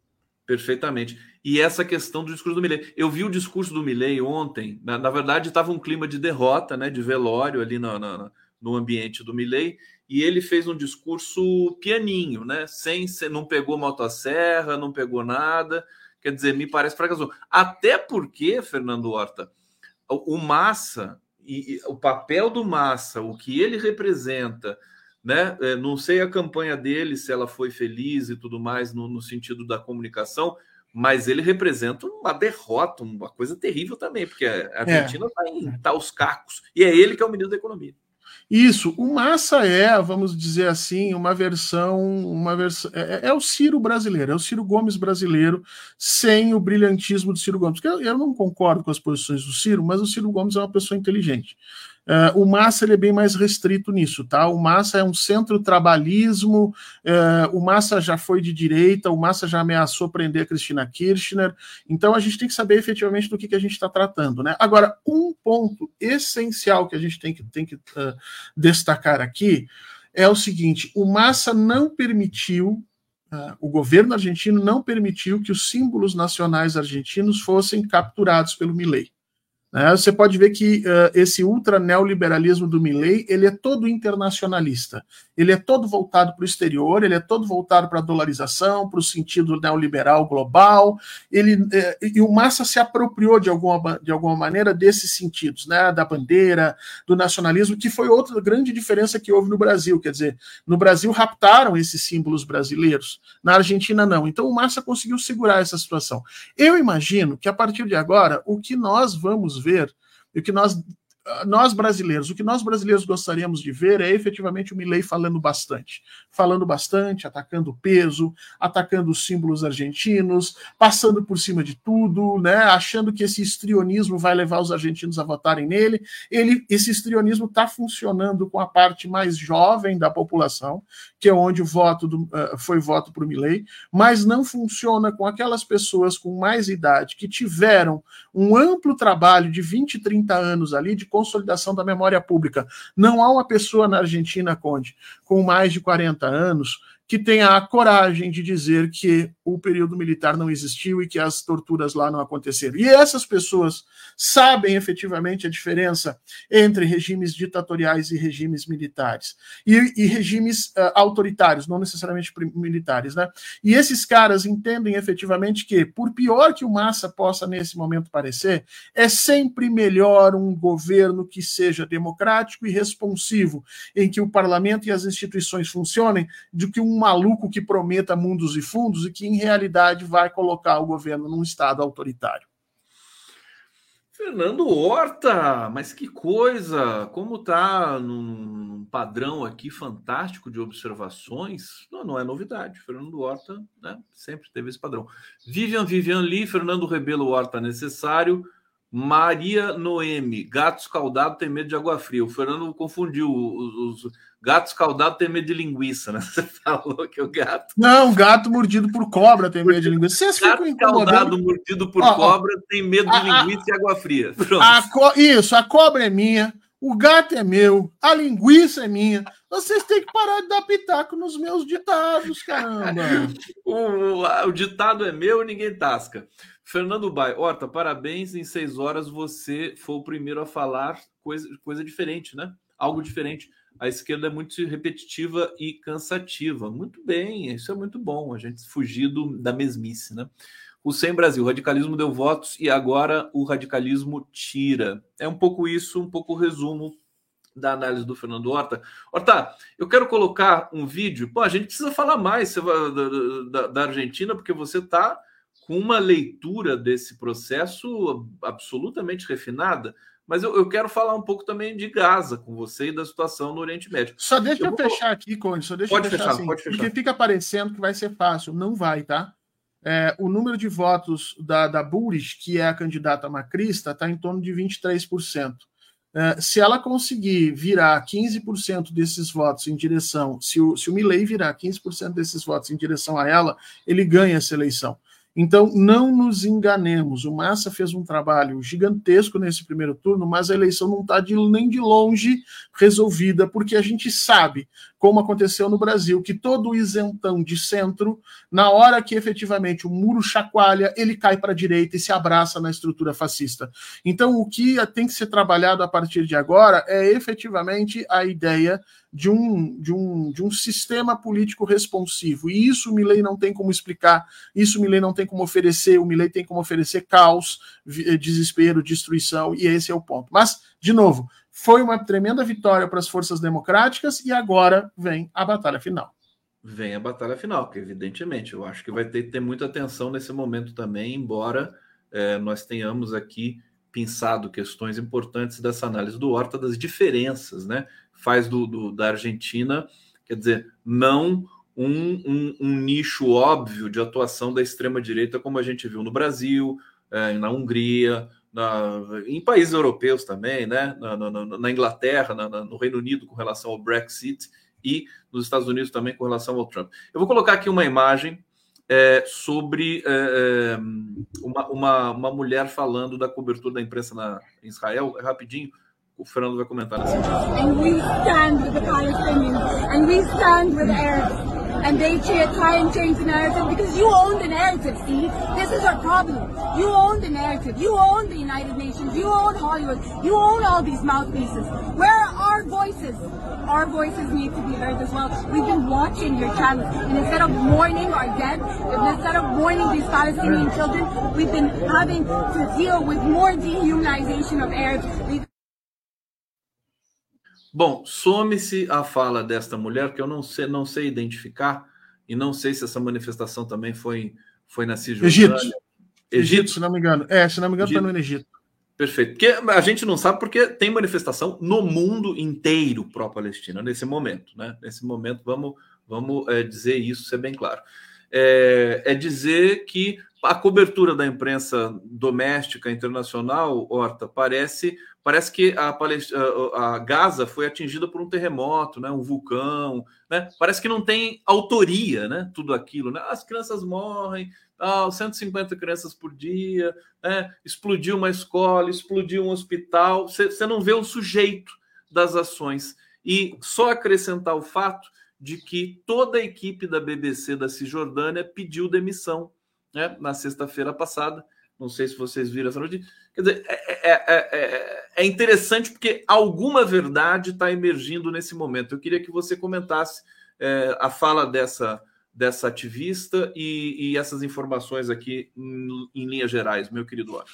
Perfeitamente. E essa questão do discurso do Milley. Eu vi o discurso do Milley ontem, na, na verdade estava um clima de derrota, né, de velório ali no, no, no ambiente do Milley, e ele fez um discurso pianinho, né, sem, sem não pegou motosserra, não pegou nada, quer dizer, me parece fracassou. Até porque, Fernando Horta, o Massa, e, e, o papel do Massa, o que ele representa, né? É, não sei a campanha dele, se ela foi feliz e tudo mais no, no sentido da comunicação, mas ele representa uma derrota, uma coisa terrível também, porque a Argentina está é. em tá os cacos, e é ele que é o ministro da Economia. Isso, o Massa é, vamos dizer assim, uma versão, uma versão é, é, o Ciro brasileiro, é o Ciro Gomes brasileiro, sem o brilhantismo do Ciro Gomes. Eu, eu não concordo com as posições do Ciro, mas o Ciro Gomes é uma pessoa inteligente. Uh, o Massa ele é bem mais restrito nisso, tá? O Massa é um centro-trabalhismo, uh, o Massa já foi de direita, o Massa já ameaçou prender a Cristina Kirchner, então a gente tem que saber efetivamente do que, que a gente está tratando, né? Agora, um ponto essencial que a gente tem que, tem que uh, destacar aqui é o seguinte: o Massa não permitiu o governo argentino não permitiu que os símbolos nacionais argentinos fossem capturados pelo Milei. Né? Você pode ver que uh, esse ultra neoliberalismo do Milley ele é todo internacionalista, ele é todo voltado para o exterior, ele é todo voltado para a dolarização, para o sentido neoliberal global. Ele uh, e o Massa se apropriou de alguma, de alguma maneira desses sentidos, né? Da bandeira, do nacionalismo, que foi outra grande diferença que houve no Brasil. Quer dizer, no Brasil raptaram esses símbolos brasileiros, na Argentina não. Então o Massa conseguiu segurar essa situação. Eu imagino que a partir de agora o que nós vamos ver e o que nós nós brasileiros, o que nós brasileiros gostaríamos de ver é efetivamente o Milley falando bastante, falando bastante, atacando o peso, atacando os símbolos argentinos, passando por cima de tudo, né, achando que esse histrionismo vai levar os argentinos a votarem nele. Ele, esse histrionismo está funcionando com a parte mais jovem da população, que é onde o voto do, uh, foi voto para o Milley, mas não funciona com aquelas pessoas com mais idade que tiveram um amplo trabalho de 20, 30 anos ali de consolidação da memória pública. Não há uma pessoa na Argentina, Conde, com mais de 40 anos que tenha a coragem de dizer que o período militar não existiu e que as torturas lá não aconteceram. E essas pessoas sabem efetivamente a diferença entre regimes ditatoriais e regimes militares e, e regimes uh, autoritários, não necessariamente militares, né? E esses caras entendem efetivamente que, por pior que o Massa possa nesse momento parecer, é sempre melhor um governo que seja democrático e responsivo, em que o parlamento e as instituições funcionem, do que um um maluco que prometa mundos e fundos e que, em realidade, vai colocar o governo num estado autoritário. Fernando Horta, mas que coisa! Como tá num padrão aqui fantástico de observações? Não, não é novidade. Fernando Horta né, sempre teve esse padrão. Vivian Vivian Lee, Fernando Rebelo Horta necessário. Maria Noemi, gato escaldado tem medo de água fria. O Fernando confundiu os, os gato escaldado tem medo de linguiça, né? Você falou que o gato. Não, gato mordido por cobra tem medo de linguiça. Vocês gato escaldado mordido por ó, cobra ó, tem medo de a, linguiça a, e água fria. A co... Isso, a cobra é minha, o gato é meu, a linguiça é minha. Vocês têm que parar de dar pitaco nos meus ditados, caramba. o, o, o ditado é meu e ninguém tasca. Fernando Bai, Horta, parabéns. Em seis horas você foi o primeiro a falar coisa, coisa diferente, né? Algo diferente. A esquerda é muito repetitiva e cansativa. Muito bem, isso é muito bom. A gente fugir do, da mesmice, né? O Sem Brasil, o radicalismo deu votos e agora o radicalismo tira. É um pouco isso, um pouco o resumo da análise do Fernando Horta. Horta, eu quero colocar um vídeo. Pô, a gente precisa falar mais da, da, da Argentina, porque você está com uma leitura desse processo absolutamente refinada. Mas eu, eu, quero falar um pouco também de Gaza com você e da situação no Oriente Médio. Só deixa eu, eu vou... fechar aqui, Conde. Só deixa pode eu fechar, fechar assim, pode fechar. Porque fica parecendo que vai ser fácil. Não vai, tá? É, o número de votos da, da Bullish, que é a candidata macrista, está em torno de 23%. É, se ela conseguir virar 15% desses votos em direção, se o, se o Milley virar 15% desses votos em direção a ela, ele ganha essa eleição. Então, não nos enganemos. O Massa fez um trabalho gigantesco nesse primeiro turno, mas a eleição não está nem de longe resolvida, porque a gente sabe, como aconteceu no Brasil, que todo isentão de centro, na hora que efetivamente o muro chacoalha, ele cai para a direita e se abraça na estrutura fascista. Então, o que tem que ser trabalhado a partir de agora é efetivamente a ideia de um, de um, de um sistema político responsivo. E isso o Milley não tem como explicar, isso o Milley não tem como oferecer, o Milley tem como oferecer caos, eh, desespero, destruição, e esse é o ponto. Mas, de novo, foi uma tremenda vitória para as forças democráticas e agora vem a batalha final. Vem a batalha final, que evidentemente eu acho que vai ter que ter muita atenção nesse momento também, embora é, nós tenhamos aqui pensado questões importantes dessa análise do Horta, das diferenças, né? faz do, do da Argentina, quer dizer, não um, um, um, nicho óbvio de atuação da extrema-direita, como a gente viu no Brasil, é, na Hungria, na, em países europeus também, né? na, na, na Inglaterra, no Reino Unido com relação ao Brexit e nos Estados Unidos também com relação ao Trump. Eu vou colocar aqui uma imagem é, sobre é, é uma, uma, uma mulher falando da cobertura da imprensa na, em Israel, é rapidinho, o Fernando vai comentar. And we stand with the Palestinians and we stand with Arabs. And they try and change the narrative because you own the narrative, Steve. This is our problem. You own the narrative. You own the United Nations. You own Hollywood. You own all these mouthpieces. Where are our voices? Our voices need to be heard as well. We've been watching your channels, and instead of mourning our dead, instead of mourning these Palestinian children, we've been having to deal with more dehumanization of Arabs. We've Bom, some-se a fala desta mulher que eu não sei, não sei identificar e não sei se essa manifestação também foi, foi na Cisjordânia. Egito. Egito. Egito, se não me engano. É, se não me engano, está no Egito. Perfeito. Porque a gente não sabe porque tem manifestação no mundo inteiro pró-Palestina nesse momento, né? Nesse momento, vamos, vamos é, dizer isso, ser bem claro. É, é dizer que a cobertura da imprensa doméstica internacional, Horta, parece parece que a, a, Gaza foi atingida por um terremoto, né, um vulcão, né? Parece que não tem autoria, né? Tudo aquilo, né? As crianças morrem, ah, 150 crianças por dia, né? Explodiu uma escola, explodiu um hospital. Você não vê o sujeito das ações. E só acrescentar o fato de que toda a equipe da BBC da Cisjordânia pediu demissão né, na sexta-feira passada. Não sei se vocês viram essa notícia. Quer dizer, é, é, é, é interessante porque alguma verdade está emergindo nesse momento. Eu queria que você comentasse a fala dessa, dessa ativista e, e essas informações aqui em, em, linhas gerais, meu querido Otto.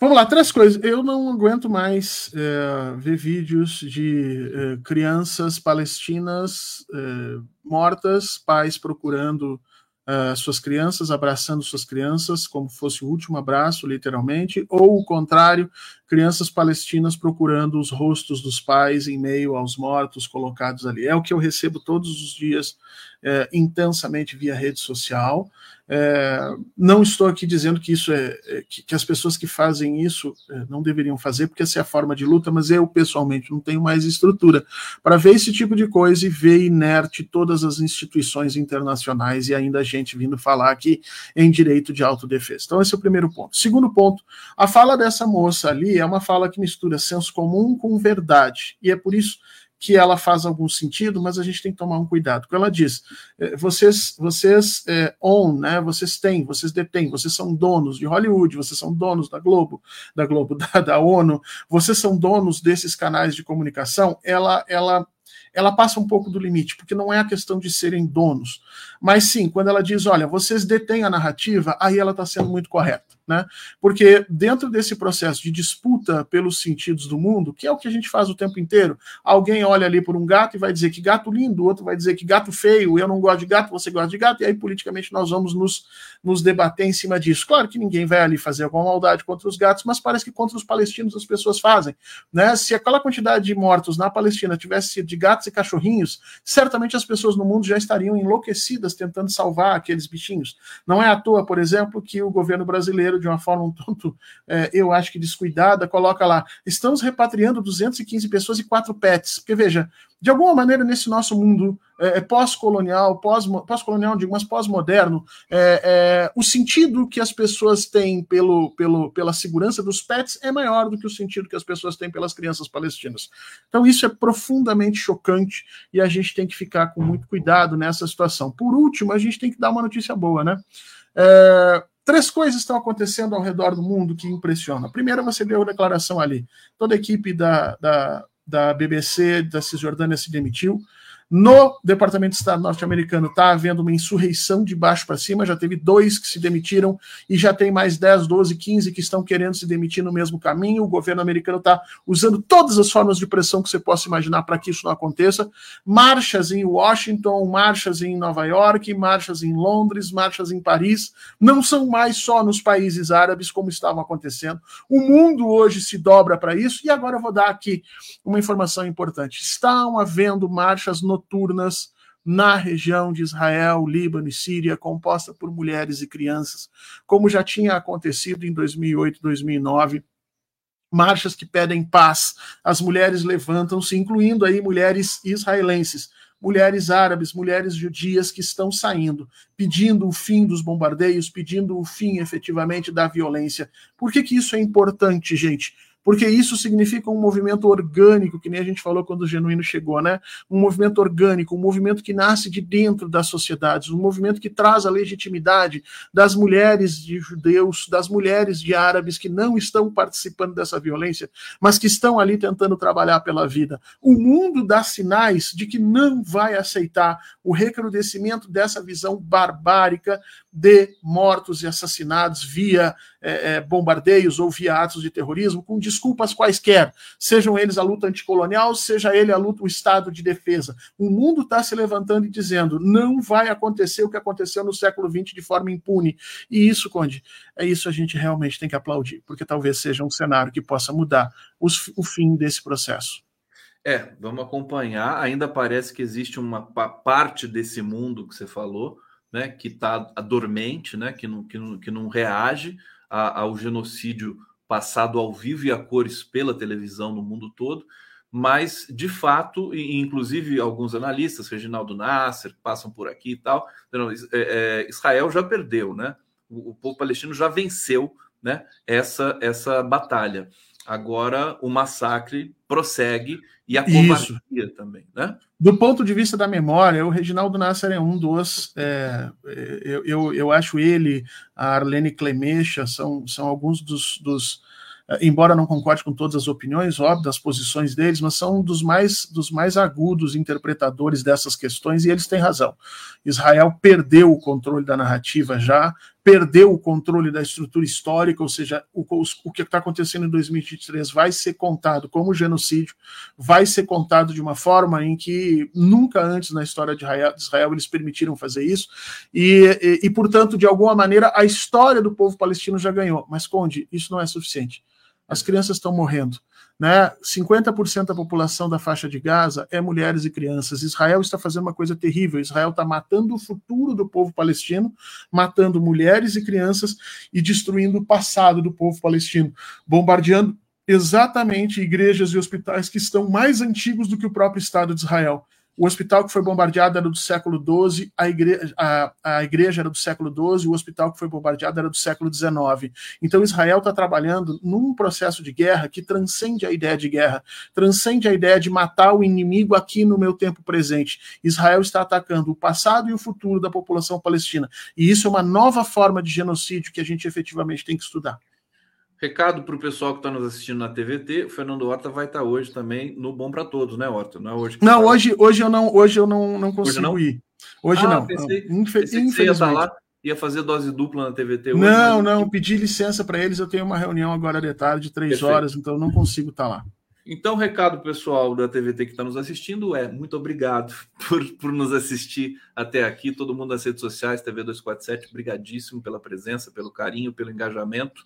Vamos lá, três coisas. Eu não aguento mais é, ver vídeos de é, crianças palestinas é, mortas, pais procurando uh, suas crianças, abraçando suas crianças, como fosse o último abraço, literalmente, ou o contrário, crianças palestinas procurando os rostos dos pais em meio aos mortos colocados ali. É o que eu recebo todos os dias é, intensamente via rede social. É, não estou aqui dizendo que isso é, é que, que, as pessoas que fazem isso é, não deveriam fazer, porque essa é a forma de luta, mas eu pessoalmente não tenho mais estrutura para ver esse tipo de coisa e ver inerte todas as instituições internacionais e ainda a gente vindo falar aqui em direito de autodefesa. Então, esse é o primeiro ponto. Segundo ponto, a fala dessa moça ali é uma fala que mistura senso comum com verdade, e é por isso que ela faz algum sentido, mas a gente tem que tomar um cuidado. Porque ela diz: eh, vocês, vocês é, own, né? Vocês têm, vocês detêm, vocês são donos de Hollywood, vocês são donos da Globo, da Globo, da, da ONU, vocês são donos desses canais de comunicação. Ela, ela ela passa um pouco do limite, porque não é a questão de serem donos, mas sim, quando ela diz, olha, vocês detêm a narrativa, aí ela está sendo muito correta né? Porque dentro desse processo de disputa pelos sentidos do mundo, que é o que a gente faz o tempo inteiro, alguém olha ali por um gato e vai dizer que gato lindo, outro vai dizer que gato feio, eu não gosto de gato, você gosta de gato, e aí politicamente nós vamos nos, nos debater em cima disso. Claro que ninguém vai ali fazer alguma maldade contra os gatos, mas parece que contra os palestinos as pessoas fazem, né? Se aquela quantidade de mortos na Palestina tivesse sido de gatos e cachorrinhos, certamente as pessoas no mundo já estariam enlouquecidas tentando salvar aqueles bichinhos. Não é à toa, por exemplo, que o governo brasileiro brasileiro, de uma forma um tanto, é, eu acho que descuidada, coloca lá: estamos repatriando 215 pessoas e quatro pets. Porque, veja, de alguma maneira, nesse nosso mundo é, é pós-colonial, pós-colonial, digo, mas pós-moderno, é, é, o sentido que as pessoas têm pelo, pelo, pela segurança dos pets é maior do que o sentido que as pessoas têm pelas crianças palestinas. Então, isso é profundamente chocante e a gente tem que ficar com muito cuidado nessa situação. Por último, a gente tem que dar uma notícia boa, né? É, Três coisas estão acontecendo ao redor do mundo que impressionam. A primeira, você deu a declaração ali. Toda a equipe da, da, da BBC, da Cisjordânia, se demitiu. No Departamento de Estado norte-americano está havendo uma insurreição de baixo para cima, já teve dois que se demitiram e já tem mais 10, 12, 15 que estão querendo se demitir no mesmo caminho. O governo americano está usando todas as formas de pressão que você possa imaginar para que isso não aconteça. Marchas em Washington, marchas em Nova York, marchas em Londres, marchas em Paris, não são mais só nos países árabes como estavam acontecendo. O mundo hoje se dobra para isso e agora eu vou dar aqui uma informação importante. Estão havendo marchas no noturnas na região de Israel, Líbano e Síria, composta por mulheres e crianças, como já tinha acontecido em 2008, 2009 marchas que pedem paz. As mulheres levantam-se, incluindo aí mulheres israelenses, mulheres árabes, mulheres judias que estão saindo, pedindo o fim dos bombardeios, pedindo o fim efetivamente da violência. Por que, que isso é importante, gente? Porque isso significa um movimento orgânico, que nem a gente falou quando o Genuíno chegou, né? Um movimento orgânico, um movimento que nasce de dentro das sociedades, um movimento que traz a legitimidade das mulheres de judeus, das mulheres de árabes que não estão participando dessa violência, mas que estão ali tentando trabalhar pela vida. O mundo dá sinais de que não vai aceitar o recrudescimento dessa visão barbárica de mortos e assassinados via é, é, bombardeios ou via atos de terrorismo, com desculpas quaisquer, sejam eles a luta anticolonial, seja ele a luta, o Estado de defesa. O mundo está se levantando e dizendo: não vai acontecer o que aconteceu no século XX de forma impune. E isso, Conde, é isso a gente realmente tem que aplaudir, porque talvez seja um cenário que possa mudar os, o fim desse processo. É, vamos acompanhar. Ainda parece que existe uma parte desse mundo que você falou né, que está dormente, né, que, não, que, não, que não reage a, ao genocídio passado ao vivo e a cores pela televisão no mundo todo, mas de fato, e inclusive alguns analistas, Reginaldo Nasser, passam por aqui e tal, não, é, é, Israel já perdeu, né? O, o, povo palestino já venceu, né? Essa essa batalha. Agora o massacre prossegue e a covardia também, né? Do ponto de vista da memória, o Reginaldo Nasser é um dos. É, eu, eu, eu, acho ele, a Arlene Clemecha, são, são alguns dos, dos embora não concorde com todas as opiniões, óbvio, das posições deles, mas são um dos mais, dos mais agudos interpretadores dessas questões, e eles têm razão. Israel perdeu o controle da narrativa já, perdeu o controle da estrutura histórica, ou seja, o, o que está acontecendo em 2023 vai ser contado como genocídio, vai ser contado de uma forma em que nunca antes na história de Israel, de Israel eles permitiram fazer isso, e, e, e, portanto, de alguma maneira, a história do povo palestino já ganhou. Mas, Conde, isso não é suficiente as crianças estão morrendo. Né? 50% da população da faixa de Gaza é mulheres e crianças. Israel está fazendo uma coisa terrível. Israel está matando o futuro do povo palestino, matando mulheres e crianças e destruindo o passado do povo palestino, bombardeando exatamente igrejas e hospitais que estão mais antigos do que o próprio Estado de Israel. O hospital que foi bombardeado era do século XII, a igreja, a, a igreja era do século XII, o hospital que foi bombardeado era do século XIX. Então Israel está trabalhando num processo de guerra que transcende a ideia de guerra, transcende a ideia de matar o inimigo aqui no meu tempo presente. Israel está atacando o passado e o futuro da população palestina. E isso é uma nova forma de genocídio que a gente efetivamente tem que estudar. Recado para o pessoal que está nos assistindo na TVT, o Fernando Horta vai estar tá hoje também no Bom para Todos, né, Horta? Não é hoje. não, hoje, hoje eu não, hoje eu não, não consigo hoje não? ir. Hoje ah, não. Pensei, não. Infe pensei infelizmente. ia estar lá, ia fazer dose dupla na TVT hoje. Não, mas... não, pedi licença para eles. Eu tenho uma reunião agora de tarde, três Perfeito. horas, então não consigo estar lá. Então, recado pessoal da TVT que está nos assistindo é muito obrigado por, por nos assistir até aqui. Todo mundo nas redes sociais, TV 247, brigadíssimo pela presença, pelo carinho, pelo engajamento.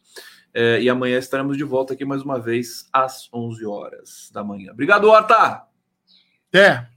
É, e amanhã estaremos de volta aqui mais uma vez às 11 horas da manhã. Obrigado, Horta! Até!